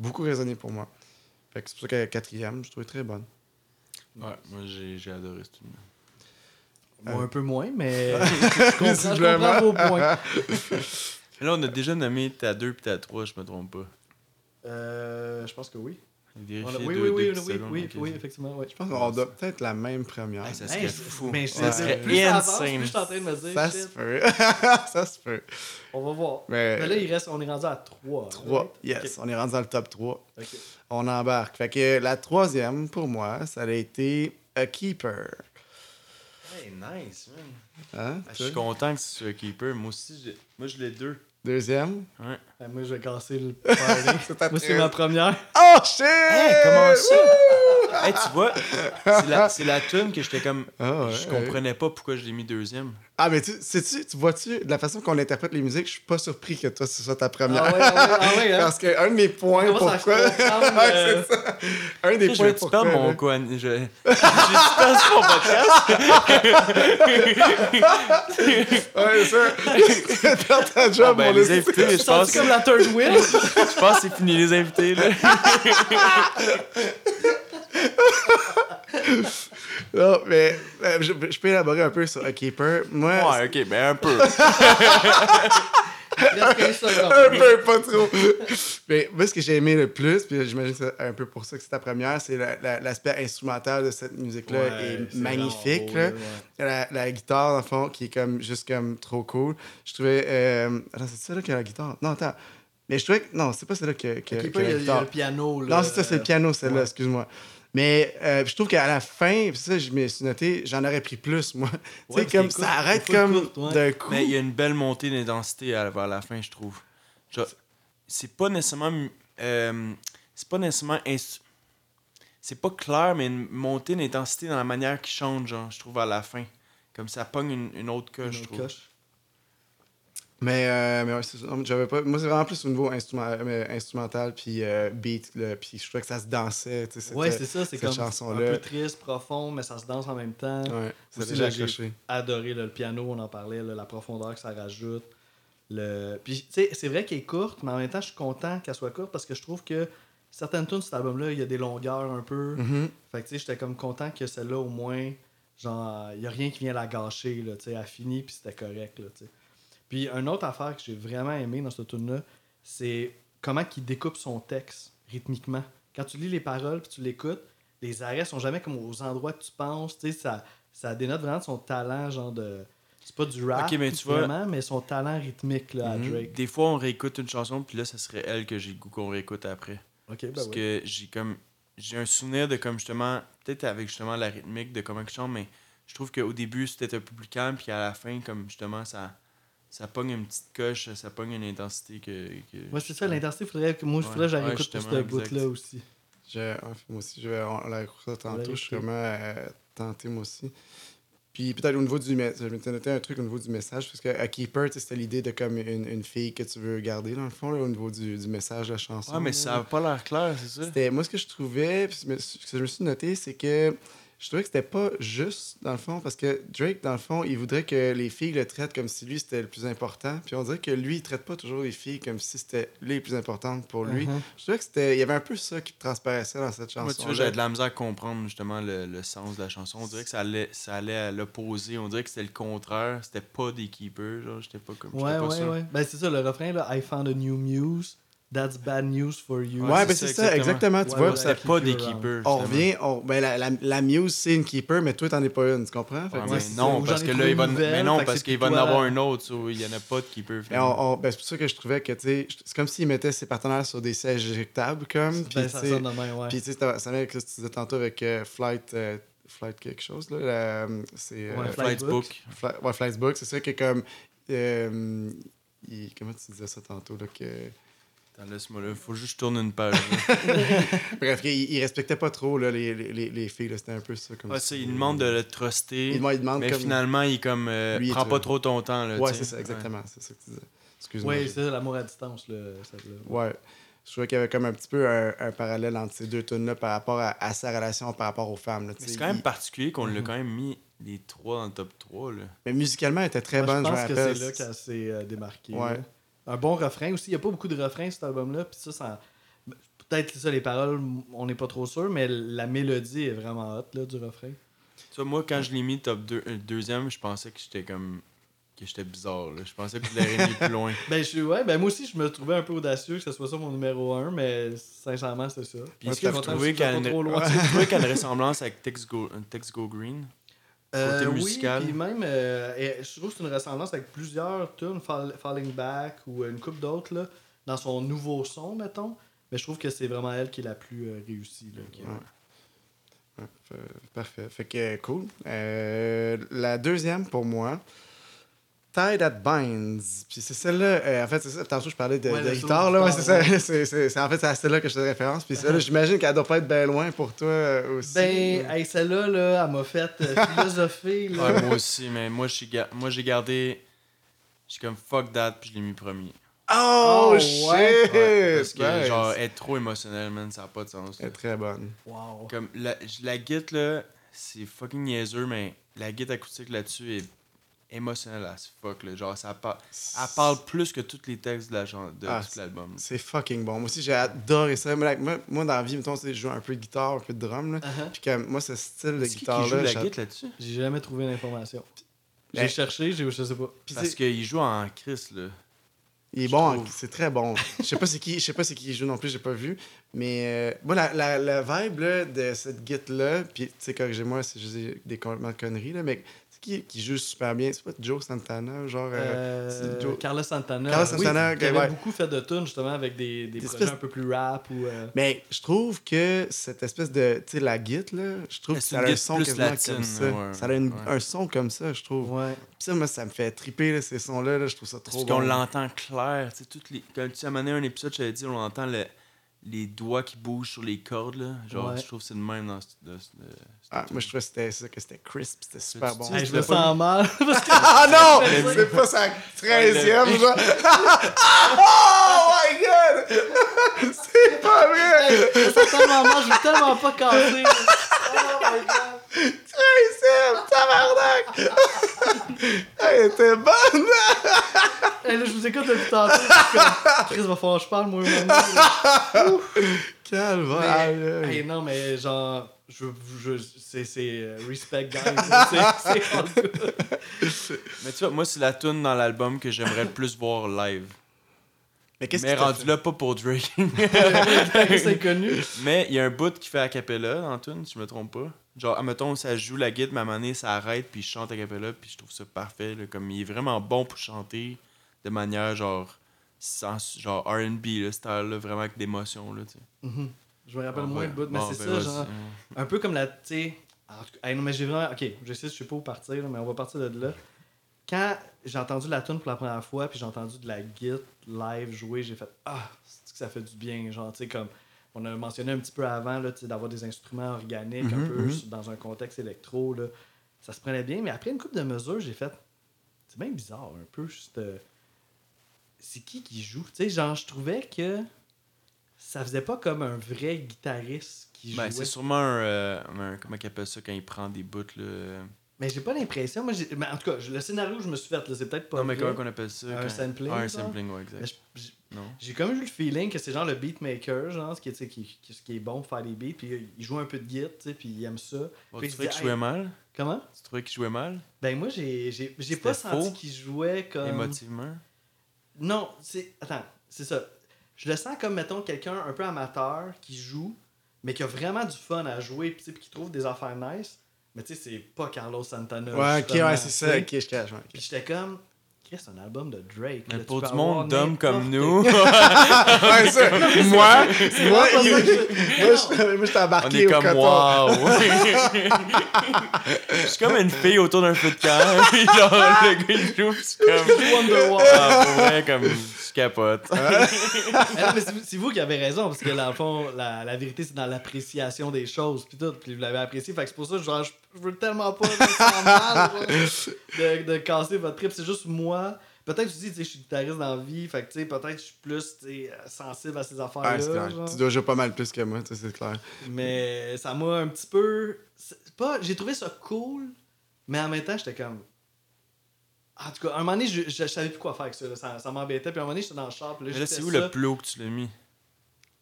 beaucoup résonné pour moi. Fait que c'est pour ça que la quatrième, je trouvais très bonne.
Ouais, moi j'ai j'ai adoré ce film.
Moi, un peu moins, mais je comprends, je comprends vos points.
Là, on a déjà nommé ta 2 puis ta 3, je me trompe pas.
Euh, je pense que oui. A- Oui,
deux-
oui,
deux
oui, oui,
secondes,
oui,
ok.
oui, effectivement. Ouais.
Je pense qu'on doit peut-être la même première.
Hey, ça serait
Hey,
fou.
Mais
Ça
serait
plus
insane.
plus je suis en train de me dire,
ça se peut. ça se peut.
on va voir.
Mais,
Mais là, il reste, on est rendu à 3.
3, yes, on est rendu dans le top 3. On embarque. Fait que la troisième, pour moi, ça a été A Keeper.
Hey, nice, man.
Hein?
Ah, je suis content que ce soit Keeper. Moi aussi, j'ai- moi je l'ai deux.
Deuxième?
Ouais.
Ben, moi, je vais casser le party.
C'est ta
moi, c'est ma première.
Oh shit!
Hey, comment ça? Hey, tu vois, c'est la, c'est la tune que j'étais comme.
Ah ouais,
je
ouais.
comprenais pas pourquoi je l'ai mis deuxième.
Ah, mais tu sais-tu, tu vois-tu, de la façon qu'on interprète les musiques, je suis pas surpris que toi, ce soit ta première.
Ah ouais, ah ouais, ah ouais, hein?
Parce que un de mes points
Comment
pourquoi.
euh,
c'est ça. Un des
Je
points pourquoi.
perdre mon
là.
quoi? Je... Perdu mon podcast?
Ouais, ça. Tu perds ta job,
Ah, ben,
mon
les
esti.
invités, je pense,
comme la third wheel?
je pense que c'est fini, les invités. Là.
Non, mais euh, je, je peux élaborer un peu sur A Keeper. Moi,
Ouais, ok, ben un peu.
Il reste 15 secondes.
un peu, pas trop. mais moi, ce que j'ai aimé le plus, puis j'imagine que c'est un peu pour ça que c'est ta première, c'est la- la- l'aspect instrumental de cette musique-là
Ouais,
est magnifique.
vraiment
là.
beau, ouais.
La, la guitare, dans le fond, qui est comme juste comme trop cool. Je trouvais. Euh... Attends, c'est ça là qui a la guitare? Non, attends. Mais je trouvais que. Non, c'est pas celle-là qui a, qui a-
Ok,
qui a
il y
la
a- il y a
guitare.
le piano. Là,
Non, c'est ça, c'est le piano, celle-là,
ouais.
excuse-moi. Mais euh, je trouve qu'à la fin, ça, je me suis noté, j'en aurais pris plus, moi.
Ouais,
tu sais, comme ça arrête comme
ouais.
d'un coup.
Mais il y a une belle montée d'intensité à- vers la fin, je trouve. Genre, c'est pas nécessairement. euh, c'est pas nécessairement. instru- c'est pas clair, mais une montée d'intensité dans la manière qu'il chante, genre, je trouve, à la fin. Comme ça pogne une, une autre coche,
Une
je
autre
trouve.
coche.
Mais, euh, mais ouais, j'avais pas... Moi, c'est vraiment plus au niveau euh, instrumental, puis euh, beat, là, puis je trouvais que ça se dansait. tu sais,
Ouais, c'est ça, c'est comme un
chanson-là.
peu triste, profond, mais ça se danse en même temps.
Ouais,
là, j'ai-. Adoré là, le piano, on en parlait, là, la profondeur que ça rajoute. Le... Puis, tu sais, c'est vrai qu'elle est courte, mais en même temps, je suis content qu'elle soit courte parce que je trouve que certaines tunes de cet album-là, il y a des longueurs un peu.
Mhm.
Fait que, tu sais, j'étais comme content que celle-là, au moins, genre, il y a rien qui vient la gâcher, là, tu sais, elle finit, puis c'était correct, là, tu sais. Puis, une autre affaire que j'ai vraiment aimé dans cette tune là c'est comment il découpe son texte rythmiquement. Quand tu lis les paroles, puis tu l'écoutes, les arrêts sont jamais comme aux endroits que tu penses, tu sais, ça, ça dénote vraiment son talent, genre de... C'est pas du rap,
mais tu vois-
vraiment, mais son talent rythmique, là, à
Mhm.
Drake.
Des fois, on réécoute une chanson, puis là, ça serait elle que j'ai le goût qu'on réécoute après.
Ben
Parce que j'ai comme. J'ai un souvenir de comme justement. Peut-être avec justement la rythmique de comment il chante, mais je trouve qu'au début, c'était un peu plus calme, puis à la fin, comme justement, ça. Ça pogne une petite coche, ça pogne une intensité que. que
Ouais, c'est ça, l'intensité, faudrait que moi, il
Ouais,
faudrait que j'aille écouter pour ce bout-là
exact.
aussi.
Je, moi aussi, je vais, on l'a ça tantôt. Je suis vraiment euh, tenté, moi aussi. Puis peut-être au niveau du message, je m'étais noté un truc au niveau du message, parce que à Keeper, c'était l'idée de comme une, une fille que tu veux garder, dans le fond, là, au niveau du, du message de la chanson.
Ouais, mais
là.
ça a pas l'air clair, c'est ça?
Moi, ce que je trouvais, puis ce que je me suis noté, c'est que je trouvais que c'était pas juste, dans le fond, parce que Drake, dans le fond, il voudrait que les filles le traitent comme si lui, c'était le plus important. Puis on dirait que lui, il traite pas toujours les filles comme si c'était les plus importantes pour lui.
Mhm.
Je trouvais que c'était. Il y avait un peu ça qui transparaissait dans cette chanson.
Moi, tu vois, j'avais de la misère à comprendre justement le, le sens de la chanson. On dirait que ça allait, ça allait à l'opposé. On dirait que c'était le contraire. C'était pas des keepers. Genre, j'étais pas comme.
Ouais,
pas
ouais,
sûr.
ouais. Ben, c'est ça, le refrain, là. I found a new muse. That's bad news for you.
Ouais,
Ouais,
ben
c'est ça,
ça, exactement. Tu
Ouais,
vois,
C'était pas des
keeper,
keepers.
on
finalement.
revient. on- ben, la, la, la Muse, c'est une keeper, mais toi, t'en es pas une, tu comprends? Fait
Ouais, mais non, parce que là, il va,
une
mais
nouvelle,
non, parce qu'il va en avoir un autre. so, il y en a pas de keeper.
On- on- ben, c'est pour ça que je trouvais que, tu sais, c'est comme s'il mettait ses partenaires sur des sièges éjectables, comme. Puis,
Ben, ça sonne de même, ouais.
Puis, tu sais, ça ce que tu disais tantôt avec euh, Flight, euh, Flight quelque chose, là. la- c'est. euh,
Ouais,
Flight's
Flightbook.
Ouais, Flight's Book, c'est ça que comme. euh, il- comment tu disais ça tantôt, là? Que...
Attends, laisse-moi là. Faut juste que je tourne une page. là.
Bref, il, il respectait pas trop là, les, les, les- les filles, là, c'était un peu ça. Comme
Ouais,
si-
ça, il demande de le truster.
Il demande, il demande
mais
comme.
finalement, il comme. euh,
Lui, trop-
pas trop ton temps. Là,
ouais, c'est ça, exactement. C'est ça que tu disais. Excuse-moi.
Ouais,
j'ai-
c'est ça, l'amour à distance, là. celle-là.
Ouais. Je trouvais qu'il y avait comme un petit peu un, un parallèle entre ces deux tunes-là par rapport à, à sa relation par rapport aux femmes. là,
c'est quand même
Il-
particulier qu'on l'a
Mhm.
quand même mis les trois dans le top 3. Là.
Mais musicalement, elle était très
Moi,
bonne, je,
pense que
rappelle.
c'est là qu'elle s'est euh, démarquée.
Ouais.
là. Un bon refrain aussi. Il n'y a pas beaucoup de refrains, cet album-là. Puis ça, ça... Peut-être que ça, les paroles, on n'est pas trop sûr, mais la mélodie est vraiment hot là, du refrain.
Tu vois, moi, quand je l'ai mis top 2, deuxième, je pensais que j'étais comme. que j'étais bizarre. Là. Je pensais que je l'aurais mis plus loin.
Ben, je, ouais, ben moi aussi, je me trouvais un peu audacieux que ce soit ça mon numéro 1, mais sincèrement, c'est ça.
Puis est-ce que vous trouvez qu'il est-ce que vous trouvez y a une ressemblance avec Tex Go, Tex Go Green?
Euh,
musical.
Oui, puis même, euh, et je trouve que c'est une ressemblance avec plusieurs tunes, Fall- Falling Back ou une coupe d'autres, là, dans son nouveau son, mettons. Mais je trouve que c'est vraiment elle qui est la plus euh, réussie. Là, qui-
Ouais. Ouais, fa- parfait. Fait que cool. Euh, la deuxième pour moi, Tie That Binds. Puis c'est celle-là, euh, en fait, c'est ça. Tantôt, je parlais de,
Ouais,
guitare, là. Ouais, c'est ça. C'est, c'est- c'est- en fait, c'est à celle-là que je fais référence. Puis celle-là, j'imagine qu'elle doit pas être bien loin pour toi euh, aussi.
Ben, hey, celle-là, là, elle m'a fait euh, philosopher. Là.
Ouais, moi aussi, mais moi, j'ai ga- moi, j'ai gardé. J'ai comme fuck that, puis je l'ai mis premier.
Oh,
Oh,
shit!
Ouais, parce que,
Nice.
genre, être trop émotionnel, man, ça n'a pas de sens.
Elle est très bonne.
Wow.
Comme la, la guitare là, c'est fucking niaiseux, mais la guitare acoustique là-dessus est émotionnelle as fuck. Là. Genre, ça par- elle parle plus que tous les textes de la de
Ah,
tout l'album.
C'est fucking bon. Moi aussi, j'ai adoré ça. Mais, like, moi, moi, dans la vie, mettons, je joue un peu de guitare, un peu de drum. Là.
Uh-huh.
Puis comme, moi, ce style de guitare-là...
joue la guitare là-dessus?
J'ai jamais trouvé l'information. J'ai
Ben-
cherché, j'ai, je sais pas.
Puis
Parce qu'il joue en Chris, là.
Il est bon, c'est très bon. Je sais pas c'est qui, je sais pas c'est qui joue non plus, j'ai pas vu. Mais euh, moi, la, la, la vibe là, de cette git là, puis tu sais, corrigez-moi si je dis des conneries là, mais qui qui joue super bien, c'est pas Joe Santana, genre. euh,
Euh,
Joe-
Carlos Santana.
Carlos
Oui,
Santana,
qui avait
ouais.
beaucoup fait de tunes justement avec des, des,
Des
projets
espèces-
un peu plus rap ou. euh,
Mais je trouve que cette espèce de, tu sais, la git là, je trouve que ça a un son
plus
quasiment
latine,
comme ça.
ouais,
ça a une-
ouais.
un son comme ça, je trouve.
Ouais.
Puis ça, moi, ça me fait triper là, ces sons là, je trouve ça trop
Parce
bon.
qu'on l'entend clair. Tu sais, toutes les... Quand tu as mené un épisode, je t'avais dit, on entend le... les doigts qui bougent sur les cordes, là. Genre,
Ouais.
je trouve que c'est le même dans ce. dans ce- de-
Ah, moi, je trouvais que c'était ça, que c'était crisp, c'était super bon.
Hey, je me sens mal. Parce que
Ah non! C'est pas sa 13e,
Ouais,
genre. oh my god! C'est pas vrai!
je me sens tellement mal, je veux tellement pas casser. Oh my god.
13e, tabarnak! Elle était bonne!
Hey, là, je vous écoute depuis tantôt. Chris, va falloir que je parle, moi.
Calvaire!
Mais, hey, non, mais genre, je, je, c'est, c'est euh, respect, guys. c'est.
Mais tu vois, moi, c'est la tune dans l'album que j'aimerais le plus voir live.
Mais qu'est-ce
Mais rendu là, pas pour Drake.
c'est connu.
mais il y a un bout qui fait a cappella dans tune, si je me trompe pas. Genre, admettons, ça joue la guitare, mais à un moment donné, ça arrête, puis je chante a cappella, puis je trouve ça parfait. là. comme il est vraiment bon pour chanter de manière genre sans, genre R&B, là, style, là, vraiment avec d'émotion, là, tu sais.
Mhm. Je me rappelle
Bon,
moins
ben,
de bout, mais
bon,
c'est
ben,
ça, genre. Un peu comme la. Tu sais. non, mais j'ai vraiment. Ok, je sais, je sais pas où partir, là, mais on va partir de là. Quand j'ai entendu la tune pour la première fois, puis j'ai entendu de la git live jouer, j'ai fait Ah, c'est que ça fait du bien. Genre, tu sais, comme on a mentionné un petit peu avant, d'avoir des instruments organiques un
Mhm,
peu
mhm.
dans un contexte électro, là, ça se prenait bien. Mais après une couple de mesures, j'ai fait C'est bien bizarre, un peu. Juste. euh, c'est qui qui joue? Tu sais, genre, je trouvais que ça faisait pas comme un vrai guitariste qui jouait.
Ben, c'est sûrement un, euh, un- Comment il appelle ça quand il prend des bouts, là
Mais j'ai pas l'impression. Moi, j'ai- mais en tout cas, le scénario que je me suis fait, c'est peut-être pas.
Non, mais comment qu'on appelle ça?
Un
quand-
sampling,
Ah, un sampling, ouais, exact.
j'ai-
Non.
J'ai comme eu le feeling que c'est genre le beatmaker, genre, ce qui est, qui, qui- ce qui est bon pour faire des beats, puis euh, il joue un peu de sais, puis il aime ça.
Bon,
Puis
tu trouvais qu'il jouait mal?
Comment?
Tu trouvais qu'il jouait mal?
Ben, moi, j'ai j'ai- j'ai
C'était
pas senti qu'il jouait comme.
Émotivement?
Non, c'est. Attends, c'est ça. Je le sens comme, mettons, quelqu'un un peu amateur qui joue, mais qui a vraiment du fun à jouer, puis qui trouve des affaires nice. Mais tu sais, c'est pas Carlos Santana.
Ouais, ok, ouais, c'est ça, ok, je cache. ouais, ok.
Puis j'étais comme, Chris, c'est un album de Drake.
Mais
là,
pour du monde d'hommes comme nous,
Ouais, ça, moi, moi, il-
que je-
moi, je- moi, j'étais
on
embarqué
est
au
comme waouh. Je suis comme une fille autour d'un feu de camp. puis genre, le gars il joue, puis c'est comme.
Wonderwall.
Ah, vrai, comme. Capote.
Mais non, mais c'est vous- c'est vous qui avez raison, parce que dans le fond, la, la vérité, c'est dans l'appréciation des choses, puis tout, puis vous l'avez apprécié, fait que c'est pour ça, genre, je, je veux tellement pas me sentir mal, genre, de, de casser votre trip, c'est juste moi. Peut-être aussi, tu sais, je suis guitariste dans la vie, fait que, tu sais, peut-être je suis plus, tu sais, sensible à ces affaires-là,
Ouais, c'est clair.
genre.
Tu dois jouer pas mal plus que moi, ça, c'est clair.
Mais ça m'a un petit peu... c'est Pas, j'ai trouvé ça cool, mais en même temps, j'étais comme... En tout cas, à un moment donné, je, je, je savais plus quoi faire avec ça, là. ça, ça m'embêtait, puis à un moment donné, j'étais dans le char, puis là,
Mais là,
j'étais
c'est où
ça.
le plus haut que tu l'as mis?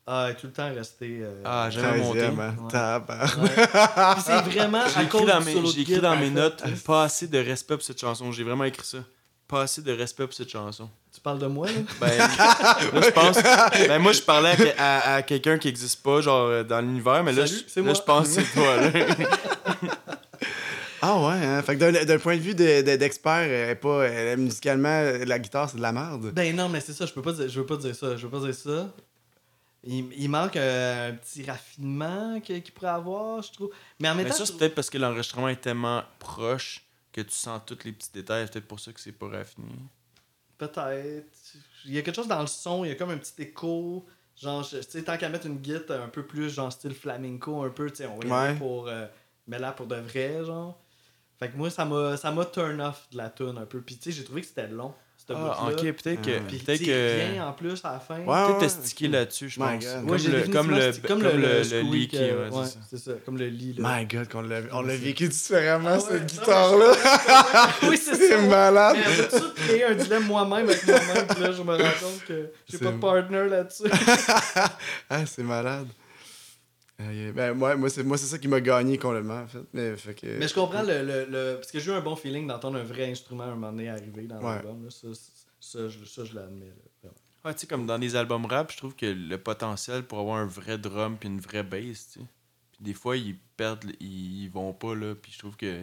Ah, tout le temps resté... euh,
Ah, jamais monté.
13e, hein.
Ouais. Ouais. Puis c'est vraiment
J'ai
à
écrit
cause
dans mes,
solo
j'ai
de
écrit
guitare,
dans mes
en
notes pas assez de respect pour cette chanson. J'ai vraiment écrit ça. Pas assez de respect pour cette chanson.
Tu parles de moi, là?
Ben, là, je pense. Ben, moi, je parlais à, à- à quelqu'un qui n'existe pas, genre, euh, dans l'univers, mais là,
Salut,
je,
c'est
là, je pense que c'est toi, là.
Ah ouais, hein? Fait que d'un- d'un point de vue de- de- d'expert, euh, pas euh, musicalement, la guitare, c'est de la merde.
Ben non, mais c'est ça, je peux pas dire, je veux pas dire ça. Je veux pas dire ça. Il, il manque euh, un petit raffinement que- qu'il pourrait avoir, je trouve. Mais en même
Mais
temps,
ça, c'est peut-être parce que l'enregistrement est tellement proche que tu sens tous les petits détails. C'est peut-être pour ça que c'est pas raffiné.
Peut-être. Il y a quelque chose dans le son, il y a comme un petit écho. Genre, tu sais, tant qu'à mettre une guitare un peu plus, genre style flamenco, un peu, tu sais, on
Ouais.
pour. Euh, mais là, pour de vrai, genre. Fait que moi, ça m'a ça m'a turn off de la tune un peu. Puis, tu sais, j'ai trouvé que c'était long,
Ah, ok, peut-être que.
Puis,
Peut-être
tu sais,
que.
en plus à la fin.
Ouais,
Peut-être
ouais,
stické là-dessus, je
My
pense.
God.
Comme
j'ai
le, comme le, comme le, le
squeak,
lit qui.
euh,
ouais,
ouais,
c'est ça.
c'est ça, comme le lit. Là.
My God, qu'on l'a on l'a
c'est-
vécu différemment,
Ah ouais,
cette guitare-là.
oui, c'est
C'est
ça.
malade.
Mais après ça, créer un dilemme moi-même avec moi-même, là, je me rends compte que j'ai
C'est-
pas de partner là-dessus.
Ah, c'est malade. Ben, moi, moi, c'est moi, c'est ça qui m'a gagné complètement, en fait. Mais, fait que...
Mais je comprends le, le, le- Parce que j'ai eu un bon feeling d'entendre un vrai instrument à un moment donné arriver dans
Ouais.
l'album. là. Ça, ça, je, ça, je l'admets.
Ouais, tu sais, comme dans des albums rap, je trouve que le potentiel pour avoir un vrai drum puis une vraie bass, tu sais. Puis des fois, ils perdent, ils, ils vont pas, là. Puis je trouve que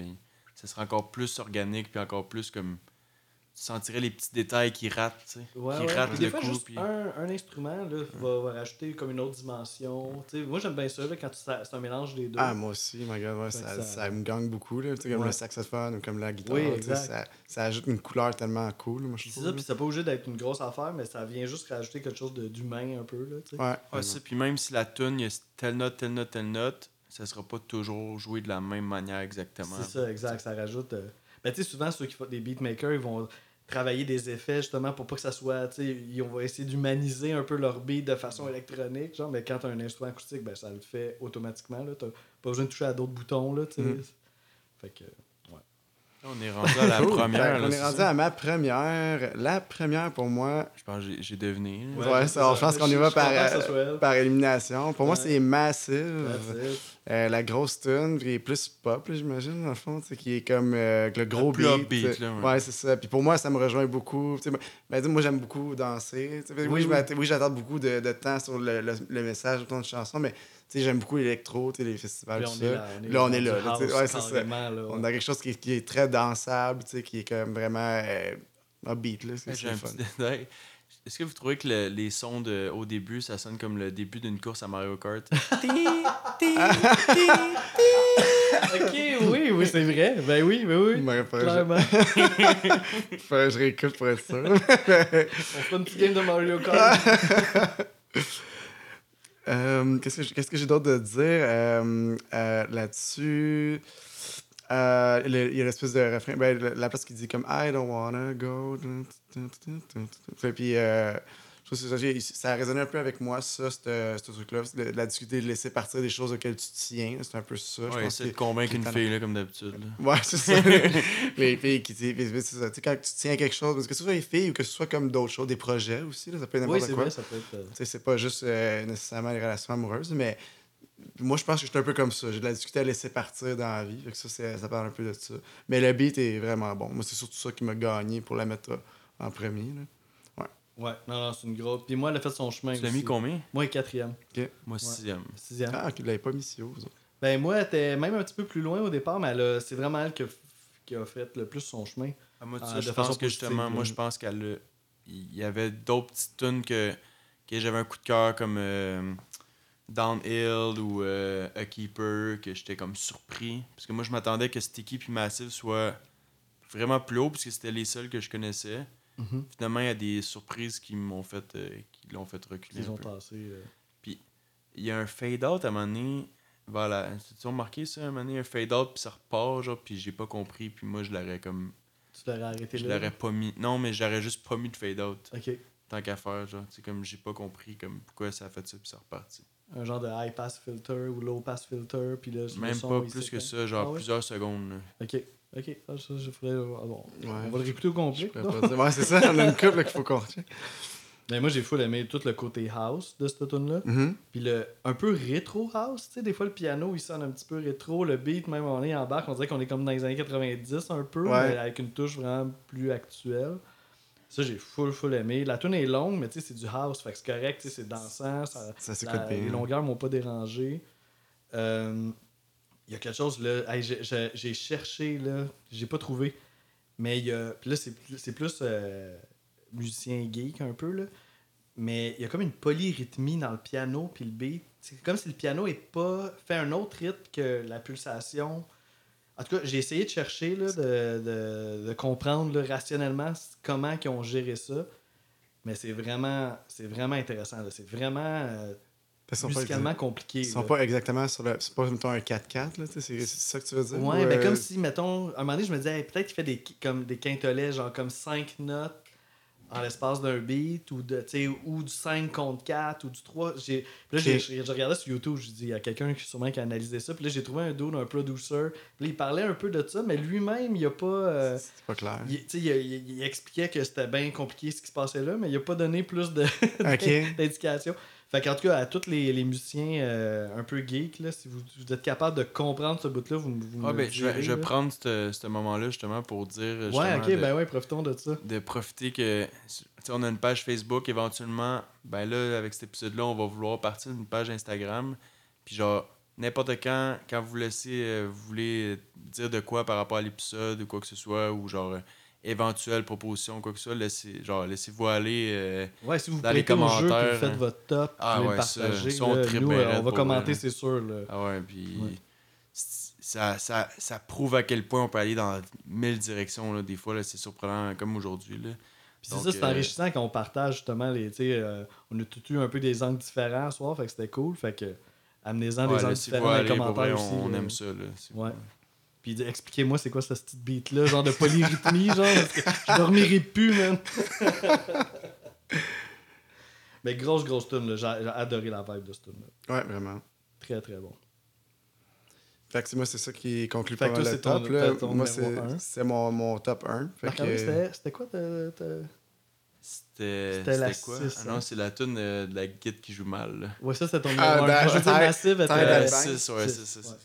ça serait encore plus organique puis encore plus comme. Sentirais les petits détails qui ratent, tu sais.
Ouais,
qui
ouais.
ratent
Puis
le
des fois,
coup.
juste
puis-
un, un instrument là, va, va rajouter comme une autre dimension. Tu sais, moi, j'aime bien ça là, quand tu- ça- c'est un mélange des deux.
Ah, moi aussi, my God, ouais, ça,
ça-
ça me gagne beaucoup, là, tu sais, comme le saxophone ou comme la guitare.
Oui,
tu sais,
exact.
Ça, ça ajoute une couleur tellement cool, moi, je
c'est ça, puis c'est pas obligé d'être une grosse affaire, mais ça vient juste rajouter quelque chose de- d'humain un peu. Là, tu sais.
Ouais,
Ouais, ça, puis même si la tune il y a telle note, telle note, telle note, ça sera pas toujours joué de la même manière exactement.
C'est ça, exact. Ça rajoute. euh, Ben, tu sais, souvent, ceux qui font des beatmakers, ils vont travailler des effets justement pour pas que ça soit. Tu sais, ils vont essayer d'humaniser un peu leur beat de façon électronique, genre, mais quand t'as un instrument acoustique, ben, ça le fait automatiquement. Là. T'as pas besoin de toucher à d'autres boutons. Là, tu sais.
Mm.
Fait que.
On est rendu à la première. Là,
qu'on est rendu
ça?
à ma première. La première pour moi,
Je pense que j'ai- j'ai deviné.
Ouais, ça, je pense qu'on y va par, par élimination. Pour moi,
Ouais.
c'est Massive.
That's it.
Euh, la grosse tune, qui est plus pop, là, j'imagine, dans le fond, tu sais, qui est comme euh, le gros
plus
beat.
upbeat, là, ouais.
ouais, c'est ça. Puis pour moi, ça me rejoint beaucoup. Tu sais, ben, moi, j'aime beaucoup danser. oui,
Oui,
je
oui.
m'attends- oui, j'attends beaucoup de, de temps sur le, le, le message de chanson, mais tu sais, j'aime beaucoup l'électro, tu sais, les festivals, tout ça.
là, on est
Là, on est
dans
là, ouais, ça. On a quelque chose qui est, qui est très dansable, tu sais, qui est comme vraiment euh, upbeat, là. C'est le
un
fun.
petit. Est-ce que vous trouvez que le- les sons de, au début, ça sonne comme le début d'une course à Mario Kart?
Ok, oui, oui, c'est vrai. Ben oui, ben oui.
Que
Clairement.
je- faudrait que je réécoute pour être sûr.
On fera une petite game de Mario Kart.
Euh, Qu'est-ce que j'ai- que d'autre de dire? Euh, euh, là-dessus? Euh, le- Il y a l'espèce de refrain, ben, la- la place qui dit comme I don't wanna go. Puis, puis, euh, je trouve que ça, ça a résonné un peu avec moi, ça, ce ce truc-là. C'est la discuter, de laisser partir des choses auxquelles tu tiens. C'est un peu ça. je
Ouais,
que-
de convaincre une fille, là, comme d'habitude.
Ouais, c'est ça. les filles qui disent. c'est ça. Tu sais, quand tu tiens quelque chose, parce que ce soit les filles ou que ce soit comme d'autres choses, des projets aussi, là, ça peut être
Oui,
n'importe
c'est
quoi.
vrai, ça peut être. euh,
c'est pas juste euh, nécessairement les relations amoureuses, mais moi, je pense que je suis un peu comme ça. J'ai de la difficulté à laisser partir dans la vie. Fait que ça, c'est- ça parle un peu de ça. Mais le beat est vraiment bon. Moi, c'est surtout ça qui m'a gagné pour la mettre en premier. là.
Ouais, non, non, c'est une grosse. Puis moi, elle a fait son chemin.
Tu l'as mis combien?
Moi, quatrième.
Moi, sixième.
Sixième.
Ah, ok, vous l'avez pas mis si haut.
Ben, moi, elle était même un petit peu plus loin au départ, mais elle a- c'est vraiment elle qui a, qui a fait le plus son chemin.
Ah, moi, tu
Ah,
sais, je pense que justement, moi, je pense qu'elle a- Il y avait d'autres petites tunes que, que j'avais un coup de cœur comme euh, Downhill ou euh, A Keeper, que j'étais comme surpris. Parce que moi, je m'attendais que Sticky puis Massive soient vraiment plus haut, puisque c'était les seuls que je connaissais. Finalement, il y a des surprises qui m'ont fait, euh, qui l'ont fait reculer.
Ils ont passé. euh,
Il y a un fade-out à un moment donné. Voilà. Tu as remarqué ça, un moment donné, un fade-out, puis ça repart, genre, puis j'ai pas compris, puis moi, je l'aurais comme.
Tu l'aurais arrêté
Je
là?
l'aurais pas mis. Non, mais j'aurais juste pas mis de fade-out.
Ok.
Tant qu'à faire, genre. C'est comme j'ai pas compris comme pourquoi ça a fait ça, puis ça reparti.
Un genre de high pass filter ou low pass filter. Puis là, le
Même
son,
pas plus que ça, genre
Ah ouais?
plusieurs secondes.
Ok. Ok. Ah, ça, je ferais. ah bon.
Ouais.
On va le réécouter au complet.
Ouais, c'est ça. On a une couple là, qu'il faut qu'on.
Mais moi, j'ai full aimé tout le côté house de cette tune là
Mhm.
Puis le un peu rétro house, tu sais, des fois le piano il sonne un petit peu rétro, le beat même on est en bas, on dirait qu'on est comme dans les années 90 un peu,
Ouais.
mais avec une touche vraiment plus actuelle. Ça j'ai full full aimé. La tune est longue, mais tu sais c'est du house, fait que c'est correct, c'est dansant, ça,
Ça s'écoute
la-
bien.
les longueurs m'ont pas dérangé. Euh, Il y a quelque chose là, hey, j'ai- cherché là, j'ai pas trouvé. Mais il y a puis là c'est plus- c'est plus euh, musicien geek un peu là. Mais il y a comme une polyrythmie dans le piano puis le beat. C'est comme si le piano est pas fait un autre rythme que la pulsation. En tout cas, j'ai essayé de chercher, là, de, de- de comprendre là, rationnellement comment ils ont géré ça. Mais c'est vraiment, c'est vraiment intéressant. C'est vraiment euh,
pas
compliqué.
Ils sont
là.
pas exactement sur le. C'est pas, mettons, un 4-4, là, tu sais, c'est c'est ça que tu veux dire?
Ouais,
Ou,
ben
euh,
comme si, mettons, à un moment donné, je me disais, hey, peut-être qu'il fait des, comme des quintolets, genre comme 5 notes en l'espace d'un beat, ou, de, ou du 5 contre 4, ou du 3. J'ai, là, j'ai, regardé sur YouTube, je dis, il y a quelqu'un qui sûrement qui a analysé ça, puis là, j'ai trouvé un dude, un producer, puis il parlait un peu de ça, mais lui-même, il a pas. euh,
C'est pas clair.
il, il, il- il expliquait que c'était bien compliqué ce qui se passait là, mais il a pas donné plus de, d'indications. Fait qu'en tout cas, à tous les, les musiciens euh, un peu geeks, là, si vous, vous êtes capable de comprendre ce bout-là, vous,
Ah,
me
ben,
le
je vais,
direz,
je vais prendre ce moment-là justement pour dire.
Ouais,
justement,
ok,
de-
ben ouais, profitons de ça.
de profiter que sais, on a une page Facebook éventuellement ben là avec cet épisode là on va vouloir partir d'une page Instagram puis genre n'importe quand quand vous laissez euh, vous voulez dire de quoi par rapport à l'épisode ou quoi que ce soit ou genre euh, éventuelle proposition, quoi que ce soit, laissez, genre, laissez-vous aller. euh,
Ouais, si vous
Dans les
jeu,
commentaires,
faites
hein.
votre top,
Ah
vous
ouais,
le
ça, on
nous, euh, on va commenter, c'est sûr. Là.
Ah ouais, puis
Ouais.
ça, ça, ça prouve à quel point on peut aller dans mille directions. Là. Des fois, là, c'est surprenant, comme aujourd'hui. Là.
Puis c'est ça, c'est
euh,
enrichissant quand on partage justement les. euh, on a tout eu un peu des angles différents ce soir, fait que c'était cool. Fait que amenez-en des angles différents dans les commentaires
vrai,
aussi.
on, aime ça. Là. C'est.
Puis de- expliquez-moi c'est quoi ce petit beat là, genre de polyrythmie, genre, parce que je dormirai plus, man. Mais grosse, grosse tune, là. J'ai j'ai adoré la vibe de cette tune là.
Ouais, vraiment.
Très, très bon.
Fait que c'est- moi, c'est ça qui conclut
Fait
pas
que
mal
toi,
le
c'est ton-
top. Là.
ton
Moi, c'est c'est mon, mon top 1. Fait
Marc-André,
que-
c'était c'était quoi ta- ta-
C'était
C'était la
c'était quoi? Ah
hein.
non, c'est la tune de, de la guide qui joue mal. Là.
Ouais, ça, c'était ton
Ah,
numéro
ben,
Massive
Euh,
Binds.
six, ouais,
Six,
c'est ça.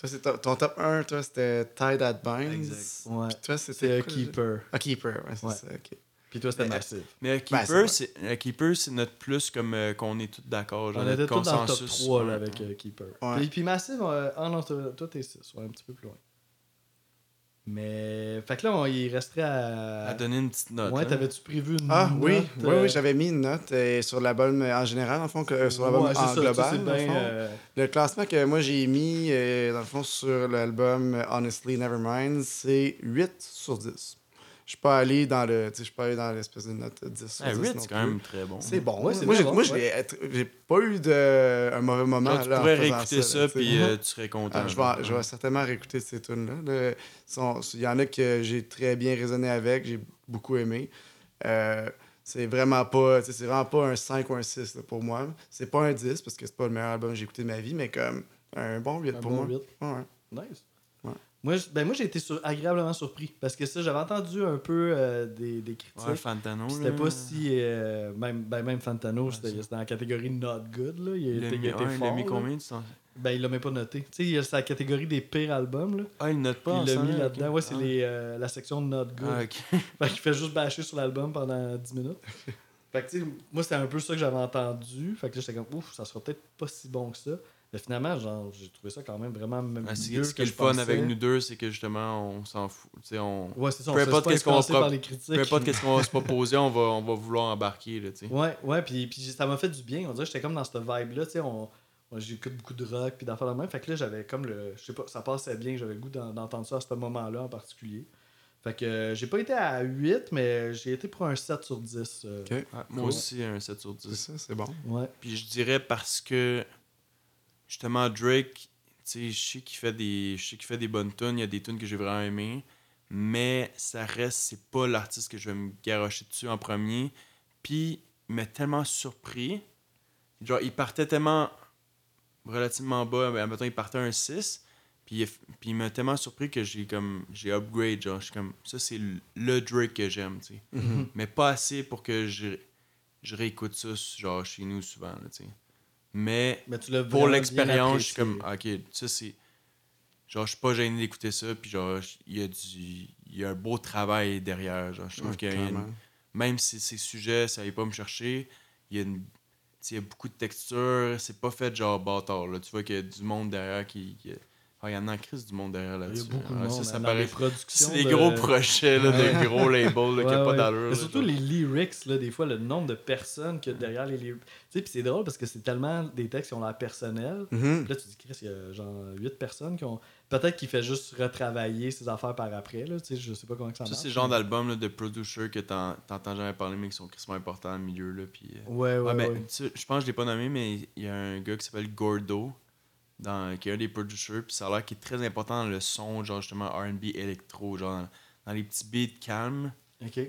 Toi, c'est ton, ton top 1, toi, c'était Tie That Binds.
Exact.
Ouais.
Puis toi,
C'est
c'était
Keeper.
Ah, Keeper, ouais, c'est
Ouais.
ça, ok.
Puis toi, c'était Massive.
Mais un
Ben,
keeper,
c'est
keeper, notre plus comme euh, qu'on est tous d'accord.
On était tous dans le top
consensus.
3 là, avec euh, Keeper.
Ouais.
Puis, puis Massive, euh, ah non, toi, toi, t'es 6, ouais, un petit peu plus loin. Mais, fait que là, on, il resterait à.
À donner une petite note.
ouais, t'avais-tu prévu une
Ah, oui,
note,
oui,
euh,
oui, j'avais mis une note euh, sur l'album euh, en général, en fond, que, euh, sur l'album
ouais,
en
ça,
global.
c'est
dans le
bien,
fond.
euh,
Le classement que moi j'ai mis, euh, dans le fond, sur l'album euh, Honestly Nevermind, c'est 8 sur 10. Je suis pas allé dans le. Tu sais, je suis pas allé dans l'espèce de note 10 sur
Ah,
10.
Huit,
non
c'est quand même très bon.
C'est bon.
Ouais, c'est
moi, j'ai,
bon, ouais.
j'ai pas eu de, un mauvais moment.
Tu
là, en
pourrais réécouter ça,
tu
puis euh, tu serais content.
Ah, je, vais, je vais certainement réécouter ces tunes-là. Il y en a que j'ai très bien raisonné avec, j'ai beaucoup aimé. Euh, c'est vraiment pas tu sais, c'est vraiment pas un 5 ou un 6 là, pour moi. C'est pas un 10 parce que c'est pas le meilleur album que j'ai écouté de ma vie, mais comme un bon 8
un
pour
bon
moi.
huit.
Ouais, ouais.
Nice. Moi, ben, moi j'ai été sur- agréablement surpris. Parce que ça, j'avais entendu un peu euh, des, des critiques.
Ouais, Fantano.
C'était pas si. euh, même, ben, même Fantano,
Ouais,
c'était dans la catégorie not good. Là. Il, a
Il
il
mis, ouais, il a
fort.
mis
là.
combien de temps
Ben, il l'a même pas noté. Tu sais, il a sa catégorie des pires albums. Là.
Ah, il note pas.
il l'a mis là-dedans. Ouais, c'est
Ah.
les, euh, la section not good.
Ah.
Fait qu'il fait juste bâcher sur l'album pendant 10 minutes. fait que, tu sais, moi, c'était un peu ça que j'avais entendu. Fait que là, j'étais comme, ouf, ça sera peut-être pas si bon que ça. Mais finalement, genre, j'ai trouvé ça quand même vraiment même
Ah,
mieux
ce qui
que
est
je
le fun
pensais.
avec nous deux, c'est que justement, on s'en fout. Tu sais, on...
Ouais, c'est ça. On
Peu importe
pas
qu'est-ce qu'on va
par
pro-
les critiques.
Peu importe qu'est-ce qu'on va se proposer, on va, on va vouloir embarquer. Là, tu sais.
Ouais, ouais, puis, puis ça m'a fait du bien. On dirait que j'étais comme dans cette vibe-là, tu sais, on, j'écoute beaucoup de rock, puis d'affaires de même. Fait que là, j'avais comme le. Je sais pas, ça passait bien, j'avais le goût d'en- d'entendre ça à ce moment-là en particulier. Fait que euh, j'ai pas été à 8, mais j'ai été pour un 7 sur 10. euh,
Ok.
Ouais, moi
Cool.
aussi, un 7 sur
C'est
10.
ça, c'est bon.
Ouais.
Puis je dirais parce que justement Drake, tu sais, je sais qu'il fait des je sais qu'il fait des bonnes tunes, il y a des tunes que j'ai vraiment aimées, mais ça reste c'est pas l'artiste que je vais me garocher dessus en premier. Puis il m'a tellement surpris. Genre il partait tellement relativement bas, ben, mettons il partait un 6, puis il, puis il m'a tellement surpris que j'ai comme j'ai upgrade genre je suis comme ça c'est le- Drake que j'aime, tu sais.
Mhm.
Mais pas assez pour que je je réécoute ça genre chez nous souvent tu sais. Mais
Mais tu l'as
pour l'expérience, je suis comme, ok, ça c'est. Genre, je suis pas gêné d'écouter ça, puis genre, il y a du. Il y a un beau travail derrière. Genre, je trouve
Ouais,
qu'il y a une-
clairement.
Même si ces sujets, ça n'allait pas me chercher, il y a une. y a beaucoup de textures, c'est pas fait genre bâtard. Là. Tu vois qu'il y a du monde derrière qui. qui- Ah, il y en a en crise du monde derrière
Il y
là-dessus.
a beaucoup de
Ah,
monde
ça, ça
hein, dans
paraît-
les productions.
C'est des
de-
gros projets, là,
Ouais.
de gros labels là, qui
Ouais,
n'ont pas
ouais.
d'allure.
Mais
là,
surtout les lyrics, là, des fois, le nombre de personnes qu'il y a derrière les lyrics. Tu sais, puis c'est drôle parce que c'est tellement des textes qui ont l'air personnels.
Mhm.
Là, tu dis, Chris, il y a genre 8 personnes qui ont. Peut-être qu'il fait juste retravailler ses affaires par après, là. Tu sais, je sais pas comment que ça
Ça,
marche.
c'est le genre d'album de producer que t'en- t'entends jamais parler, mais qui sont crissement importants dans le milieu. Là, puis, euh,
Ouais, ouais,
Ouais, ben,
ouais.
tu sais, je pense que je l'ai pas nommé, mais il y a un gars qui s'appelle Gordo, dans, qui est un des producers, puis ça a l'air qu'il est très important dans le son, genre justement RB électro, genre dans, les petits beats calmes,
Ok.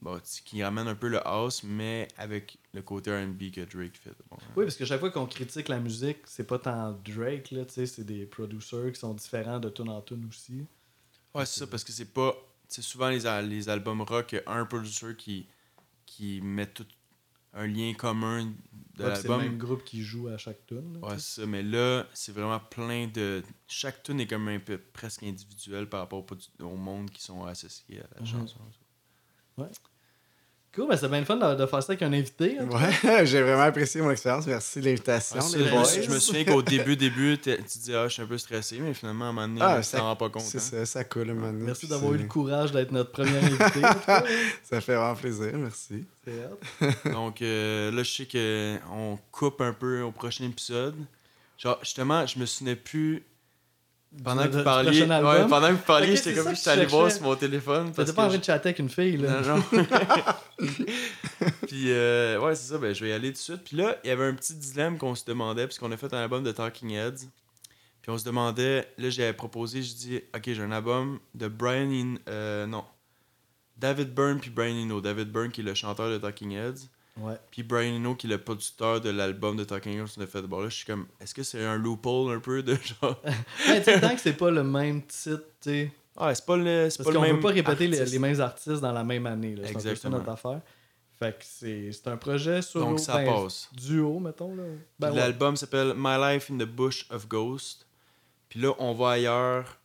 bon, qui ramènent un peu le house, mais avec le côté RB que Drake fait. Bon,
Oui, parce que chaque fois qu'on critique la musique, c'est pas tant Drake, là, tu sais, c'est des producers qui sont différents de tune en tune aussi.
Ouais, c'est ça, parce que c'est pas. C'est souvent les, les albums rock, un producer qui, qui met tout un lien commun de
Ouais, puis c'est le
l'album.
même groupe qui joue à chaque tune.
Ouais, ça, mais là, c'est vraiment plein de. Chaque tune est comme un peu presque individuel par rapport au, au monde qui sont associés à la
Mhm.
chanson.
Ouais. Cool, ben c'est bien le fun de, de faire ça avec un invité. hein.
Ouais, j'ai vraiment apprécié mon expérience. Merci de l'invitation.
Ah,
les
je, me,
boys.
je me souviens qu'au début, début, tu dis, ah, je suis un peu stressé, mais finalement, à un moment donné,
Ah,
tu
ça-
t'en rends pas compte.
C'est
hein.
ça, ça coule un moment donné,
Merci d'avoir eu le courage d'être notre premier invité.
Ça fait vraiment plaisir, merci.
Donc euh, là, je sais qu'on coupe un peu au prochain épisode. Genre, justement, je me souvenais plus. Pendant que vous parliez, ouais, pendant que vous parliez,
Ok,
j'étais comme j'étais allé voir sur mon téléphone. Parce
pas en
que
train de chatter avec une fille, là.
Non, non. Puis, euh, ouais, c'est ça, ben, je vais y aller tout de suite. Puis là, il y avait un petit dilemme qu'on se demandait, puisqu'on a fait un album de Talking Heads. Puis on se demandait, là, j'avais proposé, je dis, ok, j'ai un album de Brian, In- euh, non, David Byrne puis Brian Eno. David Byrne qui est le chanteur de Talking Heads,
Ouais.
puis Brian Eno qui est le producteur de l'album de Talking Heads a fait. Bon, là, je suis comme, est-ce que c'est un loophole un peu de genre?
Ouais, tu tant que c'est pas le même titre, tu sais.
Ah, c'est pas le, c'est
Parce
pas le
qu'on
même.
veut pas répéter les,
artiste.
les mêmes artistes dans la même année. là. C'est un peu ça
Exactement.
notre affaire. Fait que c'est c'est un projet sur
Donc ça passe.
duo, mettons. Là. Ben
Puis
ouais.
L'album s'appelle My Life in the Bush of Ghost. Puis là, on va ailleurs.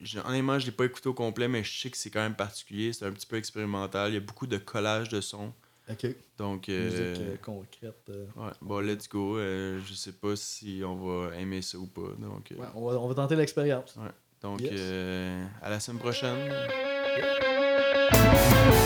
Je- honnêtement, je l'ai pas écouté au complet, mais je sais que c'est quand même particulier. C'est un petit peu expérimental. Il y a beaucoup de collages de sons.
Ok.
Donc, euh,
Musique euh, concrète. euh.
ouais, bon, let's go. Euh, je sais pas si on va aimer ça ou pas. Donc, euh,
Ouais, on, va, on va tenter l'expérience.
donc
Yes.
euh, à la semaine prochaine.
Yeah.